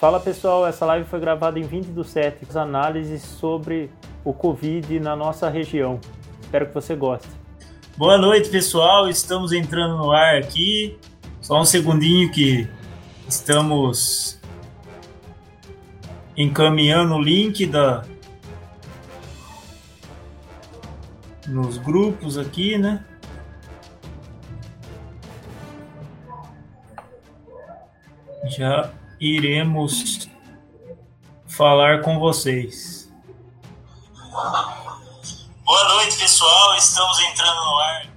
Fala pessoal, essa live foi gravada em 20 do 7, com análises sobre o Covid na nossa região. Espero que você goste. Boa noite pessoal, estamos entrando no ar aqui. Só um segundinho que estamos encaminhando o link da nos grupos aqui, né? Já iremos falar com vocês. Boa noite, pessoal. Estamos entrando no ar.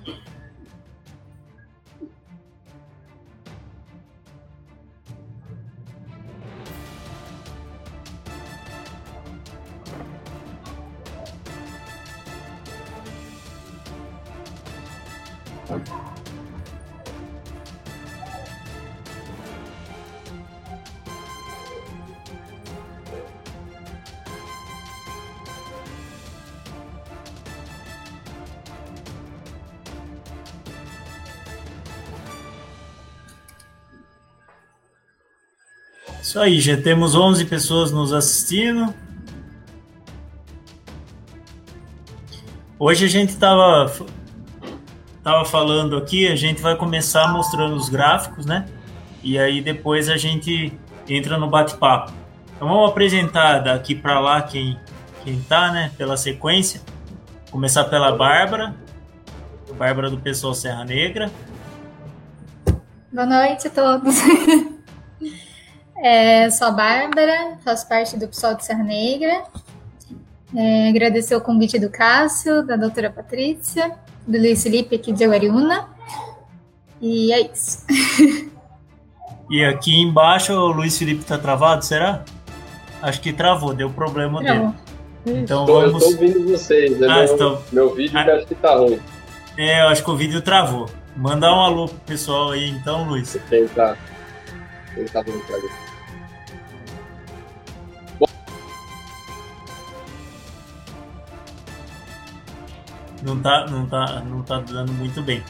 Aí, já temos 11 pessoas nos assistindo. Hoje a gente estava tava falando aqui, a gente vai começar mostrando os gráficos, né? E aí depois a gente entra no bate-papo. Então vamos apresentar daqui para lá quem quem tá, né, pela sequência. Começar pela Bárbara, Bárbara do Pessoal Serra Negra. Boa noite a todos. É, sou a Bárbara, faço parte do pessoal de Serra Negra. É, agradecer o convite do Cássio, da doutora Patrícia, do Luiz Felipe aqui de Aguariúna. E é isso. E aqui embaixo o Luiz Felipe está travado, será? Acho que travou, deu problema travou. dele. Então vamos. Eu estou ouvindo vocês, né? Ah, meu, estou... meu vídeo ah, acho que tá ruim. É, eu acho que o vídeo travou. Mandar um alô pro pessoal aí então, Luiz. Vou tentar. Tentar voltar não tá, não tá, não tá dando muito bem.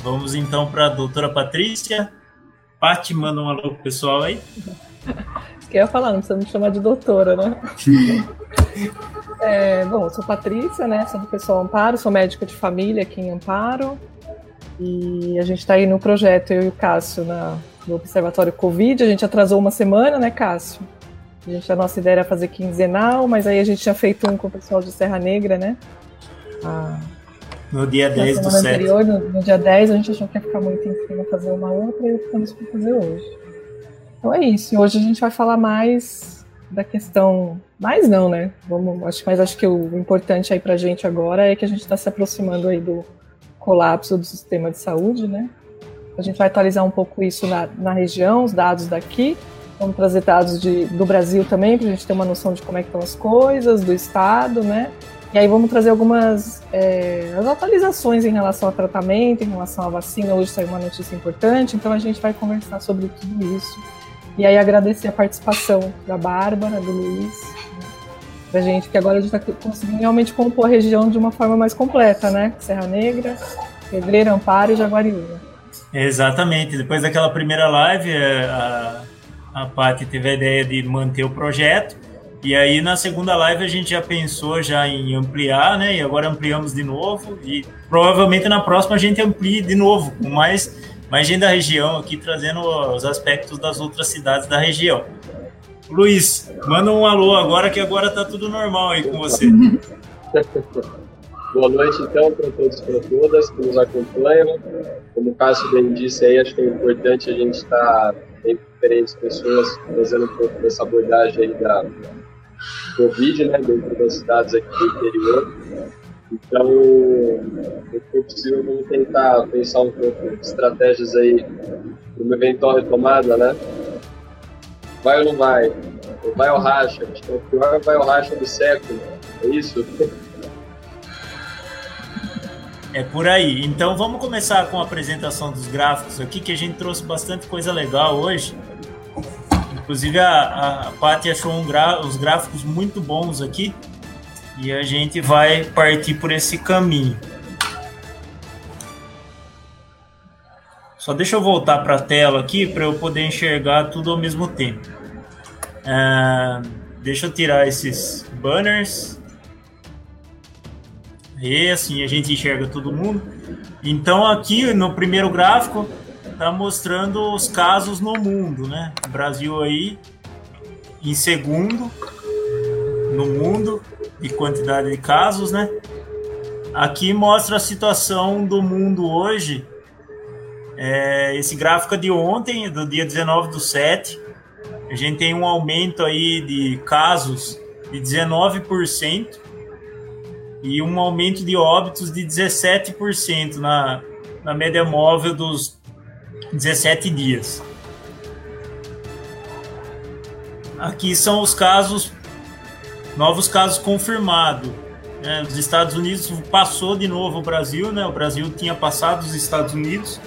Vamos então para a doutora Patrícia. Pati, manda um alô pro pessoal aí. Isso que eu ia falar, não precisa me chamar de doutora, né? é, bom, sou Patrícia, né? Sou do pessoal Amparo, sou médica de família aqui em Amparo. E a gente está aí no projeto, eu e o Cássio, na, no Observatório Covid. A gente atrasou uma semana, né, Cássio? A, gente, a nossa ideia era fazer quinzenal, mas aí a gente tinha feito um com o pessoal de Serra Negra, né? Ah, no dia 10 do 7. Anterior, no, no, dia 10, a gente achou que ia ficar muito em cima fazer uma outra e optamos por fazer hoje. Então é isso. Hoje a gente vai falar mais da questão. Mais não, né? Vamos, acho, mas acho que o importante aí pra gente agora é que a gente está se aproximando aí do colapso do sistema de saúde, né? A gente vai atualizar um pouco isso na, na região, os dados daqui. Vamos trazer dados de, do Brasil também, para a gente ter uma noção de como é que estão as coisas, do Estado, né? E aí vamos trazer algumas é, atualizações em relação ao tratamento, em relação à vacina. Hoje saiu uma notícia importante, então a gente vai conversar sobre tudo isso. E aí agradecer a participação da Bárbara, do Luiz, né, da gente, que agora a gente está conseguindo realmente compor a região de uma forma mais completa, né? Serra Negra, Pedreira, Amparo e Jaguariúna. Exatamente. Depois daquela primeira live, é, a, a Paty teve a ideia de manter o projeto e aí na segunda live a gente já pensou já em ampliar, né? E agora ampliamos de novo e provavelmente na próxima a gente amplie de novo com mais mais gente da região aqui trazendo os aspectos das outras cidades da região. Luiz, manda um alô agora que agora tá tudo normal aí com você. Boa noite então para todos e para todas que nos acompanham. Como o Cássio bem disse aí, acho que é importante a gente estar tá diferentes pessoas fazendo um pouco dessa abordagem aí da, Covid, né, dentro das cidades aqui do interior. Então, se for possível, vamos tentar pensar um pouco de estratégias aí para uma eventual retomada, né? Vai ou não vai? Vai ou racha? Acho que é o pior vai ou racha do século. É isso? É por aí. Então vamos começar com a apresentação dos gráficos aqui, que a gente trouxe bastante coisa legal hoje. Inclusive a, a Paty achou um os gráficos muito bons aqui e a gente vai partir por esse caminho. Só deixa eu voltar para a tela aqui para eu poder enxergar tudo ao mesmo tempo. É, deixa eu tirar esses banners. E assim a gente enxerga todo mundo. Então aqui no primeiro gráfico está mostrando os casos no mundo, né? O Brasil aí em segundo no mundo de quantidade de casos, né? Aqui mostra a situação do mundo hoje. É, esse gráfico é de ontem, do dia 19 do 7. A gente tem um aumento aí de casos de 19% e um aumento de óbitos de 17% na, na média móvel dos 17 dias. Aqui são os casos, novos casos confirmados. Né? Os Estados Unidos passou de novo o Brasil, né? O Brasil tinha passado os Estados Unidos.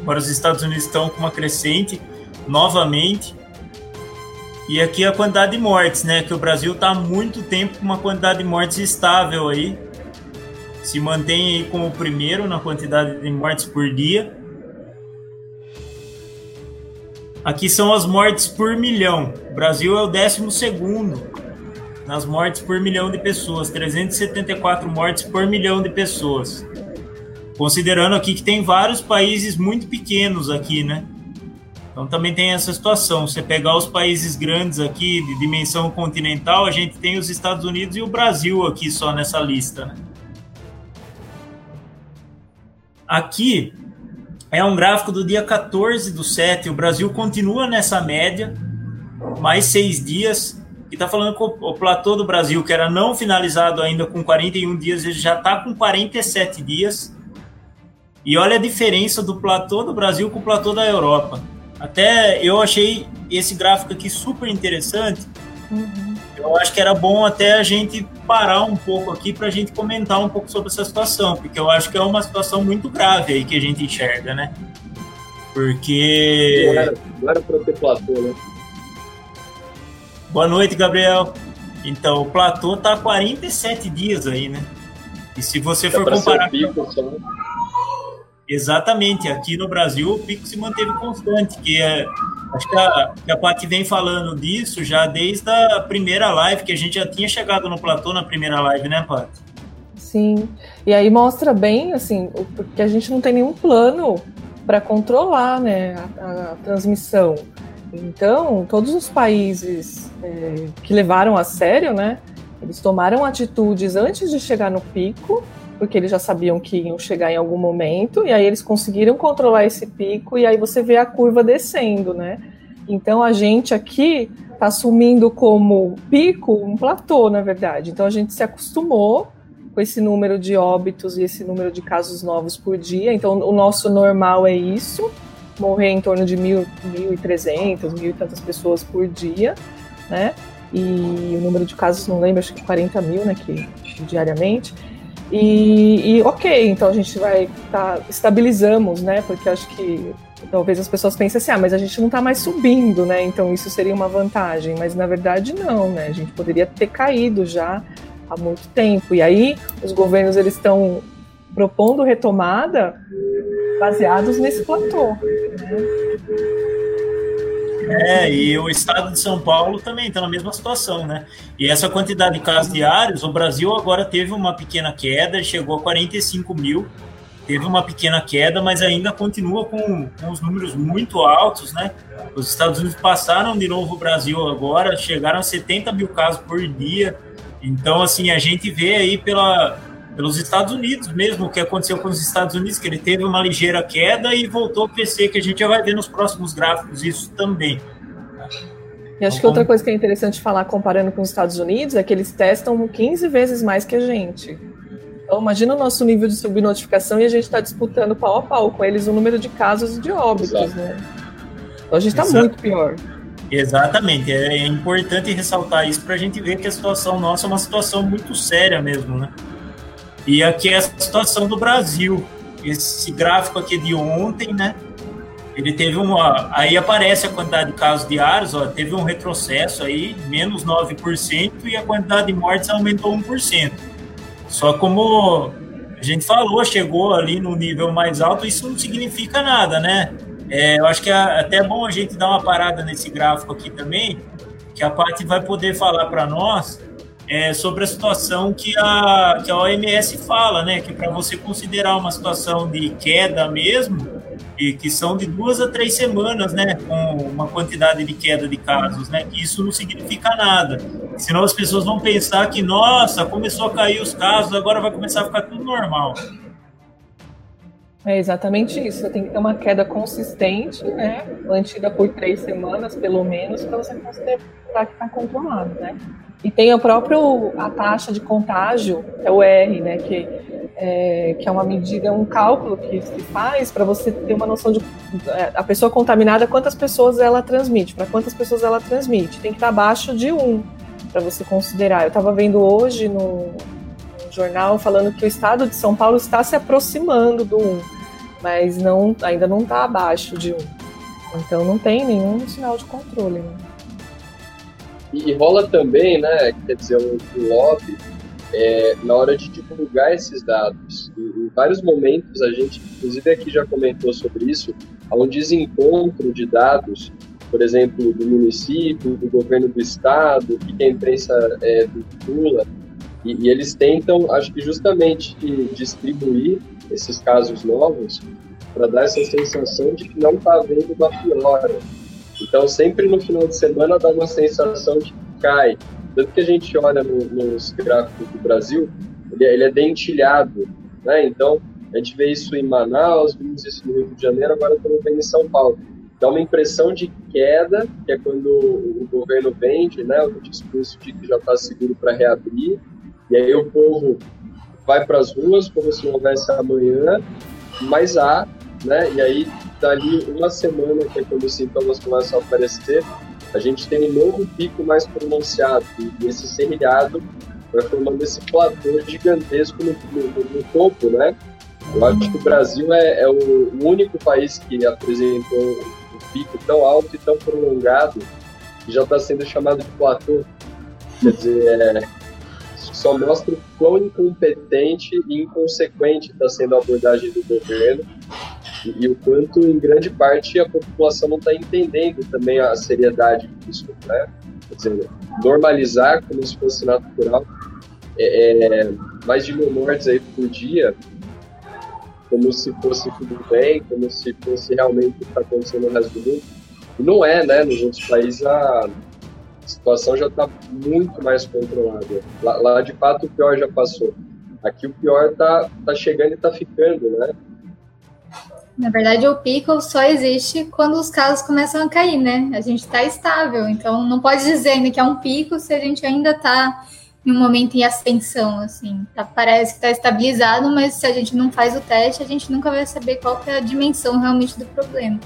Agora os Estados Unidos estão com uma crescente novamente. E aqui a quantidade de mortes, né? Que o Brasil está há muito tempo com uma quantidade de mortes estável aí. Se mantém aí como o primeiro na quantidade de mortes por dia. Aqui são as mortes por milhão. O Brasil é o décimo segundo nas mortes por milhão de pessoas, 374 mortes por milhão de pessoas. Considerando aqui que tem vários países muito pequenos aqui, né? Então também tem essa situação. Você pegar os países grandes aqui de dimensão continental, a gente tem os Estados Unidos e o Brasil aqui só nessa lista. Né? Aqui é um gráfico do dia 14 do 7. O Brasil continua nessa média, mais seis dias. E está falando que o platô do Brasil, que era não finalizado ainda com 41 dias, ele já está com 47 dias. E olha a diferença do platô do Brasil com o platô da Europa. Até eu achei esse gráfico aqui super interessante. Uhum. Eu acho que era bom até a gente parar um pouco aqui para a gente comentar um pouco sobre essa situação, porque eu acho que é uma situação muito grave aí que a gente enxerga, né? Porque. Não era, não era para ter platô, né? Boa noite, Gabriel. Então, o platô tá 47 dias aí, né? E se você for comparar. Pico, Exatamente, aqui no Brasil o pico se manteve constante, que é, acho que a, que a Paty vem falando disso já desde a primeira live, que a gente já tinha chegado no platô na primeira live, né, Paty? Sim, e aí mostra bem, assim, que a gente não tem nenhum plano para controlar, né, a, a, transmissão. Então, todos os países é, que levaram a sério, né, eles tomaram atitudes antes de chegar no pico porque eles já sabiam que iam chegar em algum momento, e aí eles conseguiram controlar esse pico, e aí você vê a curva descendo, né? Então a gente aqui está assumindo como pico um platô, na verdade. Então a gente se acostumou com esse número de óbitos e esse número de casos novos por dia. Então o nosso normal é isso, morrer em torno de mil, 1.300, mil e tantas pessoas por dia, né? E o número de casos, não lembro, acho que 40 mil, né, que, diariamente. E, e, ok, então a gente vai tá, estabilizamos, né? Porque acho que talvez as pessoas pensem assim, ah, mas a gente não está mais subindo, né? Então isso seria uma vantagem, mas na verdade não, né? A gente poderia ter caído já há muito tempo. E aí os governos eles estão propondo retomada baseados nesse platô. Né? É, e o estado de São Paulo também está na mesma situação, né? E essa quantidade de casos diários, o Brasil agora teve uma pequena queda, chegou a 45 mil, teve uma pequena queda, mas ainda continua com, com os números muito altos, né? Os Estados Unidos passaram de novo o Brasil agora, chegaram a 70 mil casos por dia. Então, assim, a gente vê aí pela, pelos Estados Unidos mesmo, o que aconteceu com os Estados Unidos, que ele teve uma ligeira queda e voltou a crescer, que a gente já vai ver nos próximos gráficos isso também. E acho que outra coisa que é interessante falar comparando com os Estados Unidos é que eles testam 15 vezes mais que a gente. Então, imagina o nosso nível de subnotificação e a gente está disputando pau a pau com eles o número de casos de óbitos, Exato. né? Então a gente está muito pior. Exatamente, é importante ressaltar isso para a gente ver que a situação nossa é uma situação muito séria mesmo, né? E aqui é a situação do Brasil. Esse gráfico aqui de ontem, né? Ele teve uma. Aí aparece a quantidade de casos diários, ó, teve um retrocesso aí, menos 9%, e a quantidade de mortes aumentou 1%. Só como a gente falou, chegou ali no nível mais alto, isso não significa nada, né? É, eu acho que é até bom a gente dar uma parada nesse gráfico aqui também, que a Paty vai poder falar para nós é, sobre a situação que a, que a OMS fala, né? Que para você considerar uma situação de queda mesmo, e que são de duas a três semanas, né? Com uma quantidade de queda de casos, né? Isso não significa nada. Senão as pessoas vão pensar que, nossa, começou a cair os casos, agora vai começar a ficar tudo normal. É exatamente isso. Tem que ter uma queda consistente, né? Mantida por três semanas, pelo menos, para você considerar que está controlado, né? E tem a própria a taxa de contágio, é o R, né? Que é, que é uma medida, um cálculo que se faz para você ter uma noção de é, a pessoa contaminada, quantas pessoas ela transmite, para quantas pessoas ela transmite. Tem que estar abaixo de um para você considerar. Eu estava vendo hoje no, jornal falando que o estado de São Paulo está se aproximando do 1, mas não, ainda não está abaixo de 1. Então não tem nenhum sinal de controle. Né? E rola também, né, quer dizer, um, lobby é, na hora de divulgar esses dados. Em, em, vários momentos, a gente, inclusive aqui já comentou sobre isso, há um desencontro de dados, por exemplo, do município, do governo do estado, que a imprensa é, vincula, e, e eles tentam, acho que justamente distribuir esses casos novos para dar essa sensação de que não está havendo uma piora. Então, sempre no final de semana dá uma sensação de que cai, tanto que a gente olha no, nos gráficos do Brasil, ele, é, ele, é dentilhado, né? Então, a gente vê isso em Manaus, vimos isso no Rio de Janeiro, agora estamos vendo em São Paulo. Dá uma impressão de queda, que é quando o governo vende, né? O discurso de que já está seguro para reabrir, e aí o povo vai para as ruas como se houvesse amanhã, mas há, né? E aí, dali uma semana, que é quando os sintomas começam a aparecer, a gente tem um novo pico mais pronunciado, e esse serrilhado vai formando esse platô gigantesco no, no, no topo, né? Eu acho que o Brasil é, é o único país que apresentou um pico tão alto e tão prolongado que já está sendo chamado de platô. Quer dizer, é, só mostra o quão incompetente e inconsequente está sendo a abordagem do governo e, e, o quanto, em grande parte, a população não está entendendo também a seriedade disso, né? Quer dizer, normalizar como se fosse natural é, é, mais de mil mortes aí por dia, como se fosse tudo bem, como se fosse realmente o que está acontecendo no resto do mundo. E não é, né? Nos outros países a situação já está muito mais controlada. Lá, lá, de fato, o pior já passou. Aqui o pior está tá chegando e está ficando, né? Na verdade, o pico só existe quando os casos começam a cair, né? A gente está estável, então não pode dizer ainda que é um pico se a gente ainda está em um momento em ascensão, assim. Tá, parece que está estabilizado, mas se a gente não faz o teste, a gente nunca vai saber qual é a dimensão realmente do problema.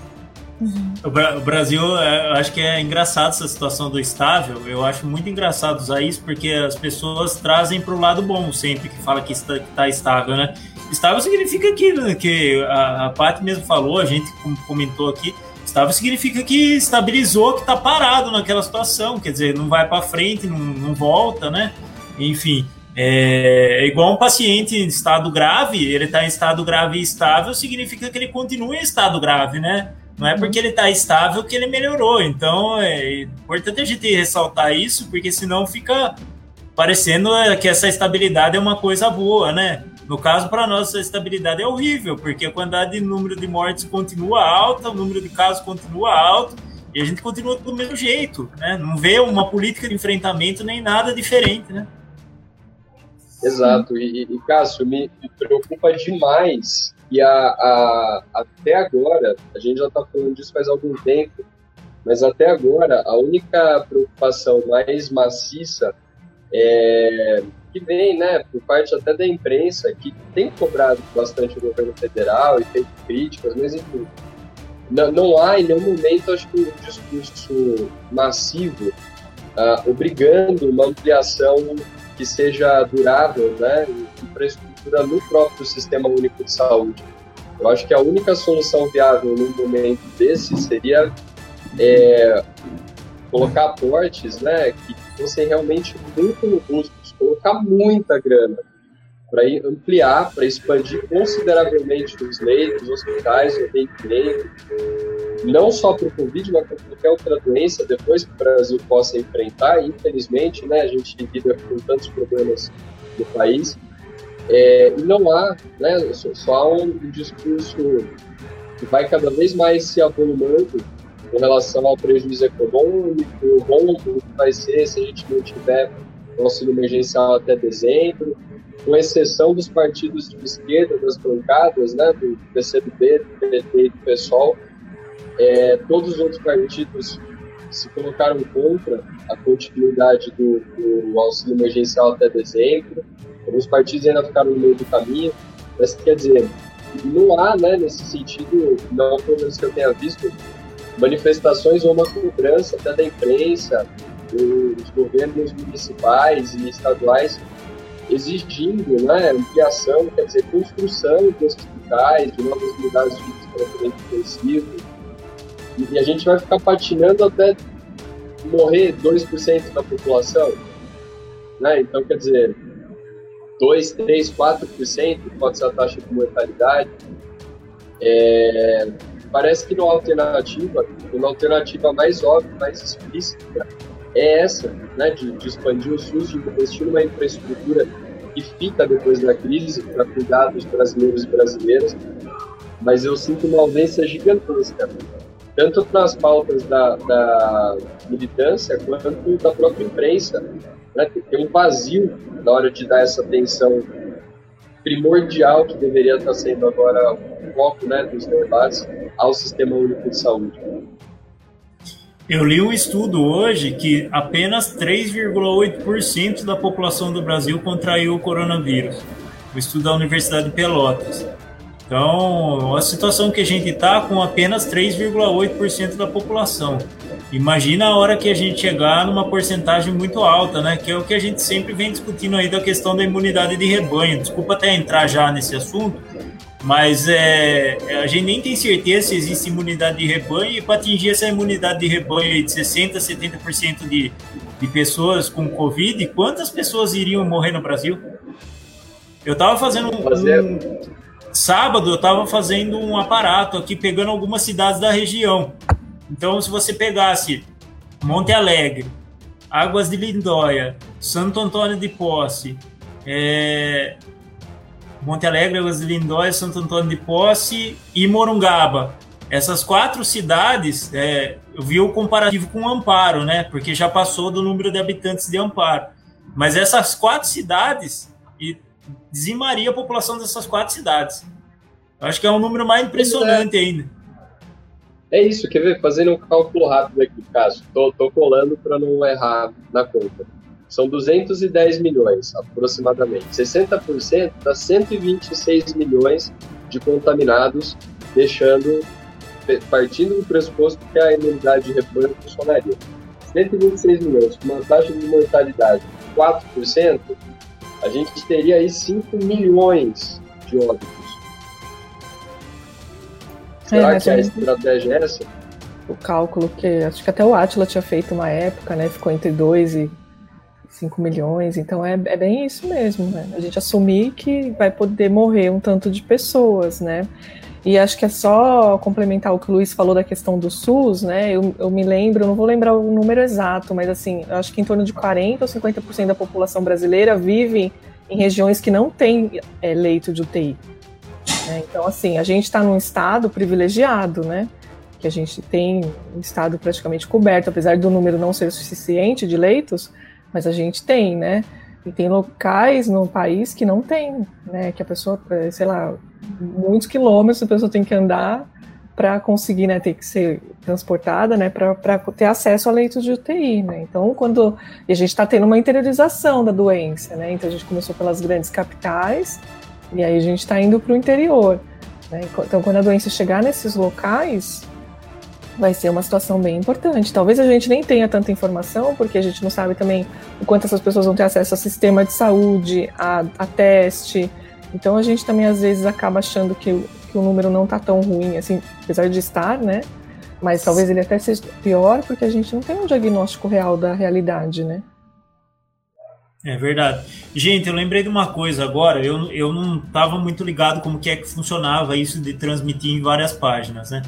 Uhum. O, Brasil, é, eu acho que é engraçado essa situação do estável. Eu acho muito engraçado usar isso porque as pessoas trazem para o lado bom sempre que fala que está, que está estável, né? Estável significa né, que a, a Paty mesmo falou, a gente comentou aqui, estável significa que estabilizou, que está parado naquela situação, quer dizer, não vai para frente, não, não volta, né? Enfim, é, é igual um paciente em estado grave, ele está em estado grave e estável, significa que ele continua em estado grave, né? Não é porque ele está estável que ele melhorou. Então é importante a gente ressaltar isso, porque senão fica parecendo que essa estabilidade é uma coisa boa, né? No caso, para nós, a estabilidade é horrível, porque a quantidade de número de mortes continua alta, o número de casos continua alto, e a gente continua do mesmo jeito, né? Não vê uma política de enfrentamento nem nada diferente, né? Exato, e, e Cássio, me preocupa demais e a, a, até agora, a gente já está falando disso faz algum tempo, mas até agora a única preocupação mais maciça é, que vem, né, por parte até da imprensa, que tem cobrado bastante o governo federal e feito críticas, mas enfim, não, não há em nenhum momento, acho que, um discurso massivo uh, obrigando uma ampliação que seja durável, né, infraestrutura no próprio Sistema Único de Saúde. Eu acho que a única solução viável num momento desse seria é, colocar aportes, né, que fossem realmente muito robustos colocar muita grana para ampliar, para expandir consideravelmente os leitos, os hospitais, o atendimento, não só para o Covid, mas para qualquer outra doença depois que o Brasil possa enfrentar. Infelizmente, né, a gente lida com tantos problemas no país. É, e não há, né, só, um, discurso que vai cada vez mais se avolumando com relação ao prejuízo econômico, o rombo que vai ser se a gente não tiver auxílio emergencial até dezembro, com exceção dos partidos de esquerda, das bancadas, né, do PCdoB, do PT e do PSOL, é, todos os outros partidos se colocaram contra a continuidade do, do, auxílio emergencial até dezembro. Alguns partidos ainda ficaram no meio do caminho, mas quer dizer, não há, né, nesse sentido, não pelo menos que eu tenha visto, manifestações ou uma cobrança até da imprensa, dos governos municipais e estaduais exigindo né, ampliação, quer dizer, construção de hospitais, de novas unidades de tratamento intensivo. E a gente vai ficar patinando até morrer 2% da população. Né? Então, quer dizer, 2, 3, 4% pode ser a taxa de mortalidade. É, parece que há alternativa, uma alternativa mais óbvia, mais explícita, é essa, né, de, de expandir o SUS, de investir numa infraestrutura que fica depois da crise para cuidar dos brasileiros e brasileiras. Mas eu sinto uma ausência gigantesca, tanto nas pautas da, da militância quanto da própria imprensa. Né? Tem um vazio na hora de dar essa atenção primordial que deveria estar sendo agora o foco né, dos debates ao Sistema Único de Saúde. Eu li um estudo hoje que apenas 3,8% da população do Brasil contraiu o coronavírus. O estudo da Universidade de Pelotas. Então, a situação que a gente está com apenas 3,8% da população. Imagina a hora que a gente chegar numa porcentagem muito alta, né? Que é o que a gente sempre vem discutindo aí da questão da imunidade de rebanho. Desculpa até entrar já nesse assunto, mas é, a gente nem tem certeza se existe imunidade de rebanho, e para atingir essa imunidade de rebanho de 60%, 70% de, de pessoas com Covid, quantas pessoas iriam morrer no Brasil? Eu estava fazendo um, um, Sábado eu estava fazendo um aparato aqui, pegando algumas cidades da região. Então, se você pegasse Monte Alegre, Águas de Lindóia, Santo Antônio de Posse, é, Monte Alegre, Águas de Lindóia, Santo Antônio de Posse e Morungaba. Essas quatro cidades, é, eu vi o comparativo com Amparo, né? Porque já passou do número de habitantes de Amparo. Mas essas quatro cidades e dizimaria a população dessas quatro cidades. Eu acho que é um número mais impressionante ainda. É isso, quer ver? Fazendo um cálculo rápido aqui, Cássio. Tô, tô colando para não errar na conta. São 210 milhões, aproximadamente. 60% dá 126 milhões de contaminados, deixando, partindo do pressuposto que a imunidade de rebanho funcionaria. 126 milhões, com uma taxa de mortalidade de 4%, a gente teria aí 5 milhões de óbitos. Será é, que a estratégia é essa? O cálculo que acho que até o Atila tinha feito uma época, né? Ficou entre 2 e 5 milhões, então é, é bem isso mesmo, né? A gente assumir que vai poder morrer um tanto de pessoas, né? E acho que é só complementar o que o Luiz falou da questão do SUS, né? Eu, eu me lembro, não vou lembrar o número exato, mas assim, acho que em torno de 40% ou 50% da população brasileira vive em regiões que não têm é, leito de UTI. Né? Então, assim, a gente está num estado privilegiado, né? Que a gente tem um estado praticamente coberto, apesar do número não ser suficiente de leitos, mas a gente tem, né? E tem locais no país que não tem, né? Que a pessoa, é, sei lá, muitos quilômetros a pessoa tem que andar para conseguir, né, ter que ser transportada, né, para ter acesso a leitos de UTI, né. Então, quando e a gente está tendo uma interiorização da doença, né. Então a gente começou pelas grandes capitais e aí a gente está indo para o interior. Né? Então, quando a doença chegar nesses locais, vai ser uma situação bem importante. Talvez a gente nem tenha tanta informação, porque a gente não sabe também o quanto essas pessoas vão ter acesso a sistema de saúde, a, a teste. Então a gente também às vezes acaba achando que, que o número não está tão ruim, assim, apesar de estar, né? Mas talvez ele até seja pior, porque a gente não tem um diagnóstico real da realidade, né? É verdade. Gente, eu lembrei de uma coisa agora, eu, eu não estava muito ligado como que é que funcionava isso de transmitir em várias páginas, né?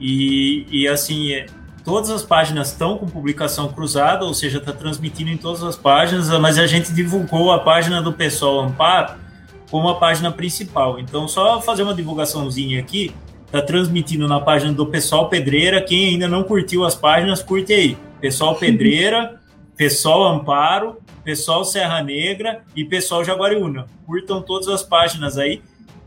E, e assim, é, todas as páginas estão com publicação cruzada, ou seja, está transmitindo em todas as páginas, mas a gente divulgou a página do Pessoal Amparo como a página principal. Então, só fazer uma divulgaçãozinha aqui, está transmitindo na página do Pessoal Pedreira. Quem ainda não curtiu as páginas, curte aí. Pessoal Pedreira, Pessoal Amparo, Pessoal Serra Negra e Pessoal Jaguariúna. Curtam todas as páginas aí.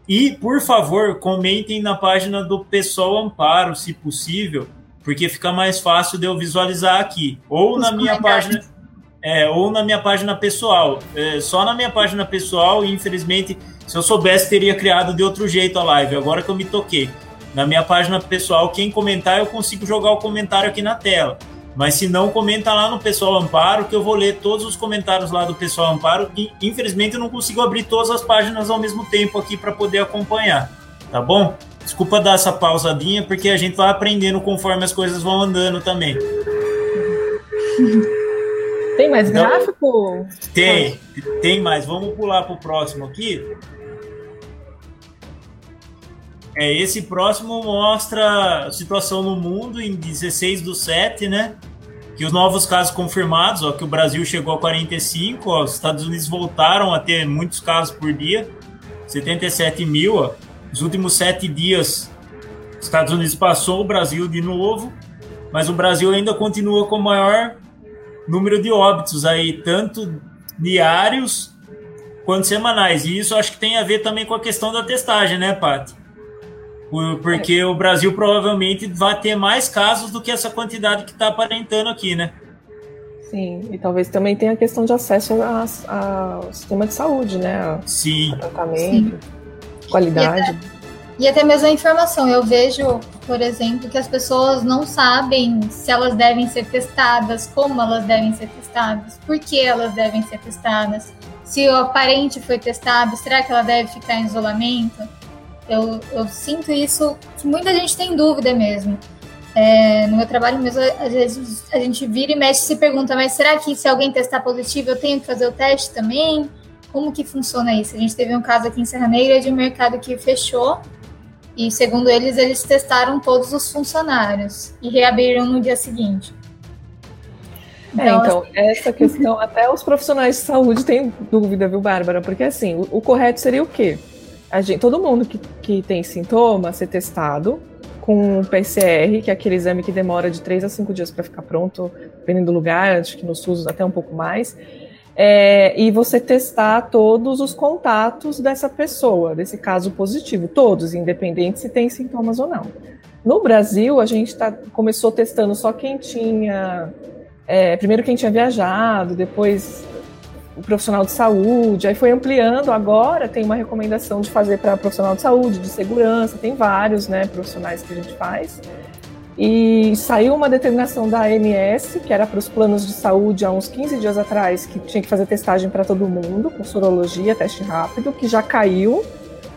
E, por favor, comentem na página do Pessoal Amparo, se possível, porque fica mais fácil de eu visualizar aqui. Ou na minha página. É, ou na minha página pessoal. É, só na minha página pessoal, e infelizmente, se eu soubesse, teria criado de outro jeito a live. Agora que eu me toquei. Na minha página pessoal, quem comentar, eu consigo jogar o comentário aqui na tela. Mas se não, comenta lá no Pessoal Amparo, que eu vou ler todos os comentários lá do Pessoal Amparo. E, infelizmente, eu não consigo abrir todas as páginas ao mesmo tempo aqui para poder acompanhar. Tá bom? Desculpa dar essa pausadinha, porque a gente vai aprendendo conforme as coisas vão andando também. Tem mais então, gráfico? Tem, tem mais. Vamos pular para o próximo aqui. É, esse próximo mostra a situação no mundo em 16 do 7, né? Que os novos casos confirmados, ó, que o Brasil chegou a 45, ó, os Estados Unidos voltaram a ter muitos casos por dia, 77 mil. Ó. Os últimos sete dias, os Estados Unidos passou o Brasil de novo, mas o Brasil ainda continua com o maior número de óbitos aí, tanto diários quanto semanais. E isso acho que tem a ver também com a questão da testagem, né, Paty? Porque o Brasil provavelmente vai ter mais casos do que essa quantidade que está aparentando aqui, né? Sim, e talvez também tenha a questão de acesso ao sistema de saúde, né? Sim. A tratamento, Sim. qualidade. E até, e até mesmo a informação. Eu vejo, por exemplo, que as pessoas não sabem se elas devem ser testadas, como elas devem ser testadas, por que elas devem ser testadas. Se o parente foi testado, será que ela deve ficar em isolamento? Eu, eu sinto isso, que muita gente tem dúvida mesmo. É, no meu trabalho mesmo, às vezes a gente vira e mexe e se pergunta, mas será que se alguém testar positivo, eu tenho que fazer o teste também? Como que funciona isso? A gente teve um caso aqui em Serra Negra de um mercado que fechou e, segundo eles, eles testaram todos os funcionários e reabriram no dia seguinte. Então, é, então, assim... essa questão, até os profissionais de saúde têm dúvida, viu, Bárbara? Porque, assim, o, o correto seria o quê? Gente, todo mundo que, que tem sintoma ser testado com PCR, que é aquele exame que demora de 3 a 5 dias para ficar pronto, dependendo do lugar, acho que no SUS até um pouco mais. É, e você testar todos os contatos dessa pessoa, desse caso positivo, todos, independente se tem sintomas ou não. No Brasil, a gente tá, começou testando só quem tinha. É, primeiro quem tinha viajado, depois o profissional de saúde, aí foi ampliando, agora tem uma recomendação de fazer para profissional de saúde, de segurança, tem vários né, profissionais que a gente faz. E saiu uma determinação da ANS, que era para os planos de saúde há uns 15 dias atrás, que tinha que fazer testagem para todo mundo, com sorologia, teste rápido, que já caiu.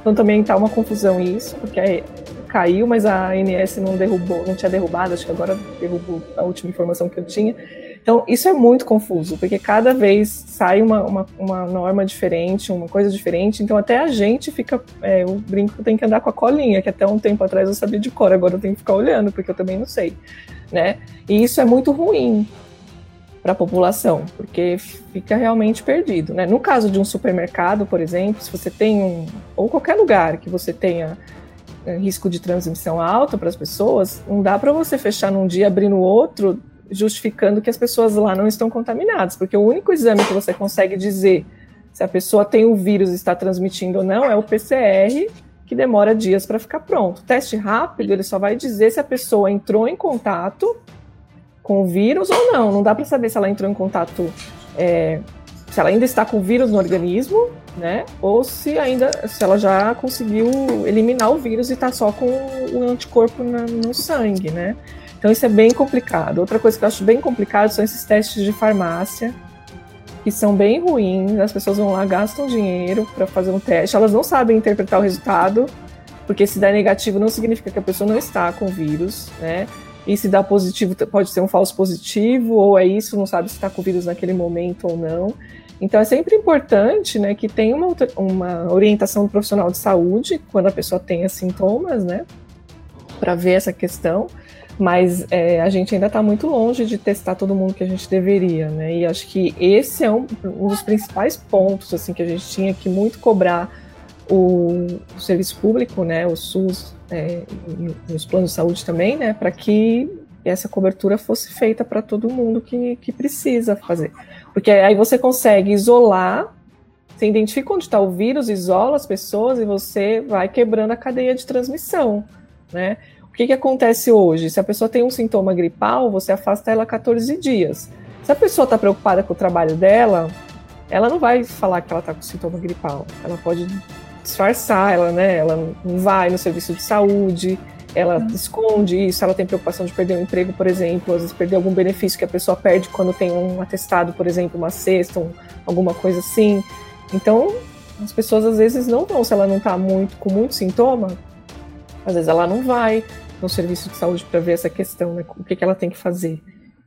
Então também está uma confusão isso, porque caiu, mas a ANS não derrubou, não tinha derrubado, acho que agora derrubou a última informação que eu tinha. Então, isso é muito confuso, porque cada vez sai uma, uma, uma norma diferente, uma coisa diferente, então até a gente fica. É, o brinco tem que andar com a colinha, que até um tempo atrás eu sabia de cor, agora eu tenho que ficar olhando, porque eu também não sei. Né? E isso é muito ruim para a população, porque fica realmente perdido. Né? No caso de um supermercado, por exemplo, se você tem um. ou qualquer lugar que você tenha é, risco de transmissão alta para as pessoas, não dá para você fechar num dia abrir no outro justificando que as pessoas lá não estão contaminadas, porque o único exame que você consegue dizer se a pessoa tem o vírus e está transmitindo ou não é o PCR, que demora dias para ficar pronto. O teste rápido, ele só vai dizer se a pessoa entrou em contato com o vírus ou não. Não dá para saber se ela entrou em contato, é, se ela ainda está com o vírus no organismo, né? Ou se ainda, se ela já conseguiu eliminar o vírus e está só com o anticorpo no, no sangue, né? Então isso é bem complicado. Outra coisa que eu acho bem complicado são esses testes de farmácia, que são bem ruins. As pessoas vão lá, gastam dinheiro para fazer um teste, elas não sabem interpretar o resultado, porque se dá negativo não significa que a pessoa não está com o vírus, né? E se dá positivo, pode ser um falso positivo, ou é isso, não sabe se está com o vírus naquele momento ou não. Então é sempre importante né, que tenha uma, uma orientação do profissional de saúde quando a pessoa tenha sintomas, né? para ver essa questão, mas é, a gente ainda está muito longe de testar todo mundo que a gente deveria, né? E acho que esse é um, um dos principais pontos assim que a gente tinha que muito cobrar o, o serviço público, né, o SUS é, os planos de saúde também, né, para que essa cobertura fosse feita para todo mundo que, que precisa fazer. Porque aí você consegue isolar, você identifica onde está o vírus, isola as pessoas e você vai quebrando a cadeia de transmissão, né? O que, que acontece hoje? Se a pessoa tem um sintoma gripal, você afasta ela 14 dias. Se a pessoa está preocupada com o trabalho dela, ela não vai falar que ela está com sintoma gripal. Ela pode disfarçar, ela, né? Ela não vai no serviço de saúde, ela uhum. esconde isso, ela tem preocupação de perder um emprego, por exemplo, às vezes perder algum benefício que a pessoa perde quando tem um atestado, por exemplo, uma cesta, um, alguma coisa assim. Então, as pessoas às vezes não vão, se ela não está muito, com muito sintoma, às vezes ela não vai no serviço de saúde para ver essa questão, né, o que, que ela tem que fazer.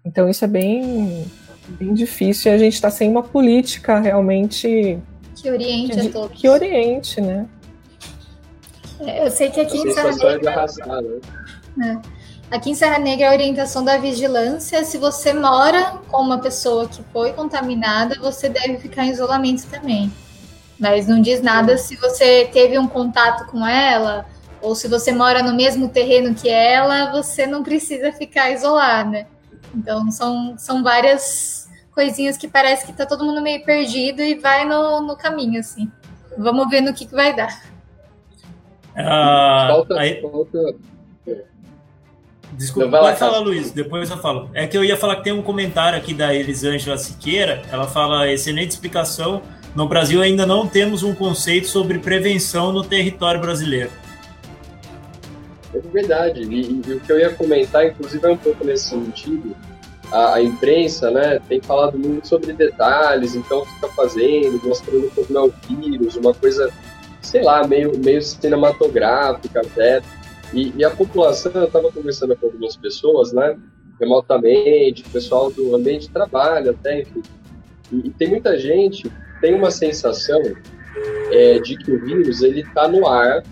Então, isso é bem, bem difícil e a gente está sem uma política realmente. Que oriente que, a todos. Que oriente, né? Eu sei que aqui em Serra Negra. Né? é. Aqui em Serra Negra, a orientação da vigilância, se você mora com uma pessoa que foi contaminada, você deve ficar em isolamento também. Mas não diz nada se você teve um contato com ela, ou se você mora no mesmo terreno que ela, você não precisa ficar isolada. Então, são, são várias coisinhas que parece que tá todo mundo meio perdido e vai no, no caminho, assim. Vamos ver no que, que vai dar. Ah, falta, aí... falta... Desculpa, pode lá, falar, Luiz, depois eu falo. É que eu ia falar que tem um comentário aqui da Elisângela Siqueira, ela fala, excelente explicação, no Brasil ainda não temos um conceito sobre prevenção no território brasileiro. É verdade, e, e o que eu ia comentar, inclusive, é um pouco nesse sentido, a, a, imprensa né, tem falado muito sobre detalhes, então o que está fazendo, mostrando como é o vírus, uma coisa sei lá, meio, meio cinematográfica até. E, e a população, eu estava conversando com algumas pessoas, né, remotamente, pessoal do ambiente de trabalho até, enfim. E, e tem muita gente tem uma sensação é, de que o vírus ele está no ar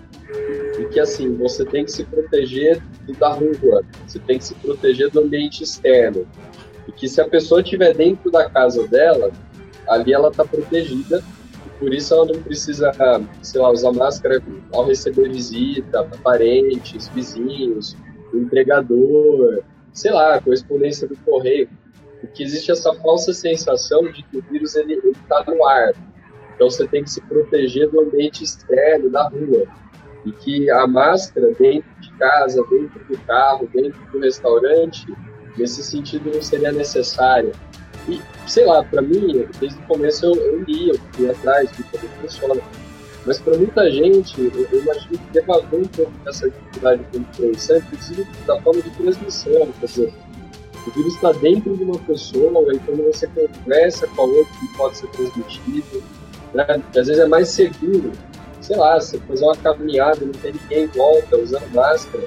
e que assim você tem que se proteger da rua, você tem que se proteger do ambiente externo e que se a pessoa estiver dentro da casa dela, ali ela está protegida por isso ela não precisa, sei lá, usar máscara ao receber visita, parentes, vizinhos, entregador, sei lá, correspondência do correio. Porque existe essa falsa sensação de que o vírus ele está no ar. Então você tem que se proteger do ambiente externo, da rua. E que a máscara dentro de casa, dentro do carro, dentro do restaurante, nesse sentido não seria necessária. E, sei lá, para mim, desde o começo eu, eu li, eu fui atrás, vi como funciona. Mas para muita gente, eu, eu imagino que deva haver um pouco dessa dificuldade de compreensão, inclusive da forma de transmissão. Quer dizer, o vírus está dentro de uma pessoa, e quando você conversa com a outra, pode ser transmitido. Né? Às vezes é mais seguro, sei lá, você fazer uma caminhada, não tem ninguém em volta, usando máscara,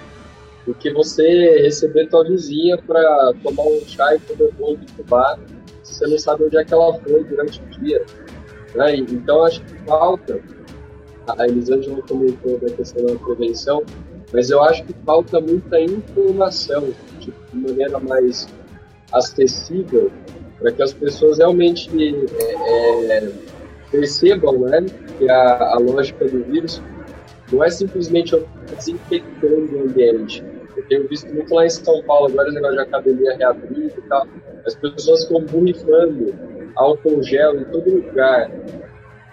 do que você receber tua vizinha para tomar um chá e comer um bolo de fubá você não sabe onde é que ela foi durante o dia. Né? Então, acho que falta, a Elisângela comentou da questão da prevenção, mas eu acho que falta muita informação, tipo, de maneira mais acessível, para que as pessoas realmente é, é, percebam né, que a, a lógica do vírus não é simplesmente desinfectando o ambiente. Eu tenho visto muito lá em São Paulo, agora esse negócio de academia reabrindo e tal. As pessoas ficam borrifando álcool gel em todo lugar.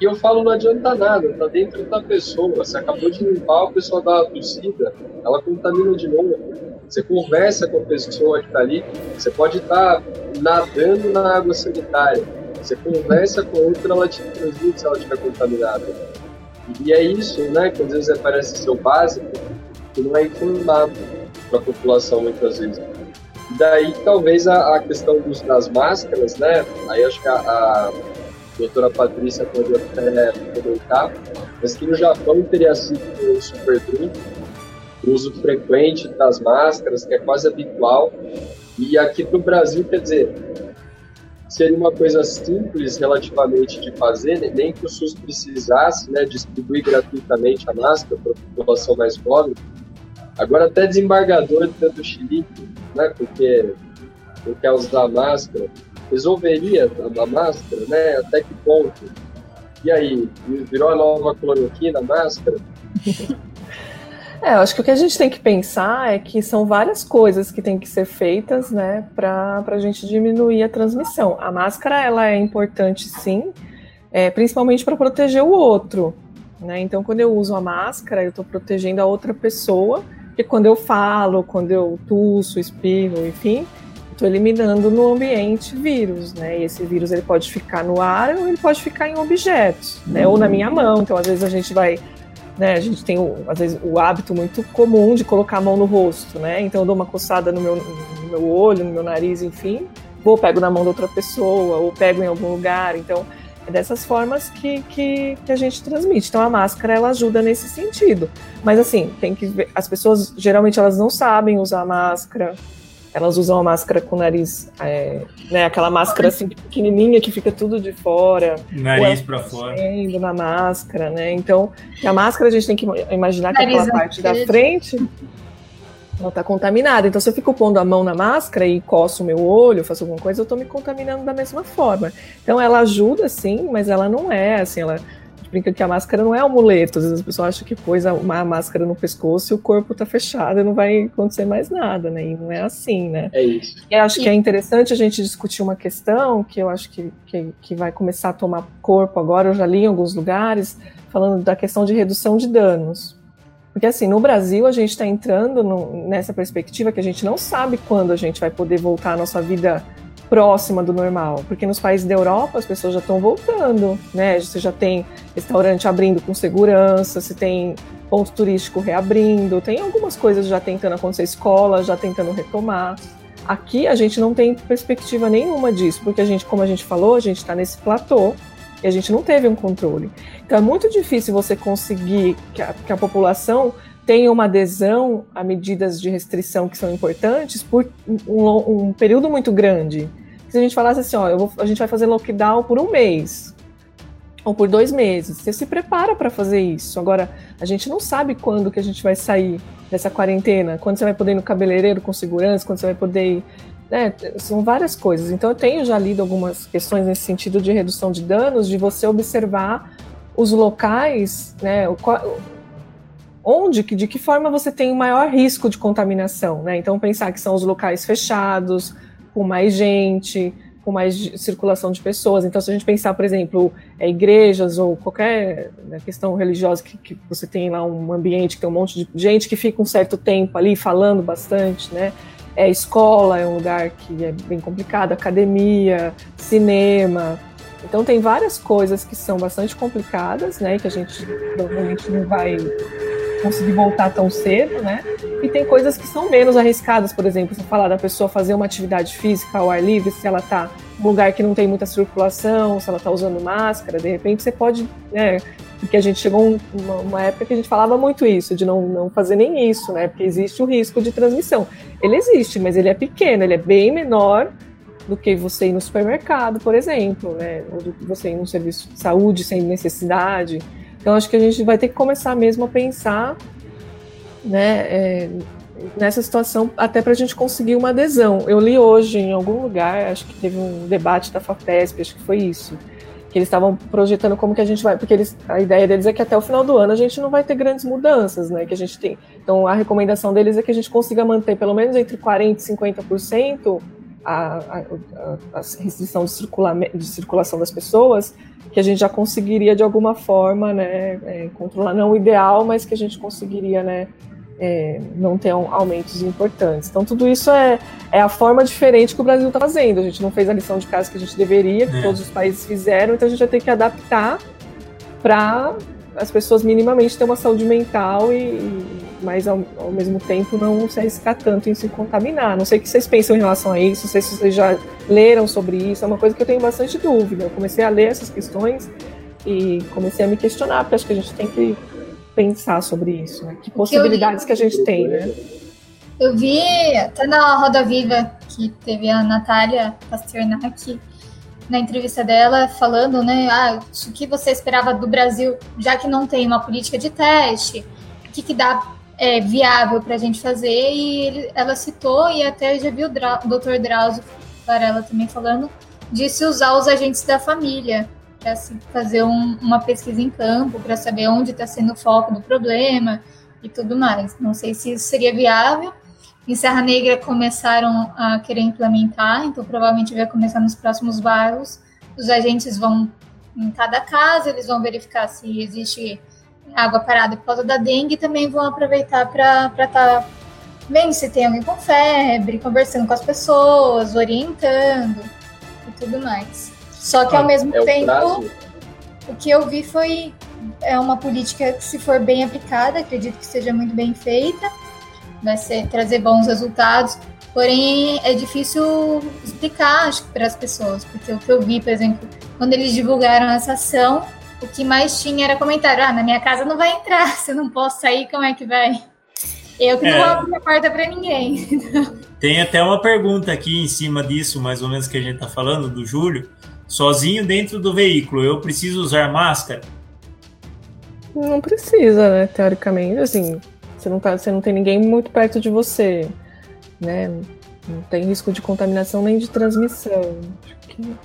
E eu falo, não adianta nada, tá dentro da pessoa. Você acabou de limpar, a pessoa dá uma tossida, ela contamina de novo. Você conversa com a pessoa que está ali, você pode estar tá nadando na água sanitária. Você conversa com a outra, ela te transmite se ela estiver contaminada. E é isso, né, que às vezes parece ser o básico, que não é informado para a população muitas vezes. E daí talvez a, a questão dos, das máscaras, né? Aí acho que a, a doutora Patrícia pode até comentar, mas que no Japão teria sido um super o uso frequente das máscaras, que é quase habitual, e aqui para o Brasil, quer dizer, seria uma coisa simples relativamente de fazer, né? nem que o SUS precisasse né, distribuir gratuitamente a máscara para a população mais pobre, Agora até desembargador do Chile, né, porque não quer usar máscara, resolveria a máscara, né? Até que ponto? E aí, virou a nova cloroquina a máscara? É, eu acho que o que a gente tem que pensar é que são várias coisas que têm que ser feitas, né, para a gente diminuir a transmissão. A máscara, ela é importante sim, é, principalmente para proteger o outro, né? Então, quando eu uso a máscara, eu estou protegendo a outra pessoa, e quando eu falo, quando eu tuço, espirro, enfim, estou eliminando no ambiente vírus, né? E esse vírus ele pode ficar no ar ou ele pode ficar em objetos, né? Ou na minha mão. Então, às vezes a gente vai né, a gente tem, às vezes, o hábito muito comum de colocar a mão no rosto, né? Então eu dou uma coçada no meu, no meu olho, no meu nariz, enfim, vou pego na mão de outra pessoa, ou pego em algum lugar. Então, é dessas formas que, que, que, a gente transmite. Então a máscara ela ajuda nesse sentido. Mas assim, tem que ver, as pessoas geralmente elas não sabem usar máscara, elas usam a máscara com o nariz, é, né, aquela máscara assim pequenininha que fica tudo de fora. Nariz para fora. na máscara, né? Então, a máscara a gente tem que imaginar que aquela parte da frente ela está contaminada. Então, se eu fico pondo a mão na máscara e coço o meu olho, faço alguma coisa, eu estou me contaminando da mesma forma. Então, ela ajuda, sim, mas ela não é, assim, ela brinca que a máscara não é amuleto. Às vezes as pessoas acham que pôs uma máscara no pescoço e o corpo tá fechado e não vai acontecer mais nada, né? E não é assim, né? É isso. E acho que é interessante a gente discutir uma questão que eu acho que, que, que vai começar a tomar corpo agora. Eu já li em alguns lugares falando da questão de redução de danos. Porque assim, no Brasil a gente está entrando no, nessa perspectiva que a gente não sabe quando a gente vai poder voltar à nossa vida próxima do normal, porque nos países da Europa as pessoas já estão voltando, né? Você já tem restaurante abrindo com segurança, você tem ponto turístico reabrindo, tem algumas coisas já tentando acontecer, escola já tentando retomar. Aqui a gente não tem perspectiva nenhuma disso, porque a gente, como a gente falou, a gente está nesse platô e a gente não teve um controle. Então é muito difícil você conseguir que a, que a população tenha uma adesão a medidas de restrição que são importantes por um, um período muito grande se a gente falasse assim, ó, vou, a gente vai fazer lockdown por um mês ou por dois meses, você se prepara para fazer isso. Agora, a gente não sabe quando que a gente vai sair dessa quarentena, quando você vai poder ir no cabeleireiro com segurança, quando você vai poder ir né, são várias coisas. Então eu tenho já lido algumas questões nesse sentido de redução de danos, de você observar os locais, né, onde, de que forma você tem o maior risco de contaminação, né? Então pensar que são os locais fechados, com mais gente, com mais circulação de pessoas. Então, se a gente pensar, por exemplo, é, igrejas ou qualquer né, questão religiosa que, que, você tem lá um ambiente que tem um monte de gente que fica um certo tempo ali falando bastante, né? É, escola é um lugar que é bem complicado, academia, cinema. Então tem várias coisas que são bastante complicadas, né? Que a gente provavelmente não vai conseguir voltar tão cedo, né? E tem coisas que são menos arriscadas, por exemplo, você falar da pessoa fazer uma atividade física ao ar livre, se ela está em um lugar que não tem muita circulação, se ela está usando máscara, de repente você pode, né? Porque a gente chegou uma, uma época que a gente falava muito isso, de não, não fazer nem isso, né? Porque existe o risco de transmissão. Ele existe, mas ele é pequeno, ele é bem menor do que você ir no supermercado, por exemplo, né? Ou do que você ir num serviço de saúde sem necessidade. Então, acho que a gente vai ter que começar mesmo a pensar né, é, nessa situação, até para a gente conseguir uma adesão. Eu li hoje em algum lugar, acho que teve um debate da FAPESP, acho que foi isso, que eles estavam projetando como que a gente vai, porque eles, a ideia deles é que até o final do ano a gente não vai ter grandes mudanças, né, que a gente tem. Então, a recomendação deles é que a gente consiga manter pelo menos entre 40% e 50% a, a, a, restrição de, circula, de circulação das pessoas, que a gente já conseguiria de alguma forma, né, é, controlar, não o ideal, mas que a gente conseguiria, né, é, não ter um, aumentos importantes. Então, tudo isso é, é a forma diferente que o Brasil está fazendo. A gente não fez a lição de casa que a gente deveria, que é. todos os países fizeram, então a gente vai ter que adaptar para as pessoas minimamente ter uma saúde mental e, e mas ao, ao, mesmo tempo não se arriscar tanto em se contaminar. Não sei o que vocês pensam em relação a isso, não sei se vocês já leram sobre isso, é uma coisa que eu tenho bastante dúvida. Eu comecei a ler essas questões e comecei a me questionar, porque acho que a gente tem que pensar sobre isso, né? Que possibilidades que a gente tem, né? Eu vi até na Roda Viva que teve a Natália Pasternak na entrevista dela falando, né, ah, o que você esperava do Brasil, já que não tem uma política de teste, o que, que dá é, viável para a gente fazer e ele, ela citou e até já viu o Dr. Drauzio Varela também falando de se usar os agentes da família para fazer um, uma pesquisa em campo para saber onde está sendo o foco do problema e tudo mais. Não sei se isso seria viável. Em Serra Negra começaram a querer implementar, então provavelmente vai começar nos próximos bairros. Os agentes vão em cada casa, eles vão verificar se existe água parada por causa da dengue e também vão aproveitar para estar tá vendo se tem alguém com febre, conversando com as pessoas, orientando e tudo mais. Só que ao ah, mesmo é tempo, o, o que eu vi foi é uma política que, se for bem aplicada, acredito que seja muito bem feita, vai ser, trazer bons resultados. Porém, é difícil explicar, acho para as pessoas, porque o que eu vi, por exemplo, quando eles divulgaram essa ação, o que mais tinha era comentário: ah, na minha casa não vai entrar, se eu não posso sair, como é que vai? Eu que não é. vou abrir a porta para ninguém. Tem até uma pergunta aqui em cima disso, mais ou menos, que a gente está falando, do Júlio. Sozinho dentro do veículo, eu preciso usar máscara? Não precisa, né? Teoricamente, assim, você não, tá, você não tem ninguém muito perto de você, né? Não tem risco de contaminação nem de transmissão. Acho que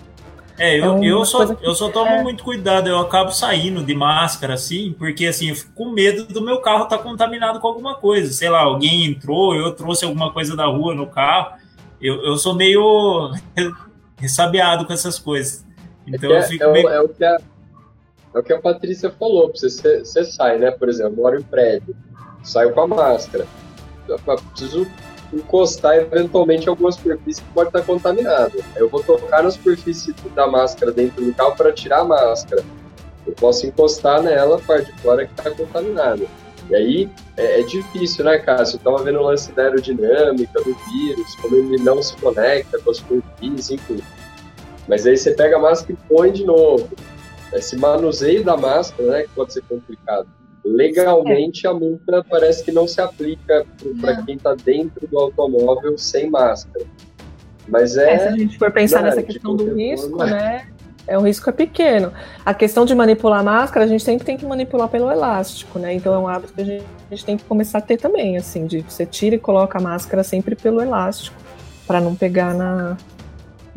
é, eu, é eu, só, que... eu só tomo é... muito cuidado, eu acabo saindo de máscara, assim, porque assim, eu fico com medo do meu carro estar tá contaminado com alguma coisa. Sei lá, alguém entrou, eu trouxe alguma coisa da rua no carro. Eu, eu sou meio ressabiado com essas coisas. Então é, eu fico é, meio... é, o que a, é o que a Patrícia falou, você, você sai, né? Por exemplo, moro em prédio, saio com a máscara. Eu preciso encostar eventualmente algumas superfícies que pode estar contaminado. Eu vou tocar na superfície da máscara dentro do carro para tirar a máscara. Eu posso encostar nela, a parte de fora que está contaminada. E aí é, é, difícil, né, Cássio? Eu vendo o lance da aerodinâmica do vírus, como ele não se conecta com as superfícies, enfim. Mas aí você pega a máscara e põe de novo. Esse manuseio da máscara, né, que pode ser complicado legalmente a multa parece que não se aplica para quem está dentro do automóvel sem máscara. Mas é. é se a gente for pensar nessa questão do risco, forma, né? É, o risco é pequeno. A questão de manipular a máscara, a gente sempre tem que manipular pelo elástico, né? Então é um hábito que a gente, a gente tem que começar a ter também, assim, de você tira e coloca a máscara sempre pelo elástico, para não pegar na,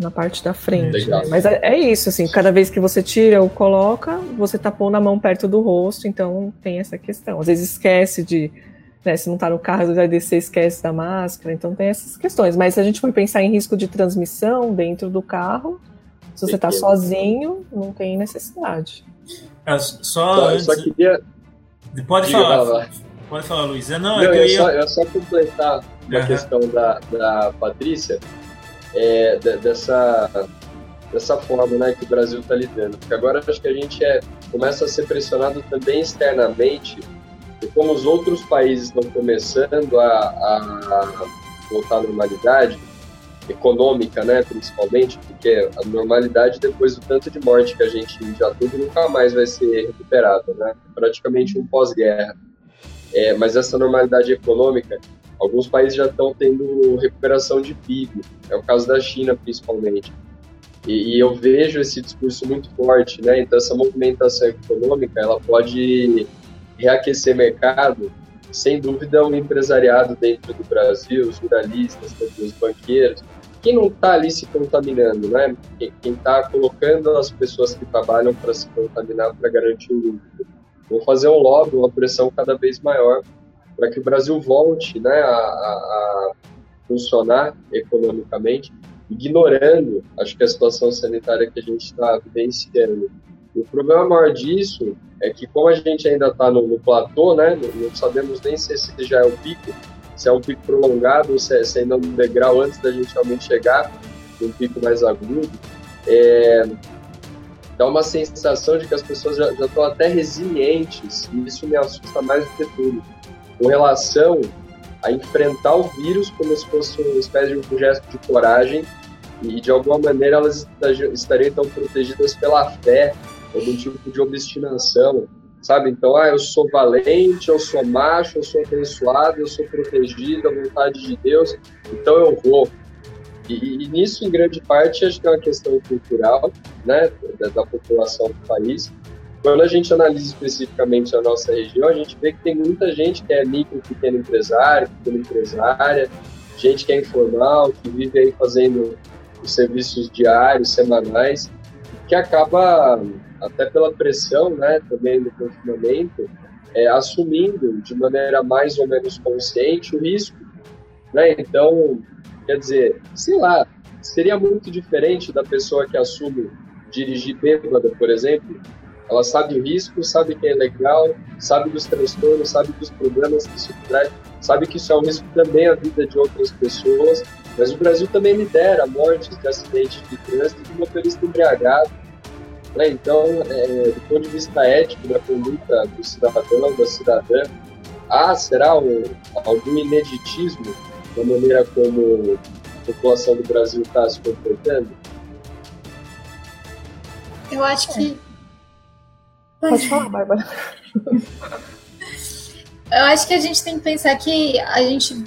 na parte da frente. Né? Mas é, é, isso, assim, cada vez que você tira ou coloca, você tá pondo a mão perto do rosto, então tem essa questão. Às vezes esquece de. Né, se não tá no carro, vai descer, esquece da máscara, então tem essas questões. Mas se a gente for pensar em risco de transmissão dentro do carro, se você está sozinho, não tem necessidade. É, só, só, antes... só queria. Pode falar. falar. Pode falar, Luiz. É, não, não, é eu, ia... só, eu só completar uma uhum. questão da, da Patrícia é, dessa, dessa forma né, que o Brasil está lidando. Porque agora acho que a gente é, começa a ser pressionado também externamente, e como os outros países estão começando a, a voltar à normalidade, econômica, né, principalmente, porque a normalidade depois do tanto de morte que a gente já teve nunca mais vai ser recuperada, né? Praticamente um pós-guerra. É, mas essa normalidade econômica Alguns países já estão tendo recuperação de PIB, é o caso da China principalmente. E, e, eu vejo esse discurso muito forte, né? Então essa movimentação econômica, ela pode reaquecer mercado, sem dúvida o empresariado dentro do Brasil, os jornalistas, os banqueiros, quem não está ali se contaminando, né? Quem está colocando as pessoas que trabalham para se contaminar para garantir o lucro. Vou fazer um lobby, uma pressão cada vez maior para que o Brasil volte né, a, a, funcionar economicamente, ignorando, acho que a situação sanitária que a gente está vivenciando. O problema maior disso é que, como a gente ainda está no, no, platô, né, não sabemos nem se esse já é o pico, se é um pico prolongado ou se, é, se ainda é um degrau antes da gente realmente chegar num pico mais agudo, é, dá uma sensação de que as pessoas já estão até resilientes, e isso me assusta mais do que tudo com relação a enfrentar o vírus como se fosse uma espécie de um gesto de coragem e de alguma maneira elas estariam tão protegidas pela fé algum tipo de obstinação, sabe? Então, ah, eu sou valente, eu sou macho, eu sou abençoado, eu sou protegido, a vontade de Deus, então eu vou. E, e nisso, em grande parte, acho que é uma questão cultural, né, da, da população do país, quando a gente analisa especificamente a nossa região, a gente vê que tem muita gente que é micro, pequeno empresário, pequena empresária, gente que é informal, que vive aí fazendo os serviços diários, semanais, que acaba, até pela pressão né, também do confinamento, é, assumindo de maneira mais ou menos consciente o risco. Né? Então, quer dizer, sei lá, seria muito diferente da pessoa que assume dirigir bêbada, por exemplo, ela sabe o risco, sabe que é legal, sabe dos transtornos, sabe dos problemas que isso traz, sabe que isso é um risco também à vida de outras pessoas. Mas o Brasil também lidera mortes de acidentes de trânsito de motorista embriagado. Né? Então, é, do ponto de vista ético da conduta do cidadão, da cidadã, há, será um, algum ineditismo na maneira como a população do Brasil está se comportando? Eu acho que Pode falar, Bárbara. Eu acho que a gente tem que pensar que a gente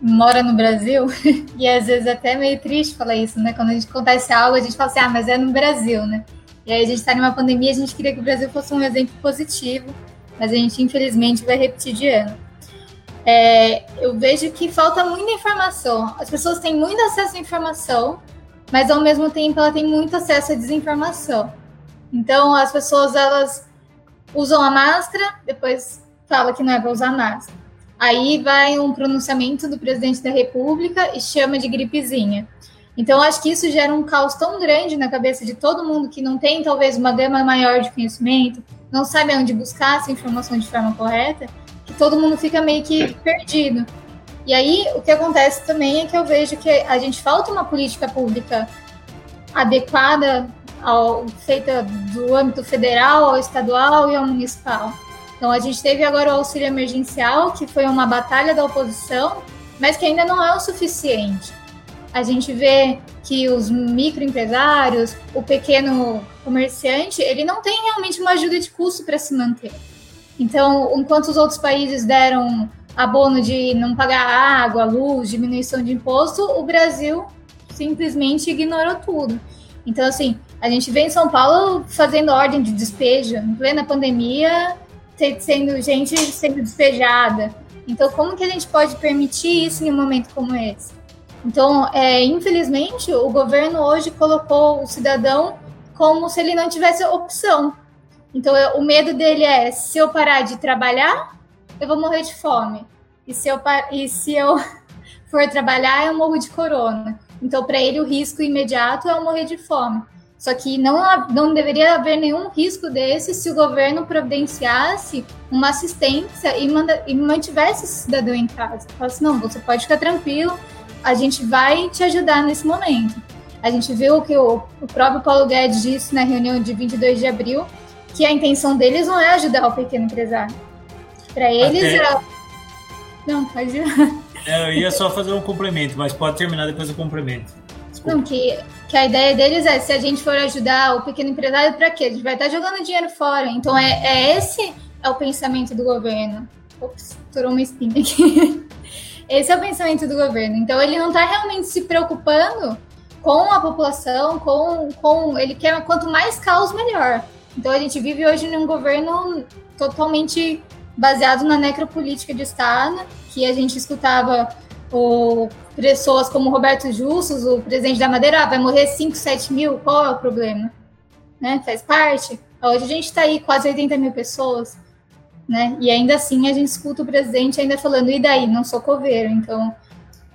mora no Brasil e às vezes é até meio triste falar isso, né? Quando a gente acontece algo, a gente fala assim, ah, mas é no Brasil, né? E aí a gente está numa pandemia, a gente queria que o Brasil fosse um exemplo positivo, mas a gente infelizmente vai repetir de ano. É, eu vejo que falta muita informação. As pessoas têm muito acesso à informação, mas ao mesmo tempo ela tem muito acesso à desinformação. Então as pessoas elas usam a máscara, depois fala que não é para usar máscara. Aí vai um pronunciamento do presidente da República e chama de gripezinha. Então, acho que isso gera um caos tão grande na cabeça de todo mundo que não tem, talvez, uma gama maior de conhecimento, não sabe onde buscar essa informação de forma correta, que todo mundo fica meio que perdido. E aí, o que acontece também é que eu vejo que a gente falta uma política pública adequada ao, feita do âmbito federal, ao estadual e ao municipal. Então, a gente teve agora o auxílio emergencial, que foi uma batalha da oposição, mas que ainda não é o suficiente. A gente vê que os microempresários, o pequeno comerciante, ele não tem realmente uma ajuda de custo para se manter. Então, enquanto os outros países deram abono de não pagar água, luz, diminuição de imposto, o Brasil simplesmente ignorou tudo. Então, assim, a gente vê em São Paulo fazendo ordem de despejo, em plena pandemia, sendo gente sendo despejada. Então, como que a gente pode permitir isso em um momento como esse? Então, é, infelizmente, o governo hoje colocou o cidadão como se ele não tivesse opção. Então, eu, o medo dele é: se eu parar de trabalhar, eu vou morrer de fome. E se eu, e se eu for trabalhar, eu morro de corona. Então, para ele, o risco imediato é eu morrer de fome. Só que não, não deveria haver nenhum risco desse se o governo providenciasse uma assistência e, manda, e mantivesse esse cidadão em casa. Falasse, assim, não, você pode ficar tranquilo, a gente vai te ajudar nesse momento. A gente viu que o, o próprio Paulo Guedes disse na reunião de 22 de abril que a intenção deles não é ajudar o pequeno empresário. Para eles Até... era... Não, pode ir. É, eu ia só fazer um complemento, mas pode terminar depois do complemento. Desculpa. Não, que, que a ideia deles é, se a gente for ajudar o pequeno empresário, para quê? A gente vai estar jogando dinheiro fora. Então, é, é esse é o pensamento do governo. Ops, estourou uma espinha aqui. Esse é o pensamento do governo. Então, ele não está realmente se preocupando com a população, com, com ele quer quanto mais caos, melhor. Então, a gente vive hoje num governo totalmente baseado na necropolítica de Estado, que a gente escutava o, pessoas como Roberto Justus, o presidente da Madeira, ah, vai morrer 5, 7 mil, qual é o problema? Né? Faz parte. Hoje a gente está aí quase 80 mil pessoas, né? E ainda assim a gente escuta o presidente ainda falando, e daí? Não sou coveiro. Então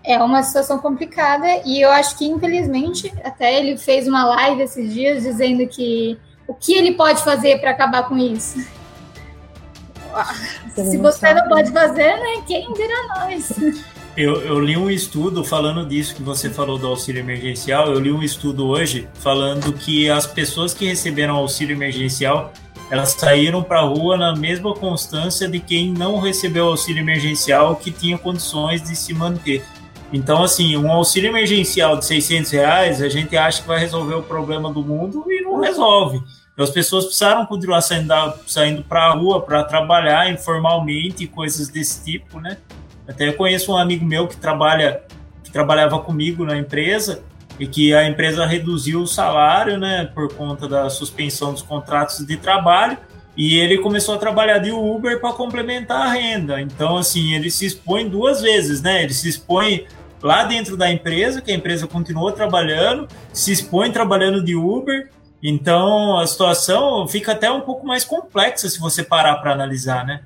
é uma situação complicada e eu acho que infelizmente até ele fez uma live esses dias dizendo que o que ele pode fazer para acabar com isso. Se você não pode fazer, né? Quem dirá nós? Eu, eu, li um estudo falando disso que você falou do auxílio emergencial. Eu li um estudo hoje falando que as pessoas que receberam auxílio emergencial elas saíram para a rua na mesma constância de quem não recebeu auxílio emergencial que tinha condições de se manter. Então, assim, um auxílio emergencial de 600 reais, a gente acha que vai resolver o problema do mundo e não resolve. Então, as pessoas precisaram continuar saindo, para a rua para trabalhar informalmente, coisas desse tipo, né? Até eu conheço um amigo meu que trabalha que trabalhava comigo na empresa e que a empresa reduziu o salário, né, por conta da suspensão dos contratos de trabalho, e ele começou a trabalhar de Uber para complementar a renda. Então, assim, ele se expõe duas vezes, né? Ele se expõe lá dentro da empresa, que a empresa continuou trabalhando, se expõe trabalhando de Uber. Então, a situação fica até um pouco mais complexa se você parar para analisar, né?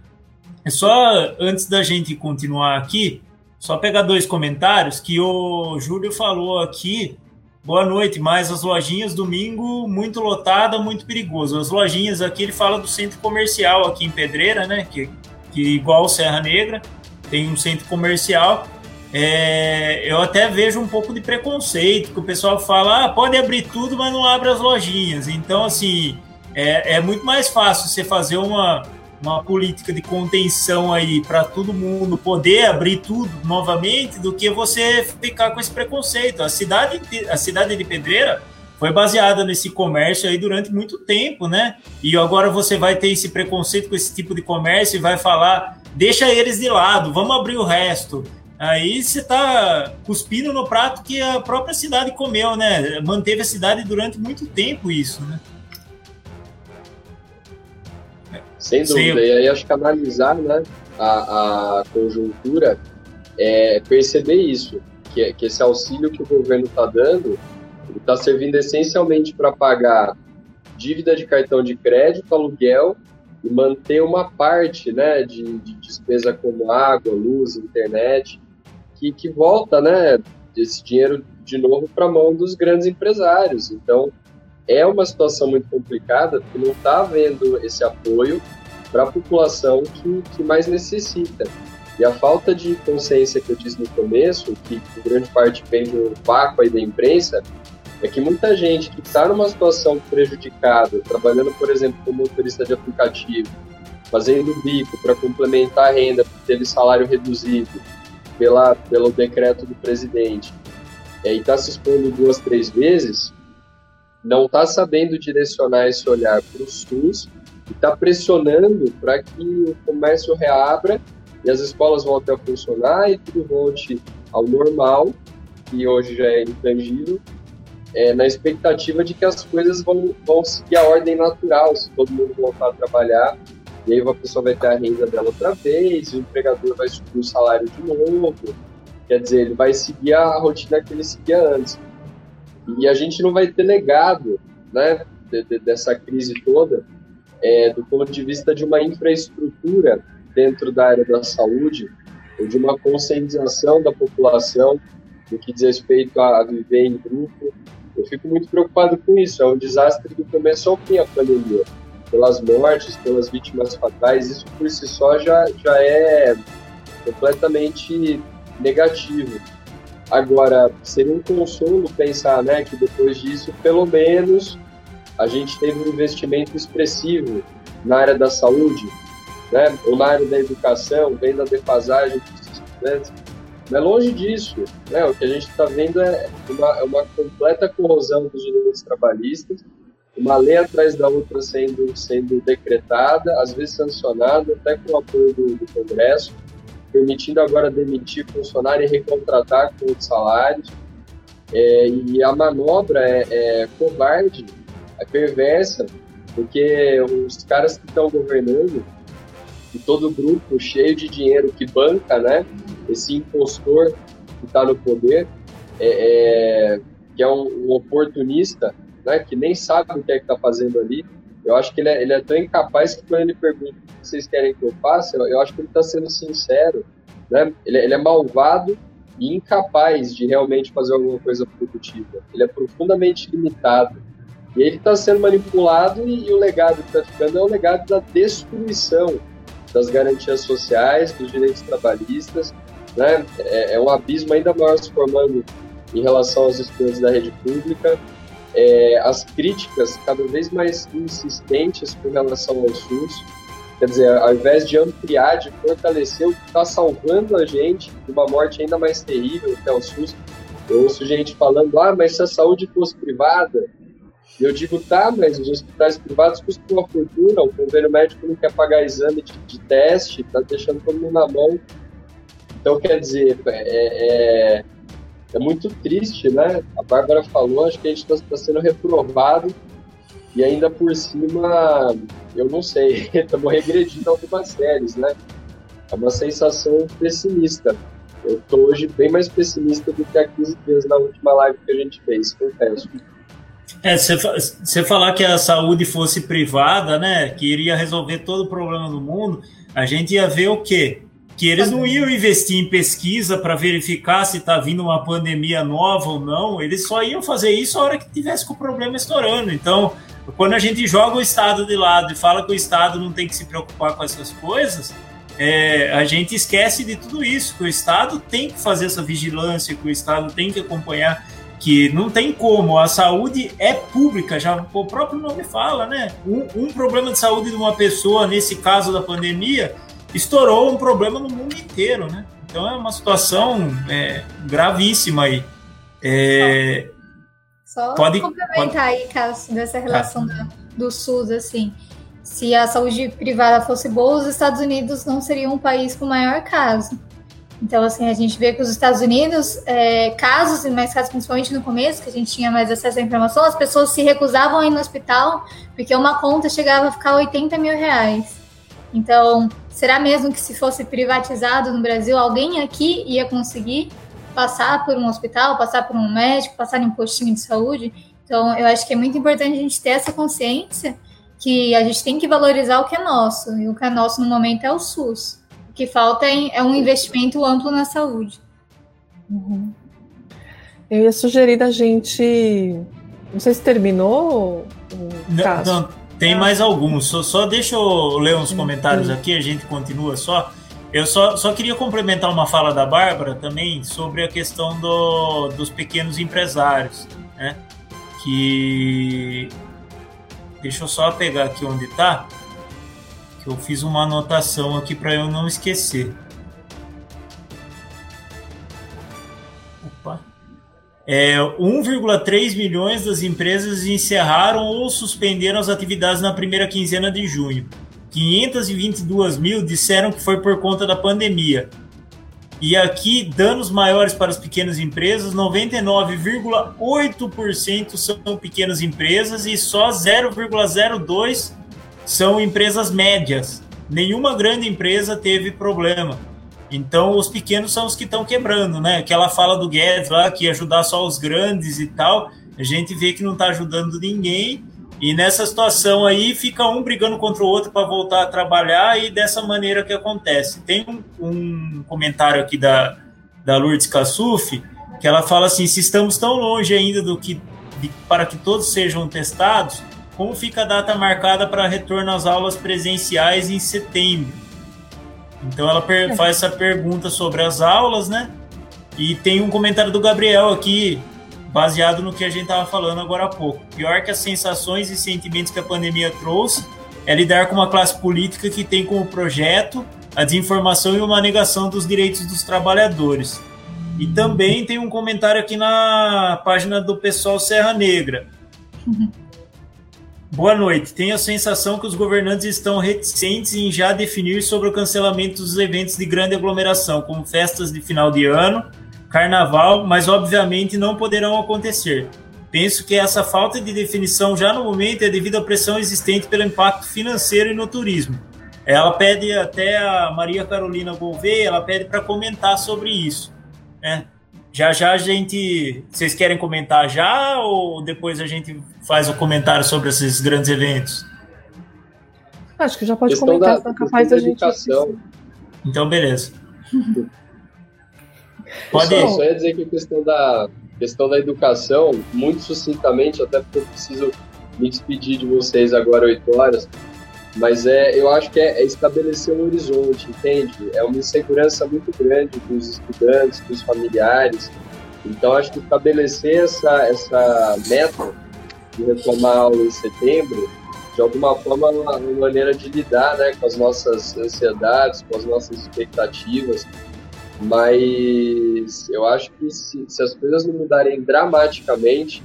É só antes da gente continuar aqui, só pegar dois comentários que o Júlio falou aqui Boa noite, mais as lojinhas domingo muito lotada, muito perigoso. As lojinhas aqui ele fala do centro comercial aqui em Pedreira, né? Que, que igual Serra Negra tem um centro comercial. É, eu até vejo um pouco de preconceito, que o pessoal fala, ah, pode abrir tudo, mas não abre as lojinhas. Então, assim, é, é muito mais fácil você fazer uma, uma política de contenção aí para todo mundo poder abrir tudo novamente do que você ficar com esse preconceito. A cidade, a cidade de Pedreira foi baseada nesse comércio aí durante muito tempo, né? E agora você vai ter esse preconceito com esse tipo de comércio e vai falar, deixa eles de lado, vamos abrir o resto. Aí você está cuspindo no prato que a própria cidade comeu, né? Manteve a cidade durante muito tempo isso, né? Sem dúvida. Sim. E aí acho que analisar né, a, a conjuntura é perceber isso, que, que esse auxílio que o governo está dando está servindo essencialmente para pagar dívida de cartão de crédito, aluguel e manter uma parte né, de, de despesa como água, luz, internet, que, que volta né, esse dinheiro de novo para a mão dos grandes empresários. Então, é uma situação muito complicada, porque não está havendo esse apoio para a população que, que mais necessita. E a falta de consciência que eu disse no começo, que, que grande parte vem do vácuo aí da imprensa, é que muita gente que está numa situação prejudicada, trabalhando, por exemplo, como motorista de aplicativo, fazendo bico para complementar a renda, porque teve salário reduzido pela, pelo decreto do presidente, é, e está se expondo duas, três vezes, não está sabendo direcionar esse olhar para o SUS e está pressionando para que o comércio reabra e as escolas voltem a funcionar e tudo volte ao normal, que hoje já é intangível, é, na expectativa de que as coisas vão, vão seguir a ordem natural, se todo mundo voltar a trabalhar, e aí a pessoa vai ter a renda dela outra vez, o empregador vai subir o salário de novo, quer dizer, ele vai seguir a rotina que ele seguia antes. E a gente não vai ter legado né, de, de, dessa crise toda é, do ponto de vista de uma infraestrutura dentro da área da saúde, ou de uma conscientização da população no que diz respeito a viver em grupo. Eu fico muito preocupado com isso. É um desastre do começo ao fim a pandemia. Pelas mortes, pelas vítimas fatais, isso por si só já, já é completamente negativo. Agora, seria um consolo pensar né, que depois disso, pelo menos, a gente teve um investimento expressivo na área da saúde, né, ou na área da educação, vem da defasagem né, é longe disso, né, o que a gente está vendo é uma, é uma, completa corrosão dos direitos trabalhistas, uma lei atrás da outra sendo, sendo decretada, às vezes sancionada, até com o apoio do, do Congresso, permitindo agora demitir funcionário e recontratar com outros salários. É, e a manobra é, é covarde é perversa, porque os caras que estão governando, e todo o grupo cheio de dinheiro que banca, né, esse impostor que está no poder, é, é, que é um, um, oportunista, né, que nem sabe o que é que está fazendo ali, eu acho que ele é, ele é, tão incapaz que quando ele pergunta o que vocês querem que eu faça, eu, eu acho que ele está sendo sincero, né, ele, ele é malvado e incapaz de realmente fazer alguma coisa produtiva. Ele é profundamente limitado. E ele está sendo manipulado e, e, o legado que está ficando é o legado da destruição das garantias sociais, dos direitos trabalhistas. Né? É, é um abismo ainda maior se formando em relação aos estudantes da rede pública. É, as críticas cada vez mais insistentes com relação ao SUS. Quer dizer, ao invés de ampliar, de fortalecer o que está salvando a gente de uma morte ainda mais terrível, que é o SUS, eu ouço gente falando, ah, mas se a saúde fosse privada, eu digo, tá, mas os hospitais privados custam uma fortuna, o convênio médico não quer pagar exame de, de teste, tá deixando todo mundo na mão. Então, quer dizer, é, é, é muito triste, né? A Bárbara falou, acho que a gente está tá sendo reprovado E ainda por cima, eu não sei, estamos regredindo algumas séries, né? É uma sensação pessimista. Eu estou hoje bem mais pessimista do que há 15 dias na última live que a gente fez, confesso. É, você falar que a saúde fosse privada, né, que iria resolver todo o problema do mundo, a gente ia ver o quê? Que eles não iam investir em pesquisa para verificar se está vindo uma pandemia nova ou não, eles só iam fazer isso a hora que tivesse com o problema estourando. Então, quando a gente joga o Estado de lado e fala que o Estado não tem que se preocupar com essas coisas, é, a gente esquece de tudo isso, que o Estado tem que fazer essa vigilância, que o Estado tem que acompanhar, que não tem como, a saúde é pública, já o próprio nome fala, né? Um, um problema de saúde de uma pessoa, nesse caso da pandemia, estourou um problema no mundo inteiro, né? Então é uma situação é, gravíssima aí. É, Só pode, complementar pode... aí, Cássio, dessa relação ah. do, do SUS, assim se a saúde privada fosse boa, os Estados Unidos não seriam um país com maior caso. Então, assim, a gente vê que os Estados Unidos, é, casos, e mais casos principalmente no começo, que a gente tinha mais acesso à informação, as pessoas se recusavam a ir no hospital porque uma conta chegava a ficar 80 mil reais. Então, será mesmo que se fosse privatizado no Brasil, alguém aqui ia conseguir passar por um hospital, passar por um médico, passar em um postinho de saúde? Então, eu acho que é muito importante a gente ter essa consciência que a gente tem que valorizar o que é nosso, e o que é nosso no momento é o SUS. O que falta é um investimento amplo na saúde. Uhum. Eu ia sugerir da gente. Não sei se terminou o não, não, tem mais alguns. Só, só deixa eu ler uns comentários aqui, a gente continua só. Eu só, só queria complementar uma fala da Bárbara também sobre a questão do, dos pequenos empresários, né? Que Deixa eu só pegar aqui onde está, que eu fiz uma anotação aqui para eu não esquecer. É, 1,3 milhões das empresas encerraram ou suspenderam as atividades na primeira quinzena de junho. 522 mil disseram que foi por conta da pandemia. E aqui, danos maiores para as pequenas empresas, 99,8% são pequenas empresas e só 0,02% são empresas médias. Nenhuma grande empresa teve problema. Então, os pequenos são os que estão quebrando, né? Aquela fala do Guedes lá que ajudar só os grandes e tal, a gente vê que não está ajudando ninguém e nessa situação aí, fica um brigando contra o outro para voltar a trabalhar e dessa maneira que acontece. Tem um, um comentário aqui da, da Lourdes Cassuf, que ela fala assim: se estamos tão longe ainda do que de, para que todos sejam testados, como fica a data marcada para retorno às aulas presenciais em setembro? Então ela é. faz essa pergunta sobre as aulas, né? E tem um comentário do Gabriel aqui baseado no que a gente estava falando agora há pouco. Pior que as sensações e sentimentos que a pandemia trouxe é lidar com uma classe política que tem como projeto a desinformação e uma negação dos direitos dos trabalhadores. E também tem um comentário aqui na página do pessoal Serra Negra. Boa noite. Tenho a sensação que os governantes estão reticentes em já definir sobre o cancelamento dos eventos de grande aglomeração, como festas de final de ano, carnaval, mas obviamente não poderão acontecer. Penso que essa falta de definição já no momento é devido à pressão existente pelo impacto financeiro e no turismo. Ela pede até a Maria Carolina Gouveia, ela pede para comentar sobre isso. Né? Já já a gente. Vocês querem comentar já ou depois a gente faz o comentário sobre esses grandes eventos? Acho que já pode questão comentar, da, capaz da gente. Então, beleza. Pode ir. Só ia dizer que a questão da, questão da educação, muito sucintamente, até porque eu preciso me despedir de vocês agora 8 horas, mas é, eu acho que é, é estabelecer um horizonte, entende? É uma insegurança muito grande dos estudantes, dos familiares. Então, acho que estabelecer essa, essa meta de retomar a aula em setembro, de alguma forma, é uma, uma maneira de lidar né, com as nossas ansiedades, com as nossas expectativas, mas eu acho que se, se as coisas não mudarem dramaticamente,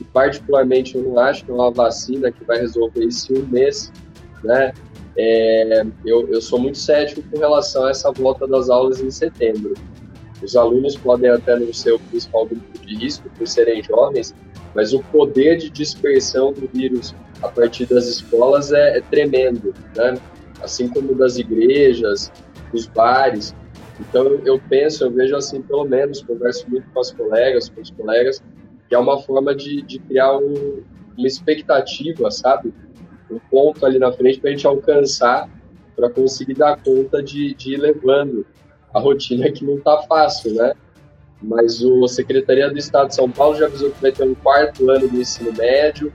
e particularmente eu não acho que é uma vacina que vai resolver isso em um mês, né? É, eu, eu sou muito cético com relação a essa volta das aulas em setembro. Os alunos podem até não ser o principal grupo de risco por serem jovens, mas o poder de dispersão do vírus a partir das escolas é, é tremendo, né? Assim como das igrejas, dos bares. Então eu penso, eu vejo assim, pelo menos, converso muito com as colegas, com os colegas, que é uma forma de, de criar um, uma expectativa, sabe? Um ponto ali na frente para a gente alcançar, para conseguir dar conta de, de ir levando a rotina que não está fácil, né? Mas o Secretaria do Estado de São Paulo já avisou que vai ter um quarto ano do ensino médio,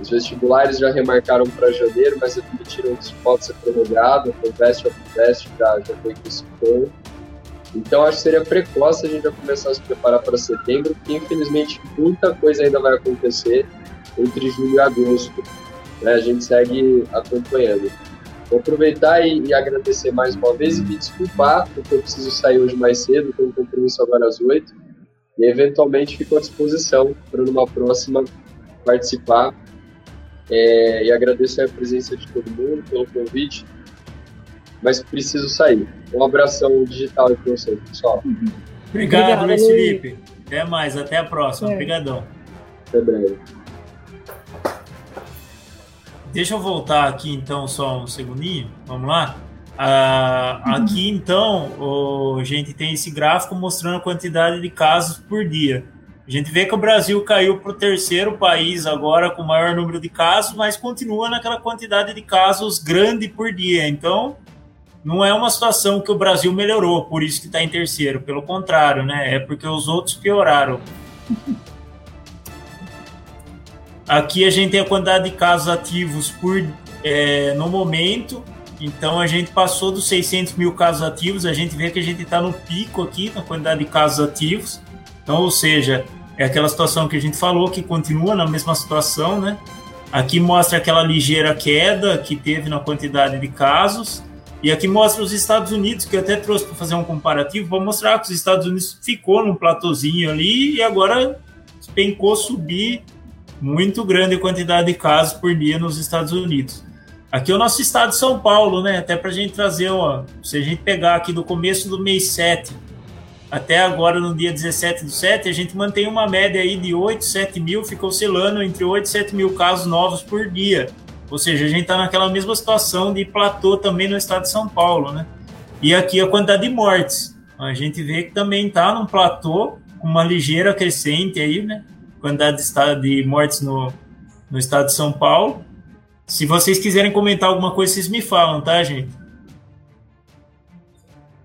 os vestibulares já remarcaram para janeiro, mas admitiram que isso pode ser prorrogado, o Vest of Vest já, já foi com Então, acho que seria precoce a gente já começar a se preparar para setembro, porque infelizmente muita coisa ainda vai acontecer entre julho e agosto. Né? A gente segue acompanhando. Vou aproveitar e, e, agradecer mais uma vez e me desculpar, porque eu preciso sair hoje mais cedo, tenho um compromisso agora às oito, e eventualmente fico à disposição para numa próxima participar é, e agradeço a presença de todo mundo pelo convite, mas preciso sair. Um abração digital aí para vocês, pessoal. Obrigado, Obrigado Luiz Felipe. Até mais, até a próxima. É. Obrigadão. Até breve. Deixa eu voltar aqui então só um segundinho. Vamos lá? Ah, aqui então, a gente tem esse gráfico mostrando a quantidade de casos por dia. A gente vê que o Brasil caiu para o terceiro país agora com o maior número de casos, mas continua naquela quantidade de casos grande por dia. Então, não é uma situação que o Brasil melhorou, por isso que está em terceiro. Pelo contrário, né? É porque os outros pioraram. Aqui a gente tem a quantidade de casos ativos por é, no momento. Então a gente passou dos 600 mil casos ativos. A gente vê que a gente está no pico aqui na quantidade de casos ativos. Então, ou seja, é aquela situação que a gente falou que continua na mesma situação, né? Aqui mostra aquela ligeira queda que teve na quantidade de casos. E aqui mostra os Estados Unidos, que eu até trouxe para fazer um comparativo, para mostrar que os Estados Unidos ficou num platôzinho ali e agora despencou subir muito grande quantidade de casos por dia nos Estados Unidos. Aqui é o nosso estado de São Paulo, né? Até para a gente trazer, ó, se a gente pegar aqui do começo do mês 7 até agora, no dia 17 do 7, a gente mantém uma média aí de 8, 7 mil, fica oscilando entre 8 e 7 mil casos novos por dia. Ou seja, a gente está naquela mesma situação de platô também no estado de São Paulo, né? E aqui a quantidade de mortes. A gente vê que também está num platô, com uma ligeira crescente aí, né? Quantidade de, de mortes no, no estado de São Paulo. Se vocês quiserem comentar alguma coisa, vocês me falam, tá, gente?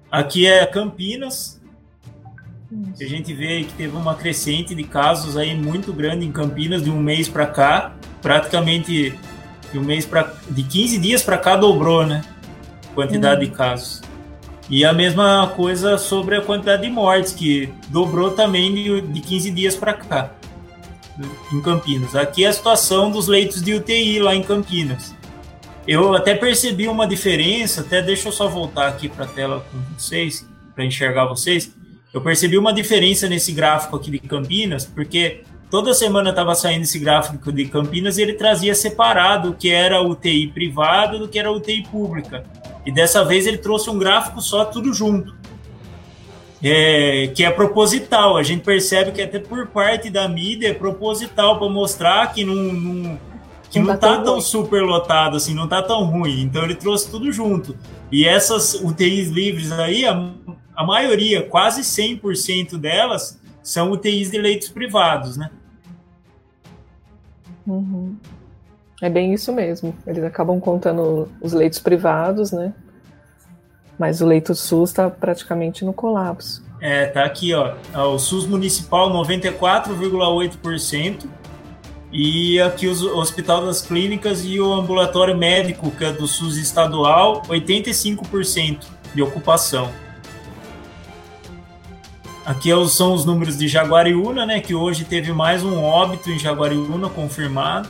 Aqui é Campinas, a gente vê que teve uma crescente de casos aí muito grande em Campinas de um mês para cá, praticamente de um mês para de 15 dias para cá dobrou, né? Quantidade de casos. E a mesma coisa sobre a quantidade de mortes, que dobrou também de, de 15 dias para cá, em Campinas. Aqui é a situação dos leitos de UTI lá em Campinas. Eu até percebi uma diferença, até deixa eu só voltar aqui para a tela com vocês, para enxergar vocês. Eu percebi uma diferença nesse gráfico aqui de Campinas, porque toda semana estava saindo esse gráfico de Campinas e ele trazia separado o que era UTI privada do que era UTI pública. E dessa vez ele trouxe um gráfico só tudo junto. É, que é proposital. A gente percebe que até por parte da mídia é proposital para mostrar que não, não que não, não tá, tá tão super lotado assim, não tá tão ruim. Então ele trouxe tudo junto. E essas UTIs livres aí, a, a maioria, quase 100% delas, são UTIs de leitos privados, né? Uhum. É bem isso mesmo. Eles acabam contando os leitos privados, né? Mas o leito SUS está praticamente no colapso. É, tá aqui, ó. O SUS municipal 94,8%. E aqui o Hospital das Clínicas e o ambulatório médico, que é do SUS estadual, 85% de ocupação. Aqui é são os números de Jaguariúna, né? Que hoje teve mais um óbito em Jaguariúna confirmado.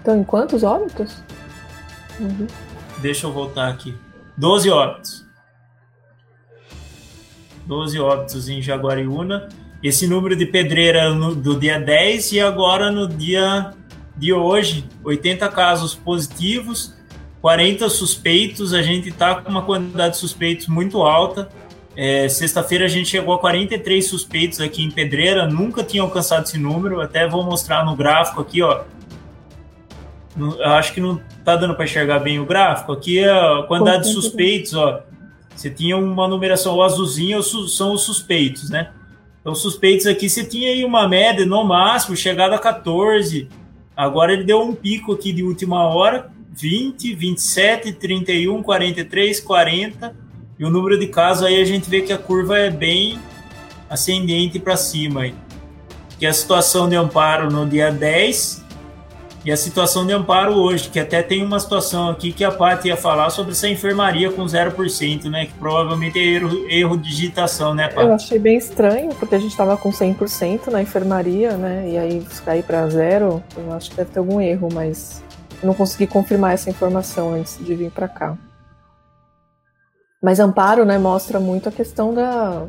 Então, em quantos óbitos? Uhum. Deixa eu voltar aqui. 12 óbitos. 12 óbitos em Jaguariúna. Esse número de pedreira no, do dia 10 e agora no dia de hoje, 80 casos positivos, 40 suspeitos. A gente está com uma quantidade de suspeitos muito alta É, Sexta-feira a gente chegou a 43 suspeitos aqui em Pedreira, nunca tinha alcançado esse número, até vou mostrar no gráfico aqui, ó. Eu acho que não tá dando para enxergar bem o gráfico. Aqui é a quantidade de suspeitos, ó. Você tinha uma numeração, o azulzinho são os suspeitos, né? Então, suspeitos aqui, você tinha aí uma média, no máximo, chegada a 14. Agora ele deu um pico aqui de última hora, 20, 27, 31, 43, 40. E o número de casos aí a gente vê que a curva é bem ascendente para cima. Aí. Que é a situação de amparo no dia 10 e a situação de amparo hoje, que até tem uma situação aqui que a Paty ia falar sobre essa enfermaria com 0%, né? Que provavelmente é erro, erro de digitação, né, Paty? Eu achei bem estranho, porque a gente estava com 100% na enfermaria, né? E aí cair para zero, eu acho que deve ter algum erro, mas não consegui confirmar essa informação antes de vir para cá. Mas amparo, né, mostra muito a questão da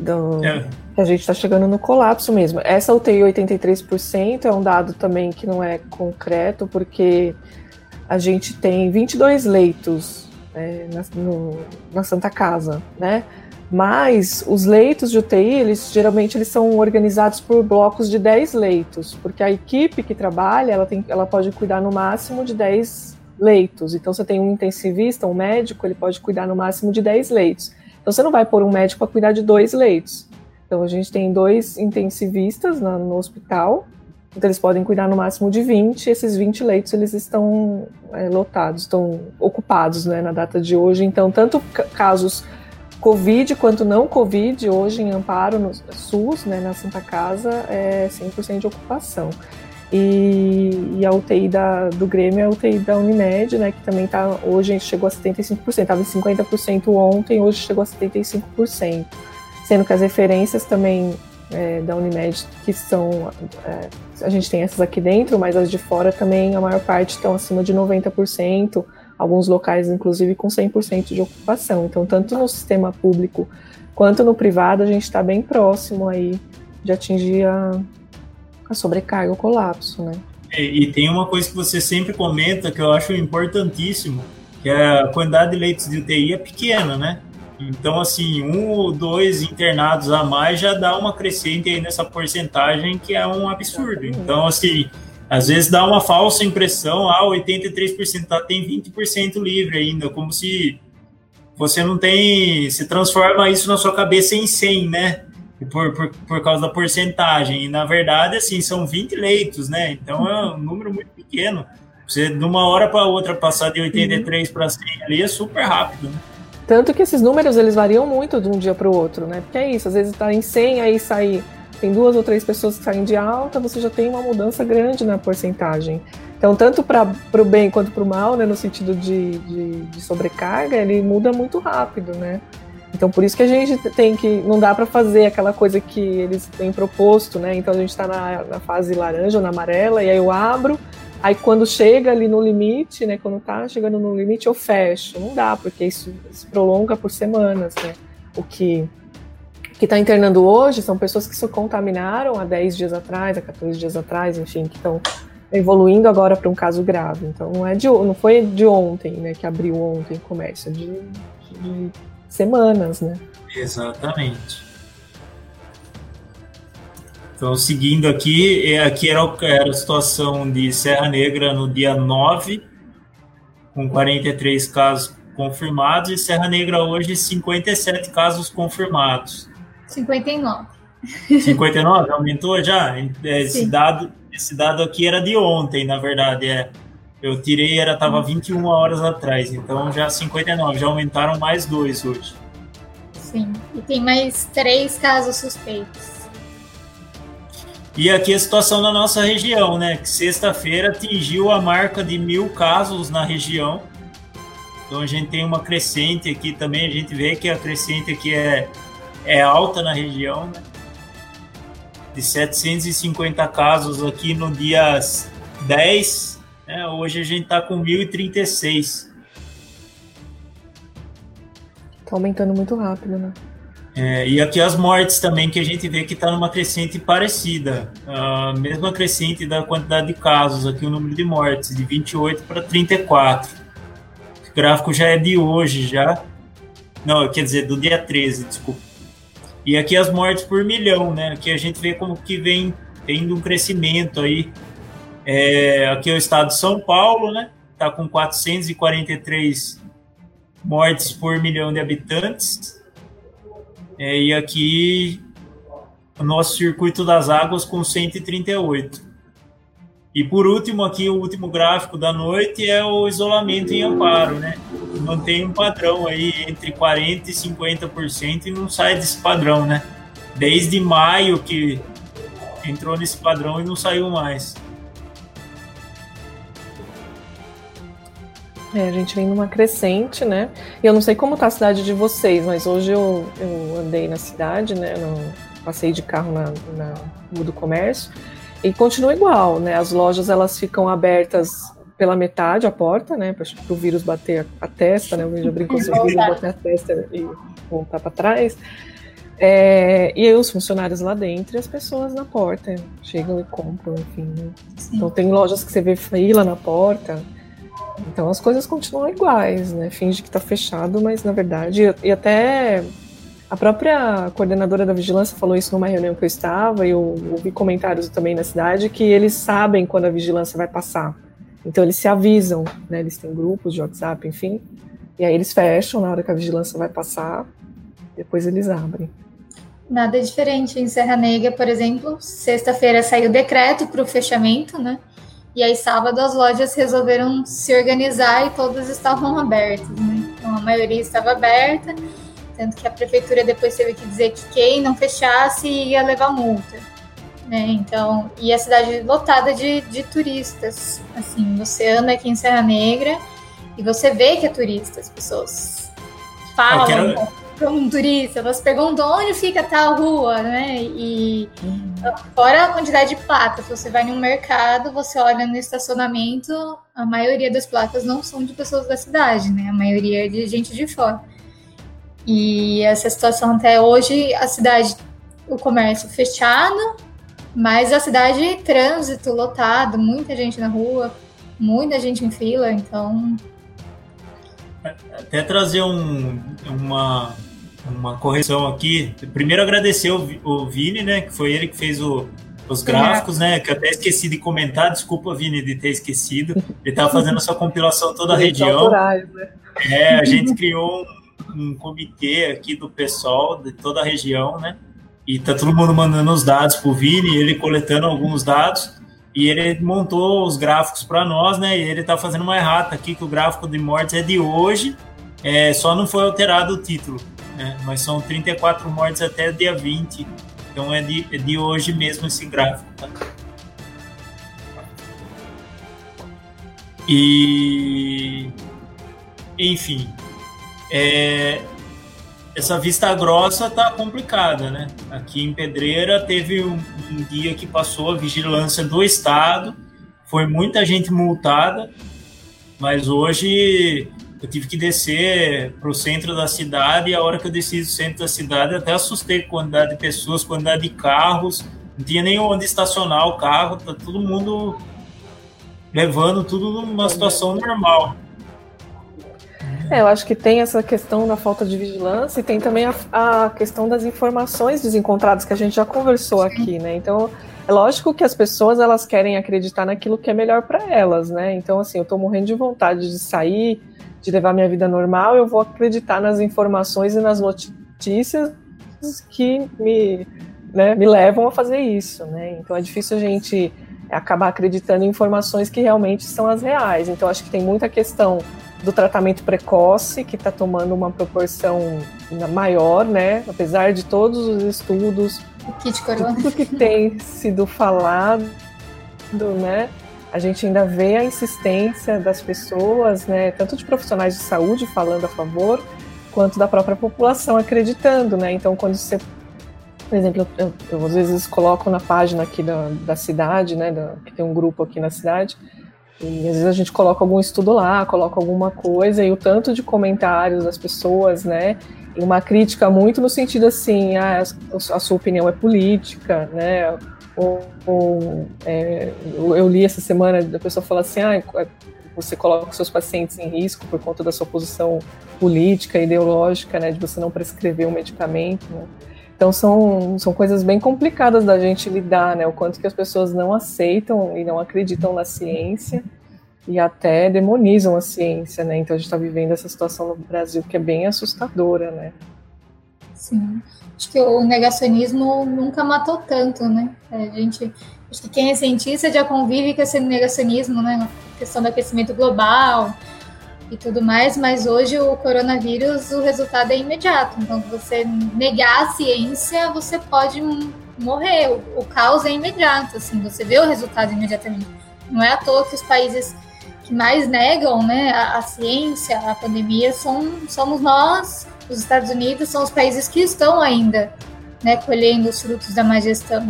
do, é. A gente está chegando no colapso mesmo. Essa UTI 83% é um dado também que não é concreto, porque a gente tem 22 leitos né, na, no, na Santa Casa, né? Mas os leitos de UTI, eles geralmente eles são organizados por blocos de 10 leitos, porque a equipe que trabalha, ela, tem, ela pode cuidar no máximo de 10 leitos. Então você tem um intensivista, um médico, ele pode cuidar no máximo de 10 leitos. Então você não vai pôr um médico para cuidar de dois leitos. Então a gente tem dois intensivistas no, no hospital, então eles podem cuidar no máximo de 20, esses 20 leitos eles estão é, lotados, estão ocupados né, na data de hoje. Então, tanto casos Covid quanto não Covid, hoje em Amparo, no SUS, né, na Santa Casa, é 100% de ocupação. E, e, a UTI da, do Grêmio é a UTI da Unimed, né, que também está hoje chegou a 75%, estava em 50% ontem, hoje chegou a 75%. Sendo que as referências também é, da Unimed, que são. É, a gente tem essas aqui dentro, mas as de fora também, a maior parte estão acima de 90%, alguns locais, inclusive, com 100% de ocupação. Então, tanto no sistema público quanto no privado, a gente está bem próximo aí de atingir a, a sobrecarga, o colapso, né? E, e, tem uma coisa que você sempre comenta que eu acho importantíssimo, que é a quantidade de leitos de UTI é pequena, né? Então, assim, um ou dois internados a mais já dá uma crescente aí nessa porcentagem que é um absurdo. Então, assim, às vezes dá uma falsa impressão, ah, 83% tá, tem 20% livre ainda, como se você não tem, se transforma isso na sua cabeça em 100, né? por, por, por causa da porcentagem. E na verdade, assim, são 20 leitos, né? Então é um número muito pequeno. Você, de uma hora para outra, passar de 83 uhum. para 100 ali é super rápido, né? Tanto que esses números eles variam muito de um dia para o outro, né? Porque é isso, às vezes está em 100, aí sai, tem duas ou três pessoas que saem de alta, você já tem uma mudança grande na porcentagem. Então, tanto para o bem quanto para o mal, né, no sentido de, de, de sobrecarga, ele muda muito rápido, né? Então por isso que a gente tem que não dá para fazer aquela coisa que eles têm proposto, né? Então a gente está na, na, fase laranja ou na amarela e aí eu abro, aí quando chega ali no limite, né? Quando tá chegando no limite eu fecho. Não dá porque isso se prolonga por semanas, né? O que que está internando hoje são pessoas que se contaminaram há 10 dias atrás, há 14 dias atrás, enfim, que estão evoluindo agora para um caso grave. Então não é de não foi de ontem, né? Que abriu ontem o comércio, é de, de semanas, né? Exatamente. Então, seguindo aqui, é, aqui era, era a situação de Serra Negra no dia 9, com 43 casos confirmados, e Serra Negra hoje, 57 casos confirmados. 59. 59? Aumentou já? Esse dado, esse dado aqui era de ontem, na verdade. É. Eu tirei, era tava 21 horas atrás, então já 59, já aumentaram mais dois hoje. Sim, e tem mais três casos suspeitos. E aqui a situação da nossa região, né? Que sexta-feira atingiu a marca de mil casos na região. Então a gente tem uma crescente aqui também, a gente vê que a crescente aqui é, é alta na região, né? De 750 casos aqui no dia 10 é, hoje a gente está com 1.036. Está aumentando muito rápido, né? É, e aqui as mortes também, que a gente vê que está numa crescente parecida. A mesma crescente da quantidade de casos, aqui o número de mortes, de 28 para 34. O gráfico já é de hoje, já. Não, quer dizer, do dia 13, desculpa. E aqui as mortes por milhão, né? Aqui a gente vê como que vem tendo um crescimento aí. É, aqui é o estado de São Paulo, né? Tá com 443 mortes por milhão de habitantes. É, e aqui o nosso circuito das águas com 138. E por último, aqui o último gráfico da noite é o isolamento em amparo, né? Mantém um padrão aí entre 40% e 50% e não sai desse padrão, né? Desde maio que entrou nesse padrão e não saiu mais. É, a gente vem numa crescente, né? E eu não sei como tá a cidade de vocês, mas hoje eu, eu andei na cidade, né? No, passei de carro na, na Rua do Comércio e continua igual, né? As lojas elas ficam abertas pela metade a porta, né? Para o vírus bater a testa, né? Eu já brinco se o vírus bater a testa e voltar para trás. É, e os funcionários lá dentro e as pessoas na porta chegam e compram, enfim. Né? Então tem lojas que você vê fila na porta. Então as coisas continuam iguais, né? Finge que está fechado, mas na verdade e até a própria coordenadora da vigilância falou isso numa reunião que eu estava, e eu ouvi comentários também na cidade que eles sabem quando a vigilância vai passar. Então eles se avisam, né? Eles têm grupos de WhatsApp, enfim. E aí eles fecham na hora que a vigilância vai passar, depois eles abrem. Nada diferente em Serra Negra, por exemplo, sexta-feira saiu o decreto para o fechamento, né? E aí sábado as lojas resolveram se organizar e todas estavam abertas, né? Então a maioria estava aberta tanto que a prefeitura depois teve que dizer que quem não fechasse ia levar multa. Né? Então, e a cidade lotada de, de turistas. Assim, você anda aqui em Serra Negra e você vê que é turista, as pessoas falam quero... como um turista, elas perguntam onde fica tal rua, né? E fora a quantidade de placas, você vai num mercado, você olha no estacionamento, a maioria das placas não são de pessoas da cidade, né? A maioria é de gente de fora. E essa situação até hoje, a cidade, o comércio fechado, mas a cidade trânsito lotado, muita gente na rua, muita gente em fila, então. Até trazer um, uma, uma correção aqui. Primeiro agradecer o, o Vini, né? Que foi ele que fez o, os gráficos, né? Que eu até esqueci de comentar. Desculpa, Vini, de ter esquecido. Ele estava fazendo essa compilação toda a região. Autorais, né? É, a gente criou um um comitê aqui do pessoal de toda a região, né? E tá todo mundo mandando os dados pro Vini, ele coletando alguns dados e ele montou os gráficos para nós, né? E ele tá fazendo uma errata aqui que o gráfico de mortes é de hoje, é, só não foi alterado o título, né? Mas são 34 mortes até dia 20. Então é de, é de hoje mesmo esse gráfico, tá? E enfim, é, essa vista grossa tá complicada, né? Aqui em Pedreira teve um, um, dia que passou a vigilância do estado, foi muita gente multada, mas hoje eu tive que descer para o centro da cidade e a hora que eu desci do centro da cidade até assustei com a quantidade de pessoas, quantidade de carros, não tinha nem onde estacionar o carro, tá todo mundo levando tudo numa situação normal. É, eu acho que tem essa questão da falta de vigilância e tem também a, a questão das informações desencontradas que a gente já conversou aqui, né? Então, é lógico que as pessoas elas querem acreditar naquilo que é melhor para elas, né? Então, assim, eu estou morrendo de vontade de sair, de levar minha vida normal, eu vou acreditar nas informações e nas notícias que me, né, me levam a fazer isso, né? Então, é difícil a gente acabar acreditando em informações que realmente são as reais. Então, acho que tem muita questão do tratamento precoce, que está tomando uma proporção maior, né? Apesar de todos os estudos, corona. tudo que tem sido falado, né? A gente ainda vê a insistência das pessoas, né? Tanto de profissionais de saúde falando a favor, quanto da própria população acreditando, né? Então, quando você por exemplo, eu, eu, eu às vezes coloco na página aqui da, da cidade, né, da, que tem um grupo aqui na cidade, e às vezes a gente coloca algum estudo lá, coloca alguma coisa, e o tanto de comentários das pessoas, né? E uma crítica muito no sentido assim, ah, a sua opinião é política, né? Ou, ou é, eu li essa semana, a pessoa fala assim, ah, você coloca seus pacientes em risco por conta da sua posição política, ideológica, né, de você não prescrever um medicamento, né? Então são, são coisas bem complicadas da gente lidar, né? O quanto que as pessoas não aceitam e não acreditam na ciência e até demonizam a ciência, né? Então a gente está vivendo essa situação no Brasil que é bem assustadora, né? Sim. Acho que o negacionismo nunca matou tanto, né? A gente, acho que quem é cientista já convive com esse negacionismo, né? A questão do aquecimento global, e tudo mais, mas hoje o coronavírus, o resultado é imediato. Então, você negar a ciência, você pode morrer. O, caos é imediato, assim, você vê o resultado imediatamente. Não é à toa que os países que mais negam né, a, a ciência, a pandemia, são, somos nós, os Estados Unidos, são os países que estão ainda né, colhendo os frutos da má gestão.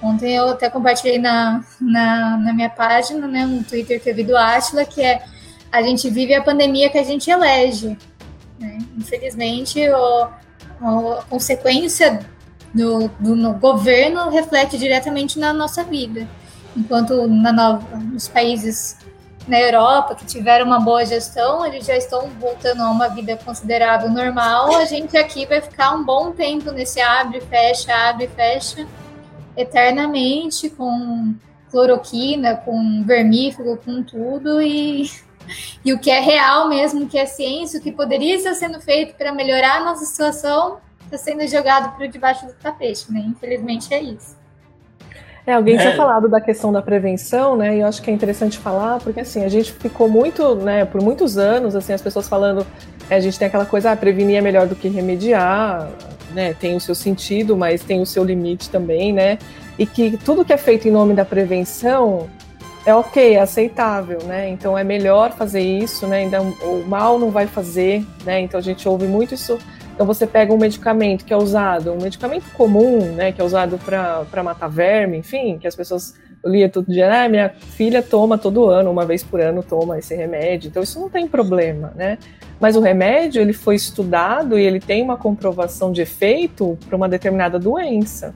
Ontem eu até compartilhei na, na, na minha página, né, no Twitter que eu vi do Atila, que é a gente vive a pandemia que a gente elege. Né? Infelizmente, o, a consequência do, do governo reflete diretamente na nossa vida. Enquanto na nova, nos países na Europa que tiveram uma boa gestão, eles já estão voltando a uma vida considerável normal. A gente aqui vai ficar um bom tempo nesse abre, fecha, abre, fecha, eternamente, com cloroquina, com vermífugo, com tudo, e e o que é real mesmo, que é ciência, o que poderia estar sendo feito para melhorar a nossa situação, está sendo jogado para debaixo do tapete, né? Infelizmente é isso. É, alguém é. tinha falado da questão da prevenção, né? E eu acho que é interessante falar, porque assim, a gente ficou muito, né, por muitos anos, assim, as pessoas falando, é, a gente tem aquela coisa, ah, prevenir é melhor do que remediar, né? Tem o seu sentido, mas tem o seu limite também, né? E que tudo que é feito em nome da prevenção é ok, é aceitável, né? Então é melhor fazer isso, né? Ainda o mal não vai fazer, né? Então a gente ouve muito isso. Então você pega um medicamento que é usado, um medicamento comum, né? Que é usado para matar verme, enfim, que as pessoas lia todo dia, ah, minha filha toma todo ano, uma vez por ano toma esse remédio. Então isso não tem problema, né? Mas o remédio ele foi estudado e ele tem uma comprovação de efeito para uma determinada doença,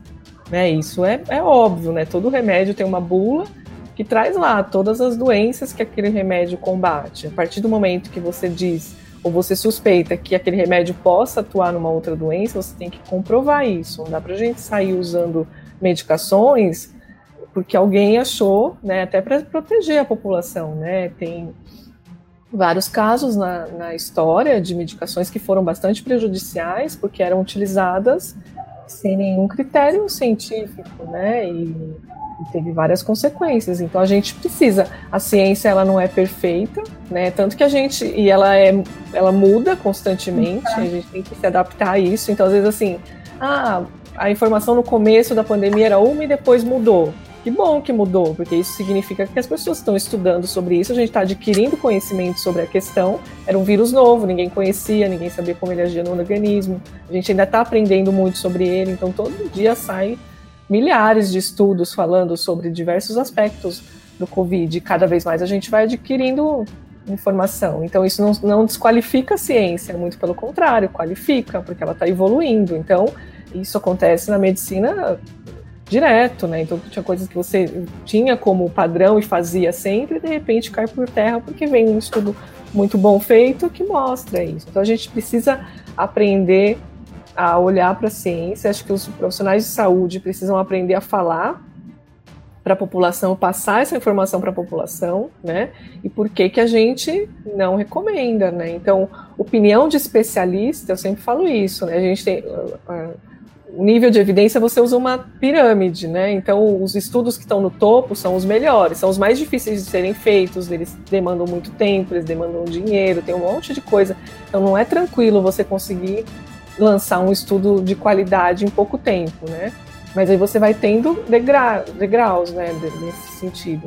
né? Isso é, é óbvio, né? Todo remédio tem uma bula que traz lá todas as doenças que aquele remédio combate. A partir do momento que você diz ou você suspeita que aquele remédio possa atuar numa outra doença, você tem que comprovar isso. Não dá para a gente sair usando medicações porque alguém achou, né, até para proteger a população, né? Tem vários casos na, na história de medicações que foram bastante prejudiciais porque eram utilizadas sem nenhum critério científico, né? E e teve várias consequências. Então a gente precisa. A ciência ela não é perfeita, né? Tanto que a gente e ela é, ela muda constantemente. Uhum. A gente tem que se adaptar a isso. Então às vezes assim, ah, a informação no começo da pandemia era uma e depois mudou. Que bom que mudou, porque isso significa que as pessoas estão estudando sobre isso, a gente está adquirindo conhecimento sobre a questão. Era um vírus novo, ninguém conhecia, ninguém sabia como ele agia no organismo. A gente ainda está aprendendo muito sobre ele, então todo dia sai milhares de estudos falando sobre diversos aspectos do Covid. Cada vez mais a gente vai adquirindo informação. Então, isso não, não desqualifica a ciência, muito pelo contrário, qualifica, porque ela está evoluindo. Então, isso acontece na medicina direto, né? Então, tinha coisas que você tinha como padrão e fazia sempre, e de repente cai por terra porque vem um estudo muito bom feito que mostra isso. Então, a gente precisa aprender a olhar para a ciência. Acho que os profissionais de saúde precisam aprender a falar para a população, passar essa informação para a população, né? E por que que a gente não recomenda, né? Então, opinião de especialista, eu sempre falo isso, né? A gente tem o nível de evidência você usa uma pirâmide, né? Então, os estudos que estão no topo são os melhores, são os mais difíceis de serem feitos, eles demandam muito tempo, eles demandam dinheiro, tem um monte de coisa. Então, não é tranquilo você conseguir lançar um estudo de qualidade em pouco tempo, né? Mas aí você vai tendo degra degraus, né, nesse sentido.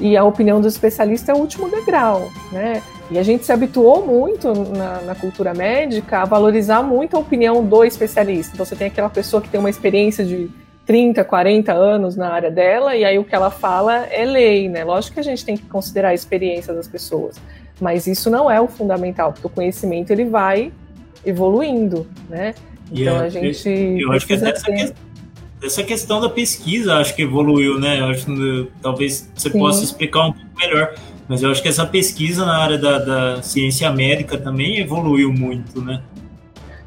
E a opinião do especialista é o último degrau, né? E a gente se habituou muito na, na, cultura médica a valorizar muito a opinião do especialista. Então você tem aquela pessoa que tem uma experiência de 30, 40 anos na área dela, e aí o que ela fala é lei, né? Lógico que a gente tem que considerar a experiência das pessoas, mas isso não é o fundamental, porque o conhecimento ele vai evoluindo, né? Então a gente. Eu, acho que essa, ter... essa questão da pesquisa acho que evoluiu, né? Eu acho que talvez você Sim. possa explicar um pouco melhor. Mas eu acho que essa pesquisa na área da, da ciência médica também evoluiu muito, né?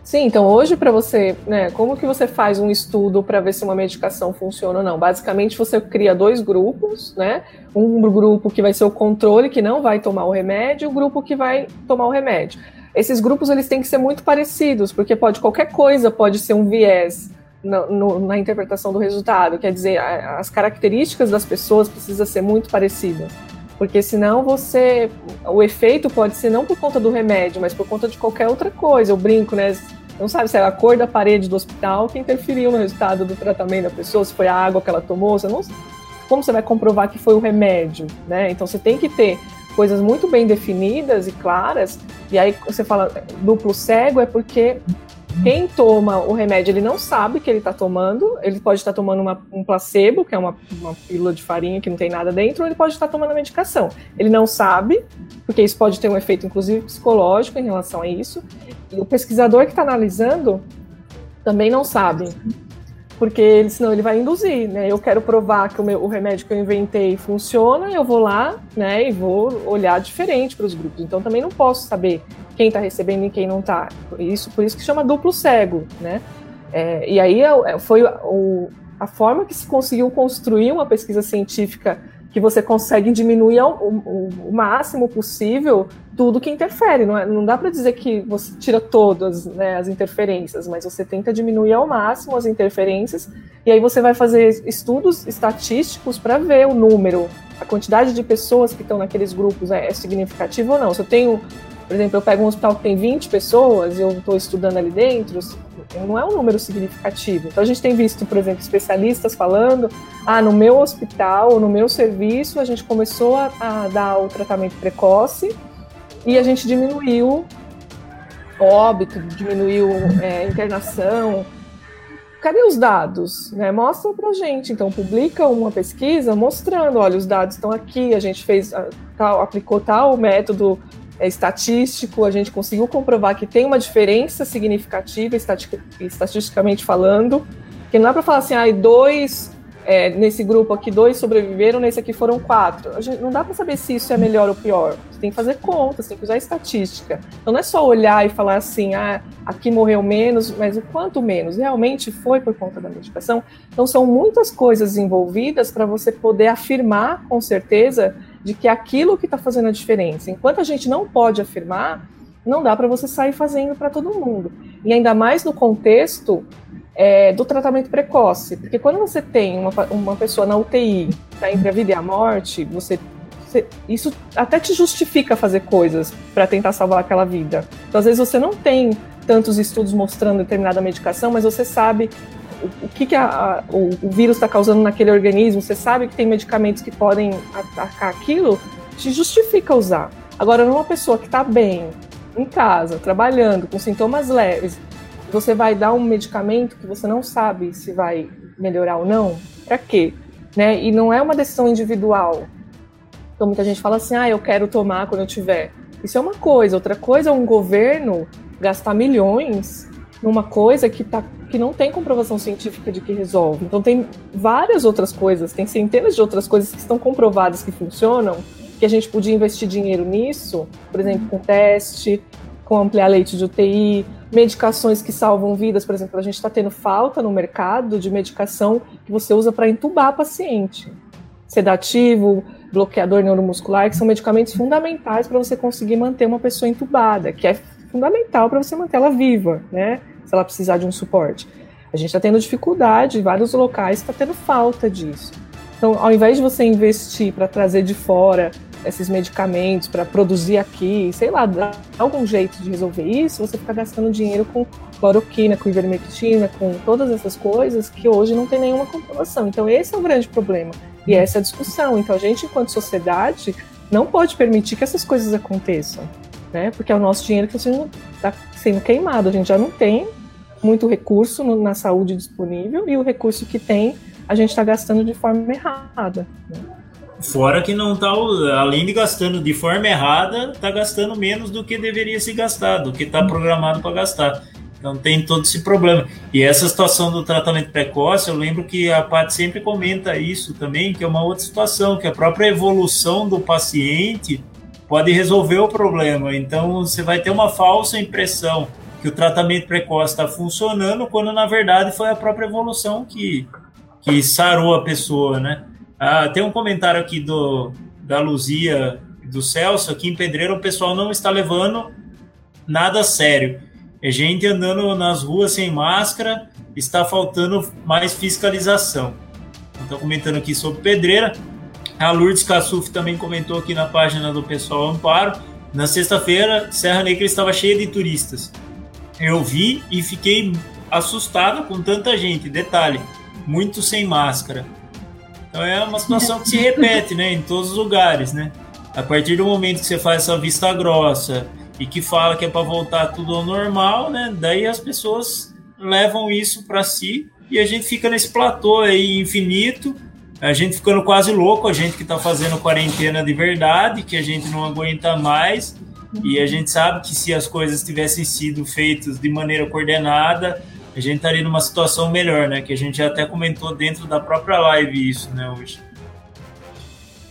Sim, então hoje para você, né, como que você faz um estudo para ver se uma medicação funciona ou não? Basicamente você cria dois grupos, né? Um grupo que vai ser o controle, que não vai tomar o remédio, e o grupo que vai tomar o remédio. Esses grupos eles têm que ser muito parecidos, porque pode qualquer coisa pode ser um viés no, no, na interpretação do resultado. Quer dizer, as características das pessoas precisam ser muito parecidas. Porque senão você. O efeito pode ser não por conta do remédio, mas por conta de qualquer outra coisa. Eu brinco, né? Não sabe se é a cor da parede do hospital que interferiu no resultado do tratamento da pessoa, se foi a água que ela tomou, você não. Como você vai comprovar que foi o remédio, né? Então você tem que ter coisas muito bem definidas e claras. E aí você fala duplo cego é porque quem toma o remédio, ele não sabe que ele está tomando. Ele pode estar tomando uma, um placebo, que é uma, uma pílula de farinha que não tem nada dentro, ou ele pode estar tomando a medicação. Ele não sabe, porque isso pode ter um efeito, inclusive, psicológico em relação a isso. E o pesquisador que está analisando também não sabe porque ele, senão ele vai induzir, né? Eu quero provar que o, meu, o remédio que eu inventei funciona, eu vou lá, né, e vou olhar diferente para os grupos. Então também não posso saber quem está recebendo e quem não está. Isso, por isso que chama duplo cego, né? É, e aí é, é, foi o, a forma que se conseguiu construir uma pesquisa científica que você consegue diminuir ao, o, o, máximo possível tudo que interfere. Não, é, não dá para dizer que você tira todas né, as interferências, mas você tenta diminuir ao máximo as interferências e aí você vai fazer estudos estatísticos para ver o número, a quantidade de pessoas que estão naqueles grupos é, é significativa ou não. Se eu tenho, por exemplo, eu pego um hospital que tem 20 pessoas e eu estou estudando ali dentro, não é um número significativo. Então a gente tem visto, por exemplo, especialistas falando: ah, no meu hospital, no meu serviço, a gente começou a, a dar o tratamento precoce e a gente diminuiu óbito, diminuiu é, internação. Cadê os dados? Né? Mostra pra gente. Então, publica uma pesquisa mostrando: olha, os dados estão aqui, a gente fez, tal, aplicou tal método estatístico, a gente conseguiu comprovar que tem uma diferença significativa, estatisticamente falando, que não dá para falar assim, ah, dois, é, nesse grupo aqui, dois sobreviveram, nesse aqui foram quatro. A gente, não dá para saber se isso é melhor ou pior. Você tem que fazer contas, tem que usar estatística. Então não é só olhar e falar assim, ah, aqui morreu menos, mas o quanto menos? Realmente foi por conta da medicação? Então são muitas coisas envolvidas para você poder afirmar com certeza de que aquilo que está fazendo a diferença. Enquanto a gente não pode afirmar, não dá para você sair fazendo para todo mundo. E ainda mais no contexto é, do tratamento precoce. Porque quando você tem uma, uma pessoa na UTI, está entre a vida e a morte, você, isso até te justifica fazer coisas para tentar salvar aquela vida. Então, às vezes, você não tem tantos estudos mostrando determinada medicação, mas você sabe o, que, que a, a, o, o, vírus está causando naquele organismo, você sabe que tem medicamentos que podem atacar aquilo, te justifica usar. Agora, numa pessoa que está bem, em casa, trabalhando, com sintomas leves, você vai dar um medicamento que você não sabe se vai melhorar ou não, para quê? Né? E não é uma decisão individual. Então muita gente fala assim, ah, eu quero tomar quando eu tiver. Isso é uma coisa. Outra coisa é um governo gastar milhões numa coisa que tá que não tem comprovação científica de que resolve. Então tem várias outras coisas, tem centenas de outras coisas que estão comprovadas que funcionam, que a gente podia investir dinheiro nisso, por exemplo, com teste, com ampliar leite de UTI, medicações que salvam vidas, por exemplo, a gente está tendo falta no mercado de medicação que você usa para entubar paciente. Sedativo, bloqueador neuromuscular, que são medicamentos fundamentais para você conseguir manter uma pessoa entubada, que é fundamental para você manter ela viva, né? Se ela precisar de um suporte. A gente está tendo dificuldade, vários locais está tendo falta disso. Então, ao invés de você investir para trazer de fora esses medicamentos, para produzir aqui, sei lá, dar algum jeito de resolver isso, você fica gastando dinheiro com cloroquina, com ivermectina, com todas essas coisas que hoje não tem nenhuma comprovação. Então, esse é o grande problema. E essa é a discussão. Então, a gente, enquanto sociedade, não pode permitir que essas coisas aconteçam. Né? Porque é o nosso dinheiro que está sendo queimado. A gente já não tem muito recurso no, na saúde disponível e o recurso que tem a gente está gastando de forma errada. Né? Fora que não está, além de gastando de forma errada, está gastando menos do que deveria se gastar, do que está programado para gastar. Então tem todo esse problema. E essa situação do tratamento precoce, eu lembro que a Paty sempre comenta isso também, que é uma outra situação, que a própria evolução do paciente pode resolver o problema. Então você vai ter uma falsa impressão que o tratamento precoce está funcionando, quando na verdade foi a própria evolução que, que sarou a pessoa, né? Ah, tem um comentário aqui do, da Luzia do Celso, aqui em Pedreira o pessoal não está levando nada sério. É gente andando nas ruas sem máscara, está faltando mais fiscalização. Estou comentando aqui sobre Pedreira. A Lourdes Cassuf também comentou aqui na página do Pessoal Amparo. Na sexta-feira, Serra Negra estava cheia de turistas eu vi e fiquei assustado com tanta gente. Detalhe, muito sem máscara. Então é uma situação que se repete, né, em todos os lugares, né? A partir do momento que você faz essa vista grossa e que fala que é para voltar tudo ao normal, né? Daí as pessoas levam isso para si e a gente fica nesse platô aí infinito, a gente ficando quase louco, a gente que está fazendo quarentena de verdade, que a gente não aguenta mais e a gente sabe que se as coisas tivessem sido feitas de maneira coordenada, a gente estaria numa situação melhor, né? Que a gente até comentou dentro da própria live isso, né, hoje.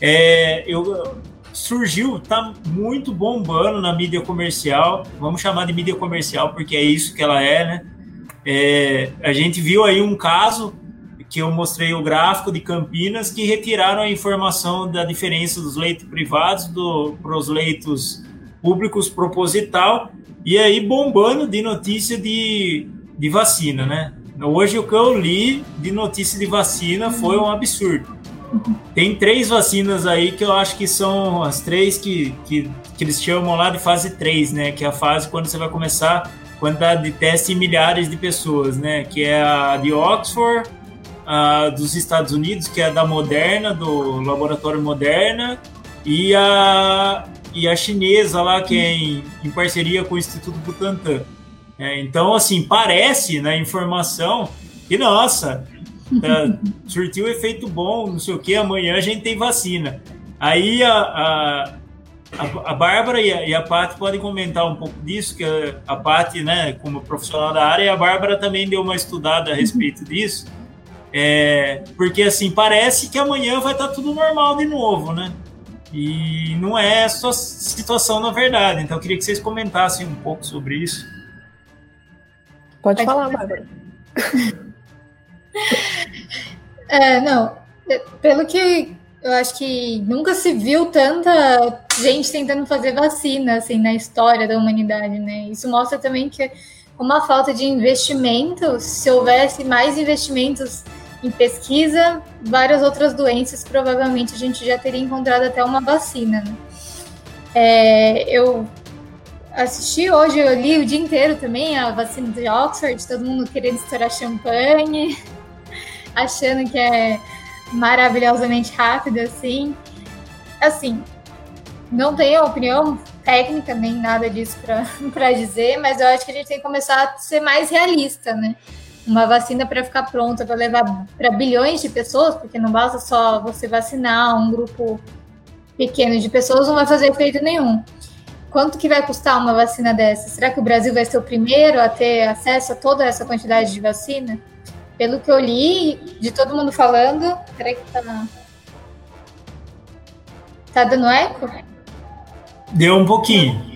É, eu, surgiu, tá muito bombando na mídia comercial, vamos chamar de mídia comercial porque é isso que ela é, né? É, a gente viu aí um caso que eu mostrei o gráfico de Campinas que retiraram a informação da diferença dos leitos privados para os leitos públicos proposital e aí bombando de notícia de, de vacina, né? Hoje o que eu li de notícia de vacina foi um absurdo. Tem três vacinas aí que eu acho que são as três que, que, que eles chamam lá de fase 3, né? Que é a fase quando você vai começar quantidade de teste em milhares de pessoas, né? Que é a de Oxford, a dos Estados Unidos, que é da Moderna, do laboratório Moderna, e a e a chinesa lá, que é em, em parceria com o Instituto Butantan. É, então, assim, parece na informação que, nossa, tá, surtiu efeito bom, não sei o que, amanhã a gente tem vacina. Aí a, a, a, a Bárbara e a, e a Paty podem comentar um pouco disso, que a, a Paty, né, como profissional da área, e a Bárbara também deu uma estudada a respeito disso. É, porque, assim, parece que amanhã vai estar tudo normal de novo, né? E não é essa situação na verdade. Então eu queria que vocês comentassem um pouco sobre isso. Pode falar, Bárbara. é, não. Pelo que eu acho que nunca se viu tanta gente tentando fazer vacina assim na história da humanidade, né? Isso mostra também que uma falta de investimento, se houvesse mais investimentos em pesquisa, várias outras doenças, provavelmente a gente já teria encontrado até uma vacina. Né? É, eu assisti hoje, eu li o dia inteiro também a vacina de Oxford, todo mundo querendo estourar champanhe, achando que é maravilhosamente rápido assim. Assim, não tenho opinião técnica nem nada disso para dizer, mas eu acho que a gente tem que começar a ser mais realista, né? Uma vacina para ficar pronta para levar para bilhões de pessoas, porque não basta só você vacinar um grupo pequeno de pessoas, não vai fazer efeito nenhum. Quanto que vai custar uma vacina dessa? Será que o Brasil vai ser o primeiro a ter acesso a toda essa quantidade de vacina? Pelo que eu li, de todo mundo falando, peraí que tá. Tá dando eco? Deu um pouquinho.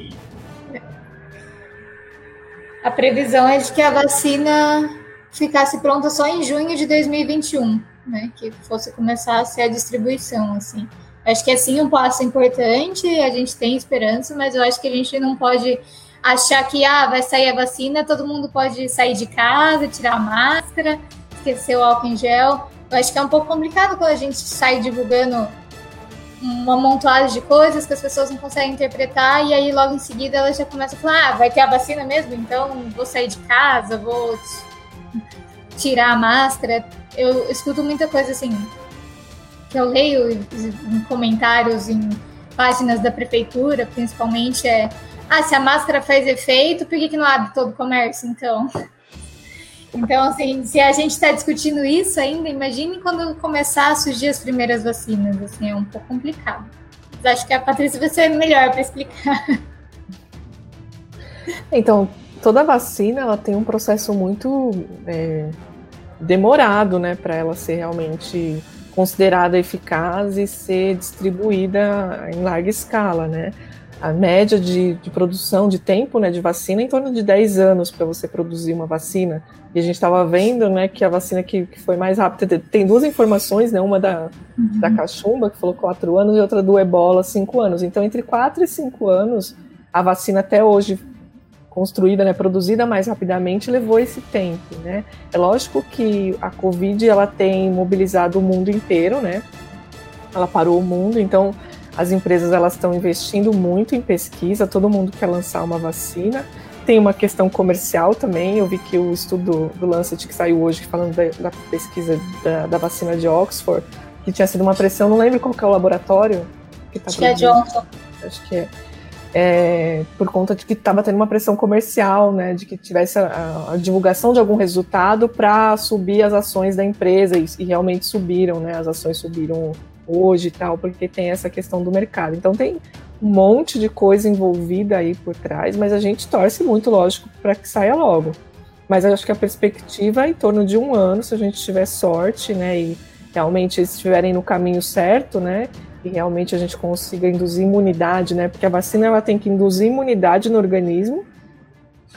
A previsão é de que a vacina ficasse pronta só em junho de 2021, né? Que fosse começar a ser a distribuição, assim. Acho que é sim um passo importante, a gente tem esperança, mas eu acho que a gente não pode achar que ah, vai sair a vacina, todo mundo pode sair de casa, tirar a máscara, esquecer o álcool em gel. Eu acho que é um pouco complicado quando a gente sai divulgando uma montoada de coisas que as pessoas não conseguem interpretar e aí logo em seguida elas já começam a falar, ah, vai ter a vacina mesmo, então vou sair de casa, vou tirar a máscara. Eu escuto muita coisa assim, que eu leio em comentários em páginas da prefeitura, principalmente, é ah, se a máscara faz efeito, por que, que não abre todo o comércio, então? Então, assim, se a gente está discutindo isso ainda, imagine quando começar a surgir as primeiras vacinas, assim, é um pouco complicado. Mas acho que a Patrícia vai ser melhor para explicar. Então, toda vacina ela tem um processo muito é, demorado, né, para ela ser realmente considerada eficaz e ser distribuída em larga escala, né? A média de, de produção de tempo, né, de vacina é em torno de 10 anos para você produzir uma vacina. E a gente estava vendo, né, que a vacina que, que, foi mais rápida tem duas informações, né, uma da, uhum. da cachumba que falou 4 anos e outra do ebola 5 anos. Então, entre 4 e 5 anos, a vacina até hoje construída, né, produzida mais rapidamente, levou esse tempo, né? É lógico que a Covid ela tem mobilizado o mundo inteiro, né? Ela parou o mundo, então as empresas elas estão investindo muito em pesquisa, todo mundo quer lançar uma vacina. Tem uma questão comercial também. Eu vi que o estudo do Lancet que saiu hoje falando da, da pesquisa da, da, vacina de Oxford, que tinha sido uma pressão, não lembro qual que é o laboratório que tá Acho que é Johnson. Acho que é é, por conta de que estava tendo uma pressão comercial, né, de que tivesse a, a divulgação de algum resultado para subir as ações da empresa e, e, realmente subiram, né, as ações subiram hoje e tal, porque tem essa questão do mercado. Então tem um monte de coisa envolvida aí por trás, mas a gente torce muito, lógico, para que saia logo. Mas eu acho que a perspectiva é em torno de um ano, se a gente tiver sorte, né, e realmente estiverem no caminho certo, né, realmente a gente consiga induzir imunidade, né? Porque a vacina ela tem que induzir imunidade no organismo.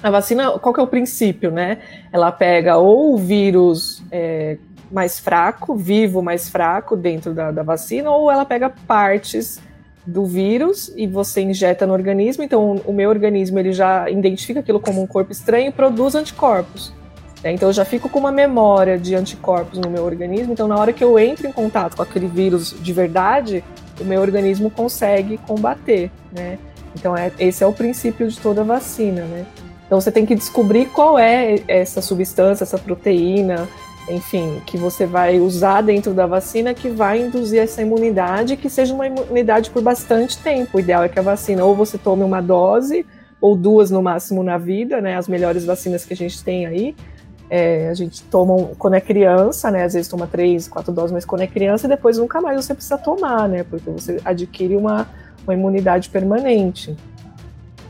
A vacina, qual que é o princípio, né? Ela pega ou o vírus é, mais fraco, vivo mais fraco dentro da, da vacina, ou ela pega partes do vírus e você injeta no organismo. Então, o meu organismo ele já identifica aquilo como um corpo estranho e produz anticorpos. Né? Então eu já fico com uma memória de anticorpos no meu organismo. Então na hora que eu entro em contato com aquele vírus de verdade, o meu organismo consegue combater, né? Então é, esse é o princípio de toda vacina, né? Então você tem que descobrir qual é essa substância, essa proteína, enfim, que você vai usar dentro da vacina que vai induzir essa imunidade, que seja uma imunidade por bastante tempo. O ideal é que a vacina ou você tome uma dose ou duas no máximo na vida, né? As melhores vacinas que a gente tem aí, é, a gente toma quando é criança, né? Às vezes toma três, quatro doses, mas quando é criança, depois nunca mais você precisa tomar, né? Porque você adquire uma, uma imunidade permanente.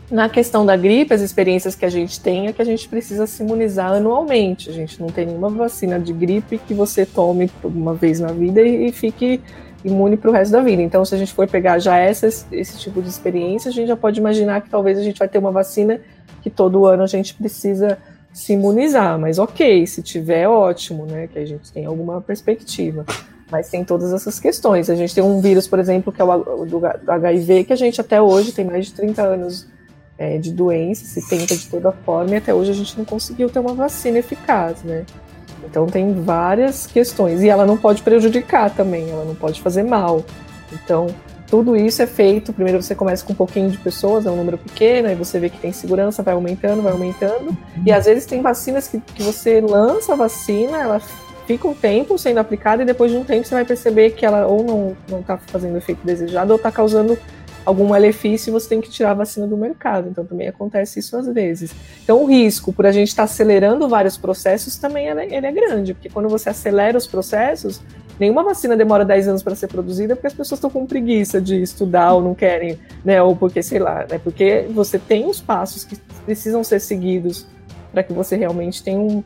Na questão da gripe, as experiências que a gente tem é que a gente precisa se imunizar anualmente. A gente não tem nenhuma vacina de gripe que você tome uma vez na vida e, fique imune para o resto da vida. Então, se a gente for pegar já essas, esse tipo de experiência, a gente já pode imaginar que talvez a gente vai ter uma vacina que todo ano a gente precisa se imunizar, mas ok, se tiver, ótimo, né? Que a gente tem alguma perspectiva. Mas tem todas essas questões. A gente tem um vírus, por exemplo, que é o do HIV, que a gente até hoje tem mais de 30 anos é, de doença, se tenta de toda forma, e até hoje a gente não conseguiu ter uma vacina eficaz, né? Então tem várias questões. E ela não pode prejudicar também, ela não pode fazer mal. Então, tudo isso é feito. Primeiro você começa com um pouquinho de pessoas, é um número pequeno, aí você vê que tem segurança, vai aumentando, vai aumentando. E às vezes tem vacinas que, que você lança a vacina, ela fica um tempo sendo aplicada e depois de um tempo você vai perceber que ela ou não, não tá fazendo efeito desejado ou está causando algum malefício e você tem que tirar a vacina do mercado. Então também acontece isso às vezes. Então o risco por a gente estar tá acelerando vários processos também é, ele é grande, porque quando você acelera os processos, Nenhuma vacina demora 10 anos para ser produzida porque as pessoas estão com preguiça de estudar ou não querem, né? Ou porque, sei lá, né? Porque você tem os passos que precisam ser seguidos para que você realmente tenha um,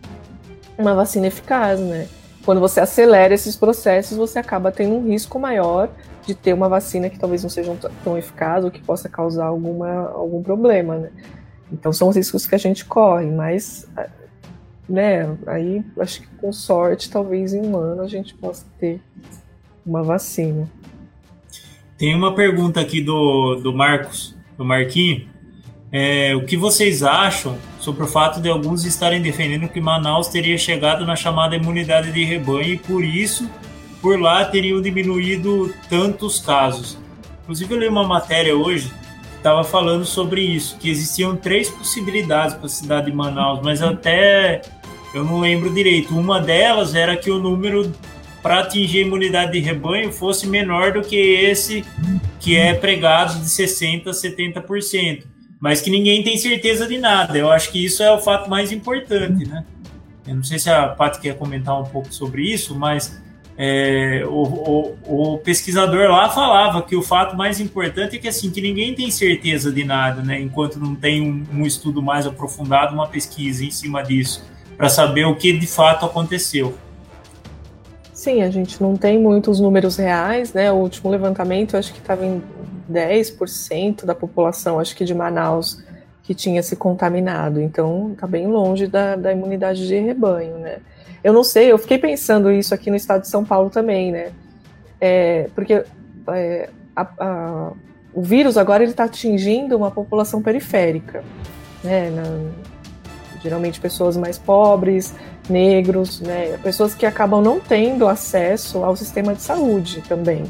uma vacina eficaz, né? Quando você acelera esses processos, você acaba tendo um risco maior de ter uma vacina que talvez não seja tão eficaz ou que possa causar alguma, algum problema, né? Então são os riscos que a gente corre, mas né? Aí acho que com sorte, talvez em um ano a gente possa ter uma vacina. Tem uma pergunta aqui do, do Marcos, do Marquinho. É, o que vocês acham sobre o fato de alguns estarem defendendo que Manaus teria chegado na chamada imunidade de rebanho e por isso, por lá, teriam diminuído tantos casos? Inclusive, eu li uma matéria hoje estava falando sobre isso, que existiam três possibilidades para a cidade de Manaus, mas até eu não lembro direito. Uma delas era que o número para atingir a imunidade de rebanho fosse menor do que esse que é pregado de 60% a 70%. Mas que ninguém tem certeza de nada. Eu acho que isso é o fato mais importante, né? Eu não sei se a Paty quer comentar um pouco sobre isso, mas é, o, o, o, pesquisador lá falava que o fato mais importante é que assim que ninguém tem certeza de nada, né? Enquanto não tem um, um estudo mais aprofundado, uma pesquisa em cima disso, para saber o que de fato aconteceu. Sim, a gente não tem muitos números reais, né? O último levantamento, acho que estava em 10% da população, acho que de Manaus, que tinha se contaminado. Então, está bem longe da, da imunidade de rebanho, né? Eu não sei, eu fiquei pensando isso aqui no estado de São Paulo também, né? É, porque é, a, a, o vírus agora ele está atingindo uma população periférica, né? Na, geralmente pessoas mais pobres, negros, né? Pessoas que acabam não tendo acesso ao sistema de saúde também.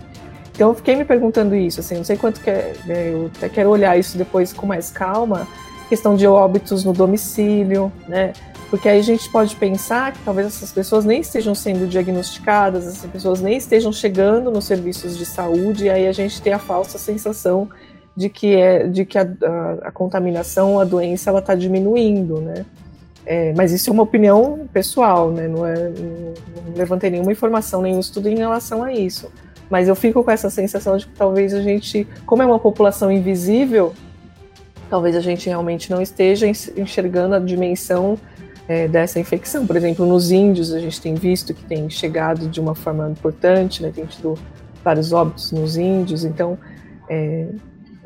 Então eu fiquei me perguntando isso, assim, não sei quanto que é, né, eu até quero olhar isso depois com mais calma, questão de óbitos no domicílio, né? Porque aí a gente pode pensar que talvez essas pessoas nem estejam sendo diagnosticadas, essas pessoas nem estejam chegando nos serviços de saúde, e aí a gente tem a falsa sensação de que, é, de que a, a, a contaminação, a doença, ela está diminuindo, né? É, mas isso é uma opinião pessoal, né? Não, é, não, levantei nenhuma informação, nenhum estudo em relação a isso. Mas eu fico com essa sensação de que talvez a gente, como é uma população invisível, talvez a gente realmente não esteja enxergando a dimensão é, dessa infecção. Por exemplo, nos índios, a gente tem visto que tem chegado de uma forma importante, né, tem tido vários óbitos nos índios, então é,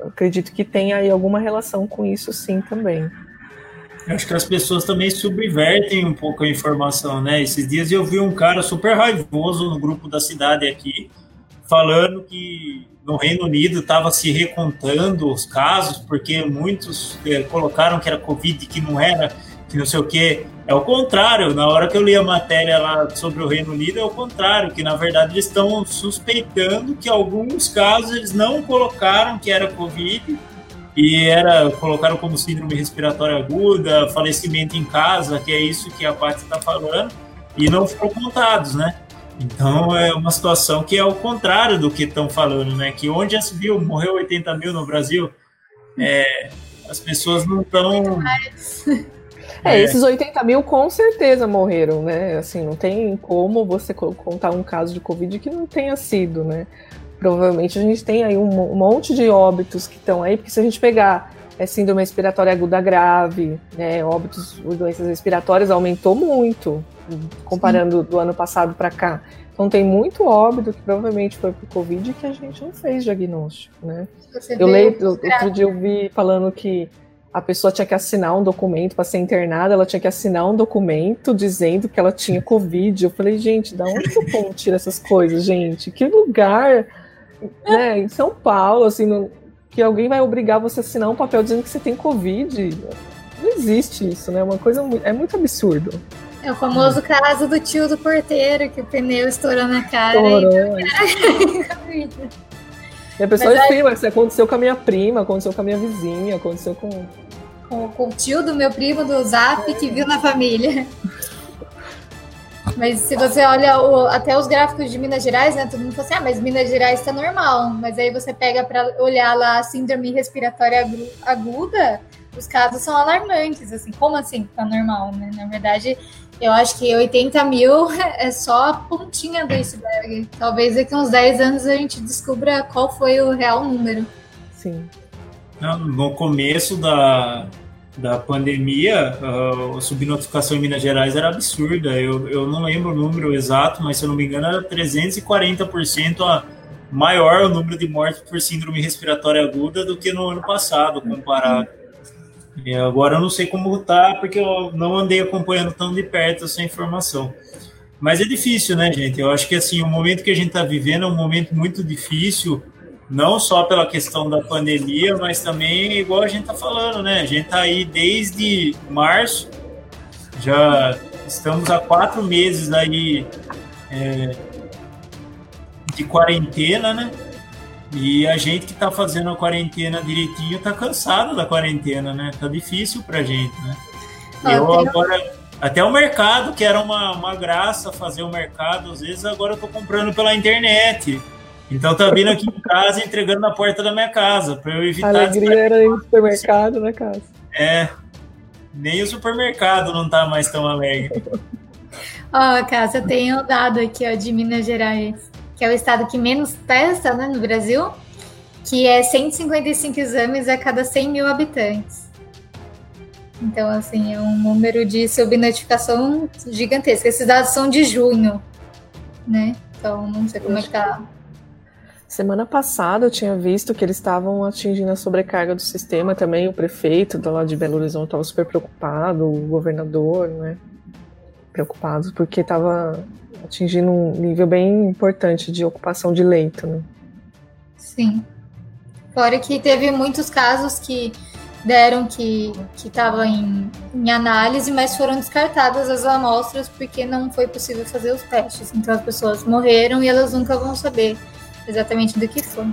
acredito que tem aí alguma relação com isso sim também. Acho que as pessoas também subvertem um pouco a informação, né? Esses dias eu vi um cara super raivoso no grupo da cidade aqui, falando que no Reino Unido estava se recontando os casos, porque muitos é, colocaram que era Covid, que não era, que não sei o quê. É o contrário, na hora que eu li a matéria lá sobre o Reino Unido, é o contrário, que na verdade eles estão suspeitando que alguns casos eles não colocaram que era Covid e era colocaram como síndrome respiratória aguda, falecimento em casa, que é isso que a parte está falando, e não foram contados, né? Então é uma situação que é o contrário do que estão falando, né? Que onde já se viu, morreu 80 mil no Brasil, é, as pessoas não estão é, é, esses 80 mil com certeza morreram, né? Assim, não tem como você contar um caso de Covid que não tenha sido, né? Provavelmente a gente tem aí um, um monte de óbitos que estão aí, porque se a gente pegar é, síndrome respiratória aguda grave, né, óbitos por doenças respiratórias aumentou muito, comparando Sim. do ano passado para cá. Então tem muito óbito que provavelmente foi por Covid que a gente não fez diagnóstico, né? eu leio, outro dia eu vi falando que a pessoa tinha que assinar um documento para ser internada, ela tinha que assinar um documento dizendo que ela tinha Covid. Eu falei, gente, da onde que o povo tira essas coisas, gente? Que lugar, né, em São Paulo, assim, que alguém vai obrigar você a assinar um papel dizendo que você tem Covid? Não existe isso, né? É uma coisa, é muito absurdo. É o famoso caso do tio do porteiro, que o pneu estourou na cara. Estourou. E... E a pessoa Mas isso aconteceu com a minha prima, aconteceu com a minha vizinha, aconteceu com. Com, com o tio do meu primo do Zap que viu na família. Mas se você olha o, até os gráficos de Minas Gerais, né? Todo mundo fala assim, ah, mas Minas Gerais está normal. Mas aí você pega para olhar lá a síndrome respiratória aguda, os casos são alarmantes, assim, como assim tá normal, né? Na verdade, eu acho que 80 mil é só a pontinha do iceberg. Talvez daqui uns 10 anos a gente descubra qual foi o real número. Sim. No começo da, da pandemia, a subnotificação em Minas Gerais era absurda. Eu, eu não lembro o número exato, mas se eu não me engano era 340% a maior o número de mortes por síndrome respiratória aguda do que no ano passado, comparado. E agora eu não sei como tá, porque eu não andei acompanhando tão de perto essa informação. Mas é difícil, né, gente? Eu acho que assim, o momento que a gente está vivendo é um momento muito difícil, não só pela questão da pandemia, mas também, igual a gente está falando, né? A gente está aí desde março, já estamos há quatro meses aí é, de quarentena, né? E a gente que tá fazendo a quarentena direitinho tá cansado da quarentena, né? Tá difícil pra gente, né? Eu agora, até o mercado, que era uma, uma graça fazer o mercado, às vezes agora eu tô comprando pela internet. Então tá vindo aqui em casa entregando na porta da minha casa, para eu evitar. A alegria era ir no supermercado na casa. É. Nem o supermercado não tá mais tão alegre. Ó, oh, Cássia, eu tenho dado aqui ó, de Minas Gerais, que é o estado que menos testa né, no Brasil, que é 155 exames a cada 100 mil habitantes. Então, assim, é um número de subnotificação gigantesco. Esses dados são de junho, né? Então, não sei como é que tá. Semana passada eu tinha visto que eles estavam atingindo a sobrecarga do sistema também. O prefeito do lado de Belo Horizonte estava super preocupado, o governador, né? Preocupados porque estava atingindo um nível bem importante de ocupação de leito, né? Sim. Fora que teve muitos casos que deram que estava em, em análise, mas foram descartadas as amostras porque não foi possível fazer os testes. Então as pessoas morreram e elas nunca vão saber exatamente do que foi.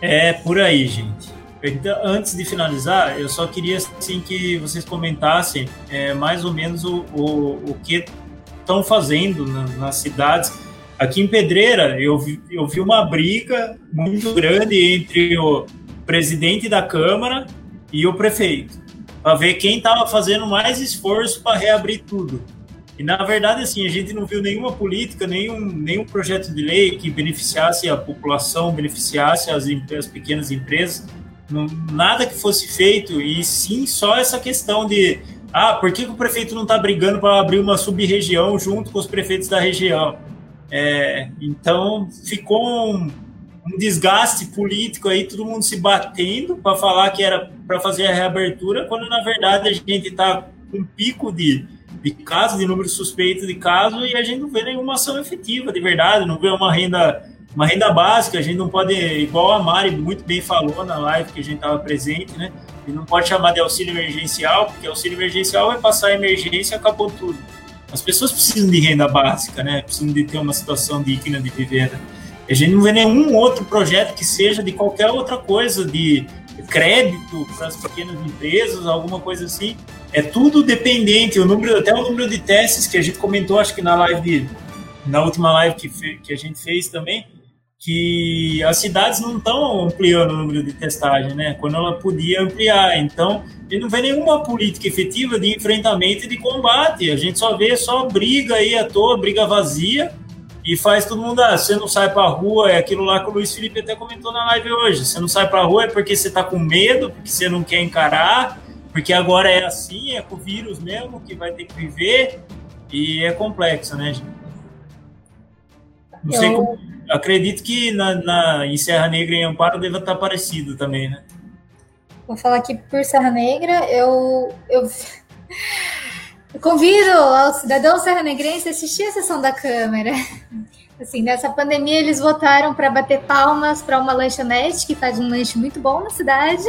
É por aí, gente. Então, antes de finalizar, eu só queria assim, que vocês comentassem é, mais ou menos o, o, o que estão fazendo na, nas cidades. Aqui em Pedreira, eu vi, eu vi uma briga muito grande entre o presidente da Câmara e o prefeito, para ver quem estava fazendo mais esforço para reabrir tudo. E na verdade, assim, a gente não viu nenhuma política, nenhum, nenhum projeto de lei que beneficiasse a população, beneficiasse as, as pequenas empresas, não, nada que fosse feito, e sim só essa questão de ah, por que, que o prefeito não está brigando para abrir uma sub-região junto com os prefeitos da região? É, então ficou um, um desgaste político aí, todo mundo se batendo para falar que era para fazer a reabertura, quando na verdade a gente está com um pico de, de casos, de número suspeito de casos, e a gente não vê nenhuma ação efetiva de verdade, não vê uma renda, uma renda básica, a gente não pode, igual a Mari muito bem falou na live que a gente estava presente, né? E não pode chamar de auxílio emergencial, porque auxílio emergencial vai passar a emergência e acabou tudo. As pessoas precisam de renda básica, né? Precisam de ter uma situação digna de viver. A gente não vê nenhum outro projeto que seja de qualquer outra coisa, de crédito para as pequenas empresas, alguma coisa assim. É tudo dependente, o número, até o número de testes que a gente comentou, acho que na live, na última live que, que a gente fez também, que as cidades não estão ampliando o número de testagem, né? Quando ela podia ampliar. Então, gente não vê nenhuma política efetiva de enfrentamento e de combate. A gente só vê só briga aí à toa, briga vazia e faz todo mundo, ah, você não sai pra rua, é aquilo lá que o Luiz Felipe até comentou na live hoje. Você não sai pra rua é porque você tá com medo, porque você não quer encarar, porque agora é assim, é com o vírus mesmo que vai ter que viver, e é complexo, né, gente? Não sei como, acredito que na, na, em Serra Negra e em Amparo deva estar parecido também, né? Vou falar aqui por Serra Negra, eu, eu Convido ao cidadão serra-negrense a assistir a sessão da Câmara. Assim, nessa pandemia eles votaram para bater palmas para uma lanchonete que faz um lanche muito bom na cidade.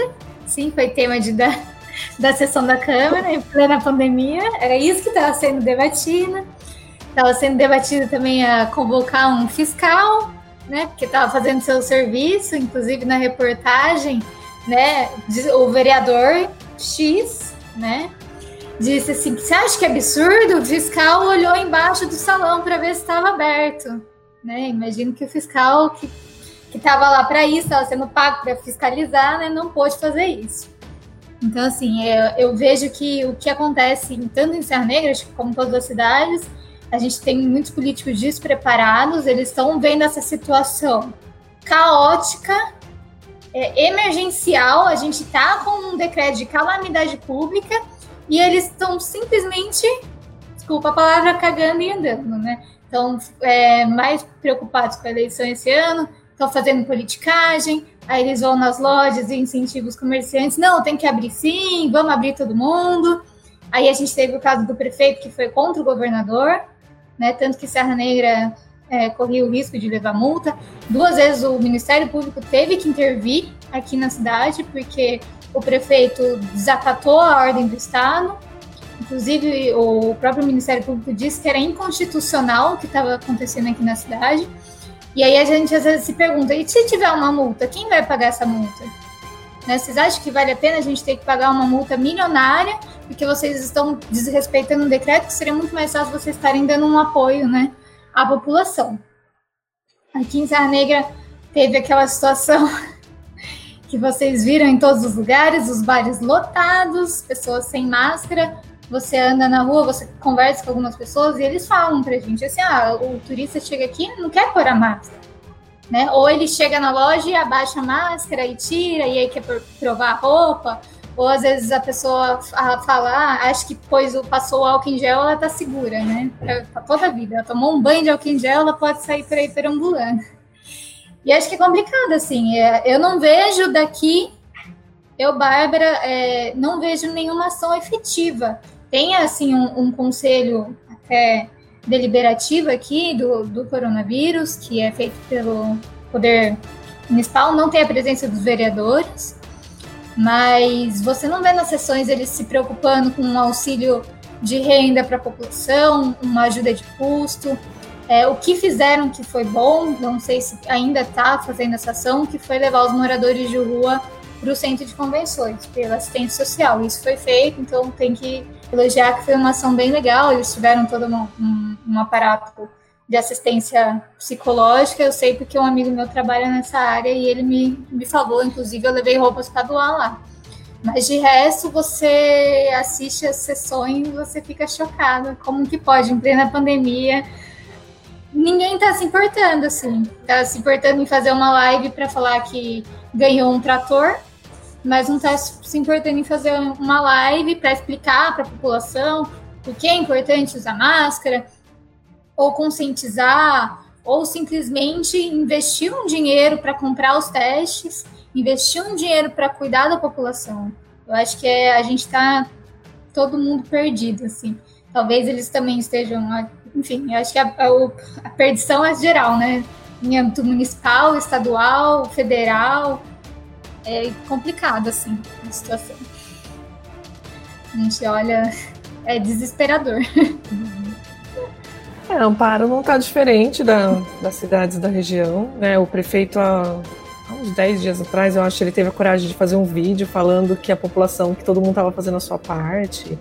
Sim, foi tema de, da, da sessão da Câmara em plena pandemia. Era isso que estava sendo debatido. Estava sendo debatido também a convocar um fiscal, né? Porque estava fazendo seu serviço, inclusive na reportagem, né? O vereador X, né? Disse assim: Você acha que é absurdo? O fiscal olhou embaixo do salão para ver se estava aberto. Né? Imagino que o fiscal que estava lá para isso, estava sendo pago para fiscalizar, né, não pôde fazer isso. Então, assim, eu, eu, vejo que o que acontece tanto em Serra Negra, como em todas as cidades, a gente tem muitos políticos despreparados, eles estão vendo essa situação caótica, é, emergencial, a gente está com um decreto de calamidade pública e eles estão simplesmente, desculpa a palavra, cagando e andando, né? Estão é, mais preocupados com a eleição esse ano, estão fazendo politicagem, aí eles vão nas lojas e incentivam os comerciantes, não, tem que abrir sim, vamos abrir todo mundo. Aí a gente teve o caso do prefeito que foi contra o governador, né? Tanto que Serra Negra é, corria o risco de levar multa. Duas vezes o Ministério Público teve que intervir aqui na cidade, porque o prefeito desacatou a ordem do Estado. Inclusive, o próprio Ministério Público disse que era inconstitucional o que estava acontecendo aqui na cidade. E aí a gente às vezes se pergunta: e se tiver uma multa, quem vai pagar essa multa? Né? Vocês acham que vale a pena a gente ter que pagar uma multa milionária porque vocês estão desrespeitando um decreto que seria muito mais fácil vocês estarem dando um apoio né, à população? Aqui em Serra Negra teve aquela situação que vocês viram em todos os lugares, os bares lotados, pessoas sem máscara, você anda na rua, você conversa com algumas pessoas e eles falam pra gente assim: ah, o turista chega aqui não quer pôr a máscara. Né? Ou ele chega na loja e abaixa a máscara e tira, e aí quer provar a roupa. Ou às vezes a pessoa fala, ah, acho que pois passou o álcool em gel, ela tá segura, né? Pra, pra, toda a vida. Ela tomou um banho de álcool em gel, ela pode sair por aí perambulando. E acho que é complicado, assim. É, eu não vejo daqui, eu, Bárbara, é, não vejo nenhuma ação efetiva. Tem, assim, um, um conselho até deliberativo aqui do, do coronavírus, que é feito pelo Poder Municipal, não tem a presença dos vereadores mas você não vê nas sessões eles se preocupando com um auxílio de renda para a população, uma ajuda de custo. É, o que fizeram que foi bom, não sei se ainda está fazendo essa ação, que foi levar os moradores de rua para o centro de convenções, pela assistência social. Isso foi feito, então tem que elogiar que foi uma ação bem legal. Eles tiveram todo um, um, um aparato de assistência psicológica, eu sei porque um amigo meu trabalha nessa área e ele me, me falou, inclusive eu levei roupas para doar lá. Mas de resto, você assiste as sessões e você fica chocada. Como que pode, em plena pandemia, ninguém está se importando, assim. Está se importando em fazer uma live para falar que ganhou um trator, mas não está se importando em fazer uma live para explicar para a população por que é importante usar máscara, ou conscientizar, ou simplesmente investir um dinheiro para comprar os testes, investir um dinheiro para cuidar da população. Eu acho que é, a gente está todo mundo perdido, assim. Talvez eles também estejam, enfim, eu acho que a, a, a perdição é geral, né? Em âmbito municipal, estadual, federal, é complicado, assim, a situação. A gente olha, é desesperador. É, Amparo não está diferente da, das cidades da região. Né? O prefeito, há, há uns 10 dias atrás, eu acho ele teve a coragem de fazer um vídeo falando que a população, que todo mundo estava fazendo a sua parte,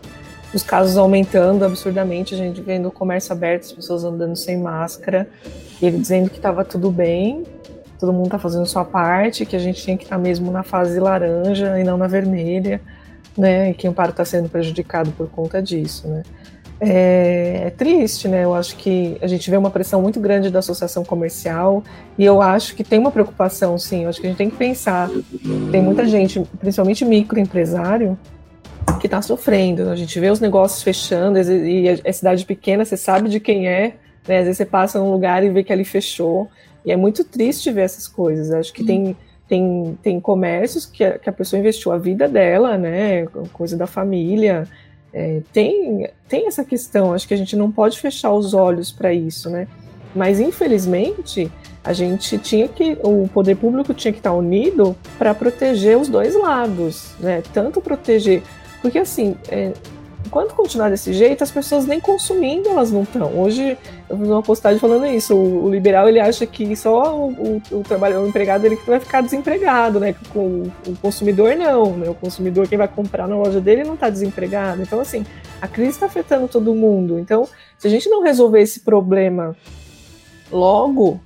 os casos aumentando absurdamente, a gente vendo o comércio aberto, as pessoas andando sem máscara, ele dizendo que estava tudo bem, todo mundo está fazendo sua parte, que a gente tinha que estar tá mesmo na fase laranja e não na vermelha, né? E que o Amparo está sendo prejudicado por conta disso, né? é, é, triste, né? Eu acho que a gente vê uma pressão muito grande da associação comercial e eu acho que tem uma preocupação, sim. Eu acho que a gente tem que pensar. Tem muita gente, principalmente microempresário, que está sofrendo. A gente vê os negócios fechando e é cidade pequena, você sabe de quem é. Né? Às vezes você passa num lugar e vê que ali fechou. E é muito triste ver essas coisas. Acho que tem tem, tem comércios que a, que a pessoa investiu a vida dela, né? Coisa da família. É, tem, tem essa questão, acho que a gente não pode fechar os olhos para isso, né? Mas infelizmente a gente tinha que, o poder público tinha que estar unido para proteger os dois lados, né? Tanto proteger, porque assim, é, enquanto continuar desse jeito, as pessoas nem consumindo elas não estão. Hoje eu fiz uma postagem falando isso. O, o liberal ele acha que só o, o, o trabalhador, o empregado, ele vai ficar desempregado, né? Com o consumidor não, né? O consumidor quem vai comprar na loja dele não está desempregado. Então assim, a crise está afetando todo mundo. Então, se a gente não resolver esse problema logo,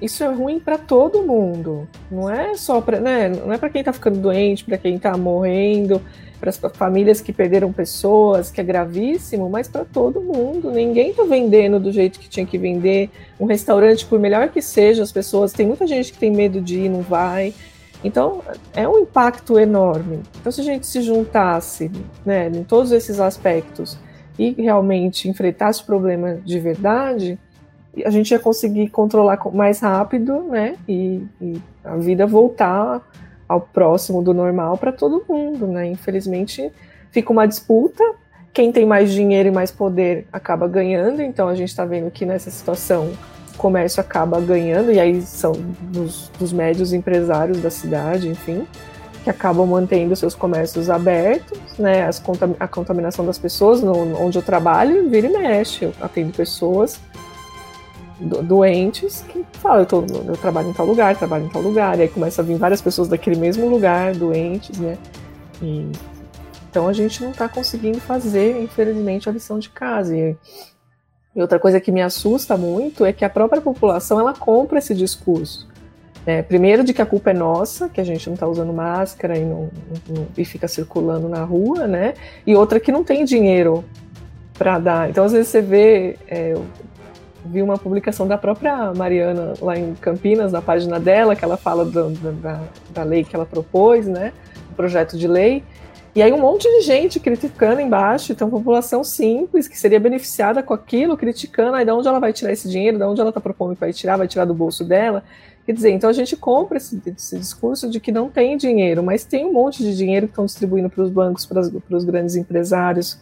isso é ruim para todo mundo. Não é só para, né? Não é para quem está ficando doente, para quem está morrendo para as famílias que perderam pessoas, que é gravíssimo, mas para todo mundo. Ninguém está vendendo do jeito que tinha que vender. Um restaurante, por melhor que seja, as pessoas. Tem muita gente que tem medo de ir, não vai. Então, é um impacto enorme. Então, se a gente se juntasse né, em todos esses aspectos e realmente enfrentasse o problema de verdade, a gente ia conseguir controlar mais rápido, né? E, e a vida voltar ao próximo do normal para todo mundo, né? Infelizmente fica uma disputa. Quem tem mais dinheiro e mais poder acaba ganhando, então a gente está vendo que nessa situação o comércio acaba ganhando, e aí são dos, dos médios empresários da cidade, enfim, que acabam mantendo seus comércios abertos, né? As, a contaminação das pessoas, no, onde eu trabalho, vira e mexe. Eu atendo pessoas doentes que falam, eu, tô, eu trabalho em tal lugar, trabalho em tal lugar, e aí começa a vir várias pessoas daquele mesmo lugar, doentes, né? E, então a gente não está conseguindo fazer, infelizmente, a lição de casa. E, e outra coisa que me assusta muito é que a própria população ela compra esse discurso. É, primeiro de que a culpa é nossa, que a gente não está usando máscara e, não, não, e fica circulando na rua, né? E outra que não tem dinheiro para dar. Então, às vezes você vê, é, vi uma publicação da própria Mariana lá em Campinas, na página dela, que ela fala do, da, da lei que ela propôs, né? O projeto de lei. E aí um monte de gente criticando embaixo, então população simples que seria beneficiada com aquilo, criticando, aí de onde ela vai tirar esse dinheiro, de onde ela está propondo que vai tirar, vai tirar do bolso dela. Quer dizer, então a gente compra esse, esse, discurso de que não tem dinheiro, mas tem um monte de dinheiro que estão distribuindo para os bancos, para os grandes empresários,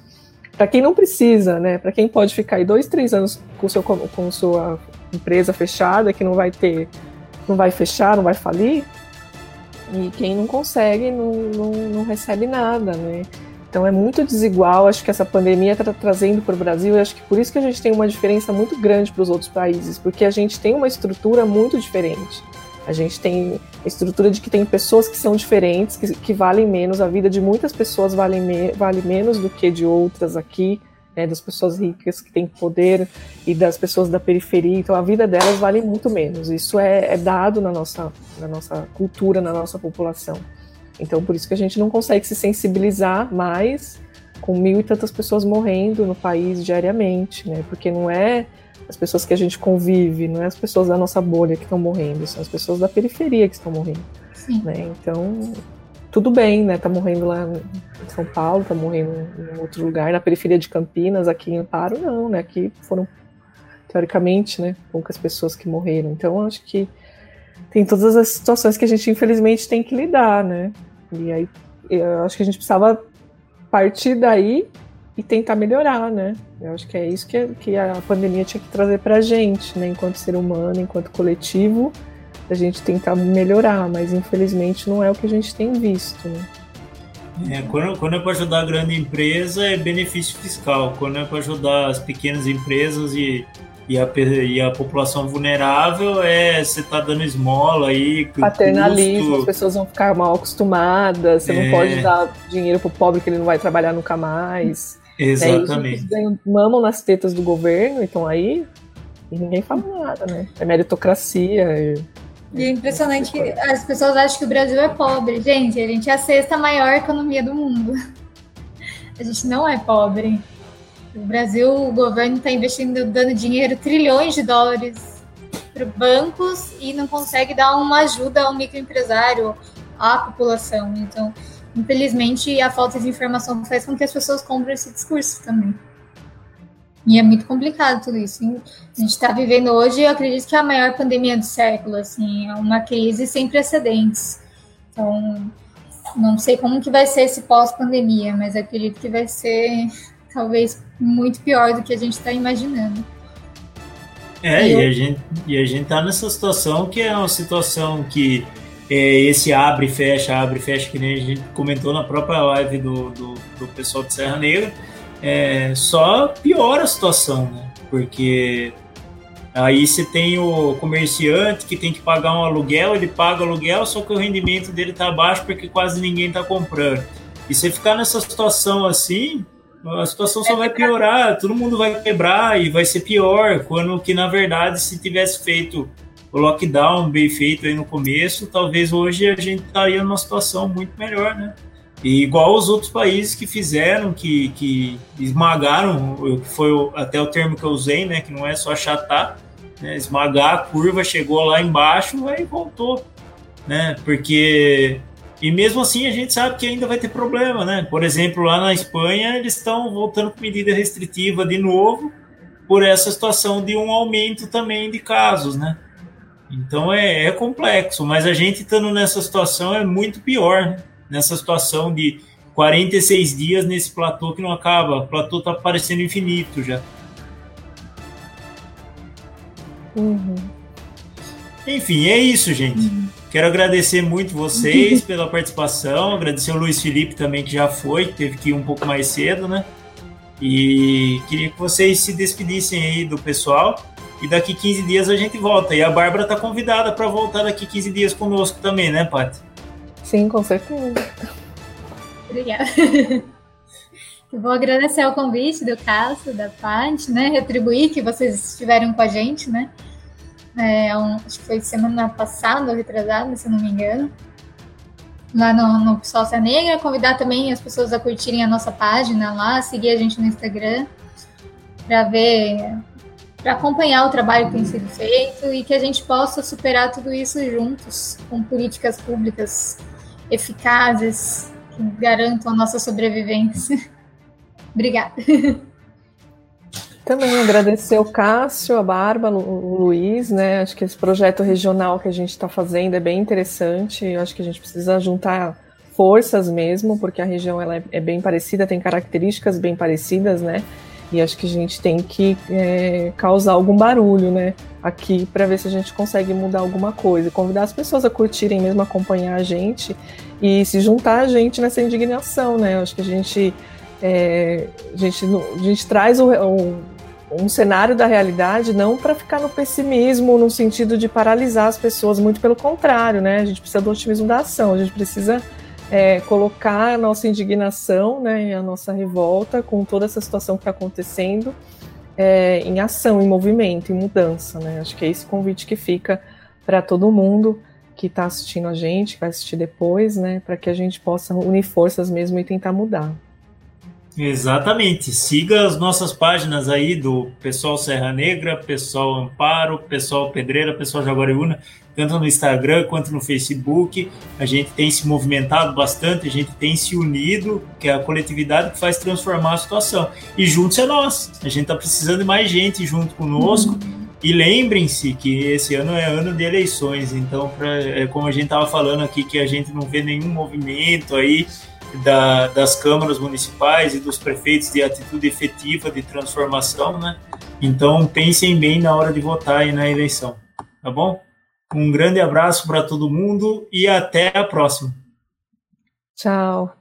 para quem não precisa, né? Para quem pode ficar aí dois, três anos com, seu, com sua empresa fechada, que não vai ter, não vai fechar, não vai falir, e quem não consegue não, não, não recebe nada, né? Então é muito desigual. Acho que essa pandemia está trazendo para o Brasil. E acho que por isso que a gente tem uma diferença muito grande para os outros países, porque a gente tem uma estrutura muito diferente. A gente tem a estrutura de que tem pessoas que são diferentes, que, que valem menos. A vida de muitas pessoas vale, me, vale menos do que de outras aqui, né, das pessoas ricas que têm poder e das pessoas da periferia. Então a vida delas vale muito menos. Isso é, é dado na nossa, na nossa cultura, na nossa população. Então, por isso que a gente não consegue se sensibilizar mais com mil e tantas pessoas morrendo no país diariamente, né? Porque não é as pessoas que a gente convive, não é as pessoas da nossa bolha que estão morrendo, são as pessoas da periferia que estão morrendo. Né? Então, tudo bem, né? Tá morrendo lá em São Paulo, tá morrendo em outro lugar, na periferia de Campinas, aqui em Amparo, não, né? Aqui foram, teoricamente, né, poucas pessoas que morreram. Então, acho que tem todas as situações que a gente, infelizmente, tem que lidar, né? E aí eu acho que a gente precisava partir daí e tentar melhorar, né? Eu acho que é isso que, que a pandemia tinha que trazer pra gente, né? Enquanto ser humano, enquanto coletivo, a gente tentar melhorar, mas infelizmente não é o que a gente tem visto, né? É, quando, quando é para ajudar a grande empresa, é benefício fiscal. Quando é para ajudar as pequenas empresas e e a, e a população vulnerável é você tá dando esmola aí. Paternalismo, custo... as pessoas vão ficar mal acostumadas, você é... não pode dar dinheiro pro pobre que ele não vai trabalhar nunca mais. Exatamente. É, mamam nas tetas do governo, então aí e ninguém fala nada, né? É meritocracia. E... E é impressionante que as pessoas acham que o Brasil é pobre. Gente, a gente é a sexta maior economia do mundo. A gente não é pobre. O Brasil, o governo está investindo, dando dinheiro, trilhões de dólares para bancos e não consegue dar uma ajuda ao microempresário, à população. Então, infelizmente, a falta de informação faz com que as pessoas comprem esse discurso também. E é muito complicado tudo isso. A gente está vivendo hoje, eu acredito que é a maior pandemia do século, assim, é uma crise sem precedentes. Então, não sei como que vai ser esse pós-pandemia, mas acredito que vai ser talvez muito pior do que a gente está imaginando. É, e, eu... e, a gente, e a gente tá nessa situação que é uma situação que é, esse abre e fecha, abre e fecha, que nem a gente comentou na própria live do, do, do pessoal de Serra Negra, é, só piora a situação, né? Porque aí você tem o comerciante que tem que pagar um aluguel, ele paga aluguel, só que o rendimento dele tá baixo porque quase ninguém tá comprando. E você ficar nessa situação assim, a situação só vai piorar, todo mundo vai quebrar e vai ser pior, quando que na verdade se tivesse feito o lockdown bem feito aí no começo, talvez hoje a gente estaria numa situação muito melhor, né? E igual os outros países que fizeram, que, que esmagaram, foi até o termo que eu usei, né? Que não é só achatar, né? esmagar a curva, chegou lá embaixo, aí voltou, né? Porque e mesmo assim a gente sabe que ainda vai ter problema, né? Por exemplo, lá na Espanha eles estão voltando com medida restritiva de novo por essa situação de um aumento também de casos, né? Então é, é complexo, mas a gente estando nessa situação é muito pior, né? Nessa situação de 46 dias nesse platô que não acaba. O platô tá parecendo infinito já. Uhum. Enfim, é isso, gente. Uhum. Quero agradecer muito vocês pela participação, agradecer o Luiz Felipe também, que já foi, teve que ir um pouco mais cedo, né? E queria que vocês se despedissem aí do pessoal. E daqui 15 dias a gente volta. E a Bárbara está convidada para voltar daqui 15 dias conosco também, né, Paty? Sim, com certeza. Obrigada. Eu vou agradecer o convite do Cássio, da Paty, né? Retribuir que vocês estiveram com a gente, né? é, um, acho que foi semana passada, ou retrasada, se não me engano, lá no, no Sócia Negra. Convidar também as pessoas a curtirem a nossa página lá, seguir a gente no Instagram, para ver, para acompanhar o trabalho que tem sido feito e que a gente possa superar tudo isso juntos, com políticas públicas eficazes que garantam a nossa sobrevivência. Obrigada. Também agradecer o Cássio, a Bárbara, o Luiz, né? Acho que esse projeto regional que a gente está fazendo é bem interessante. Eu acho que a gente precisa juntar forças mesmo, porque a região ela é, é bem parecida, tem características bem parecidas, né? E acho que a gente tem que é, causar algum barulho, né? Aqui para ver se a gente consegue mudar alguma coisa. Convidar as pessoas a curtirem mesmo, acompanhar a gente e se juntar a gente nessa indignação, né? Acho que a gente é, a, gente, a gente traz o, o um cenário da realidade não para ficar no pessimismo, no sentido de paralisar as pessoas, muito pelo contrário, né? A gente precisa do otimismo da ação, a gente precisa é, colocar a nossa indignação né, e a nossa revolta com toda essa situação que está acontecendo é, em ação, em movimento, em mudança. Né? Acho que é esse convite que fica para todo mundo que está assistindo a gente, que vai assistir depois, né, para que a gente possa unir forças mesmo e tentar mudar. Exatamente. Siga as nossas páginas aí do Pessoal Serra Negra, Pessoal Amparo, Pessoal Pedreira, Pessoal Jaguariúna, tanto no Instagram quanto no Facebook. A gente tem se movimentado bastante, a gente tem se unido, que é a coletividade que faz transformar a situação. E juntos é nós. A gente está precisando de mais gente junto conosco. Uhum. E lembrem-se que esse ano é ano de eleições, então, pra, é como a gente estava falando aqui, que a gente não vê nenhum movimento aí da, das câmaras municipais e dos prefeitos de atitude efetiva de transformação, né? Então pensem bem na hora de votar aí na eleição, tá bom? Um grande abraço para todo mundo e até a próxima. Tchau.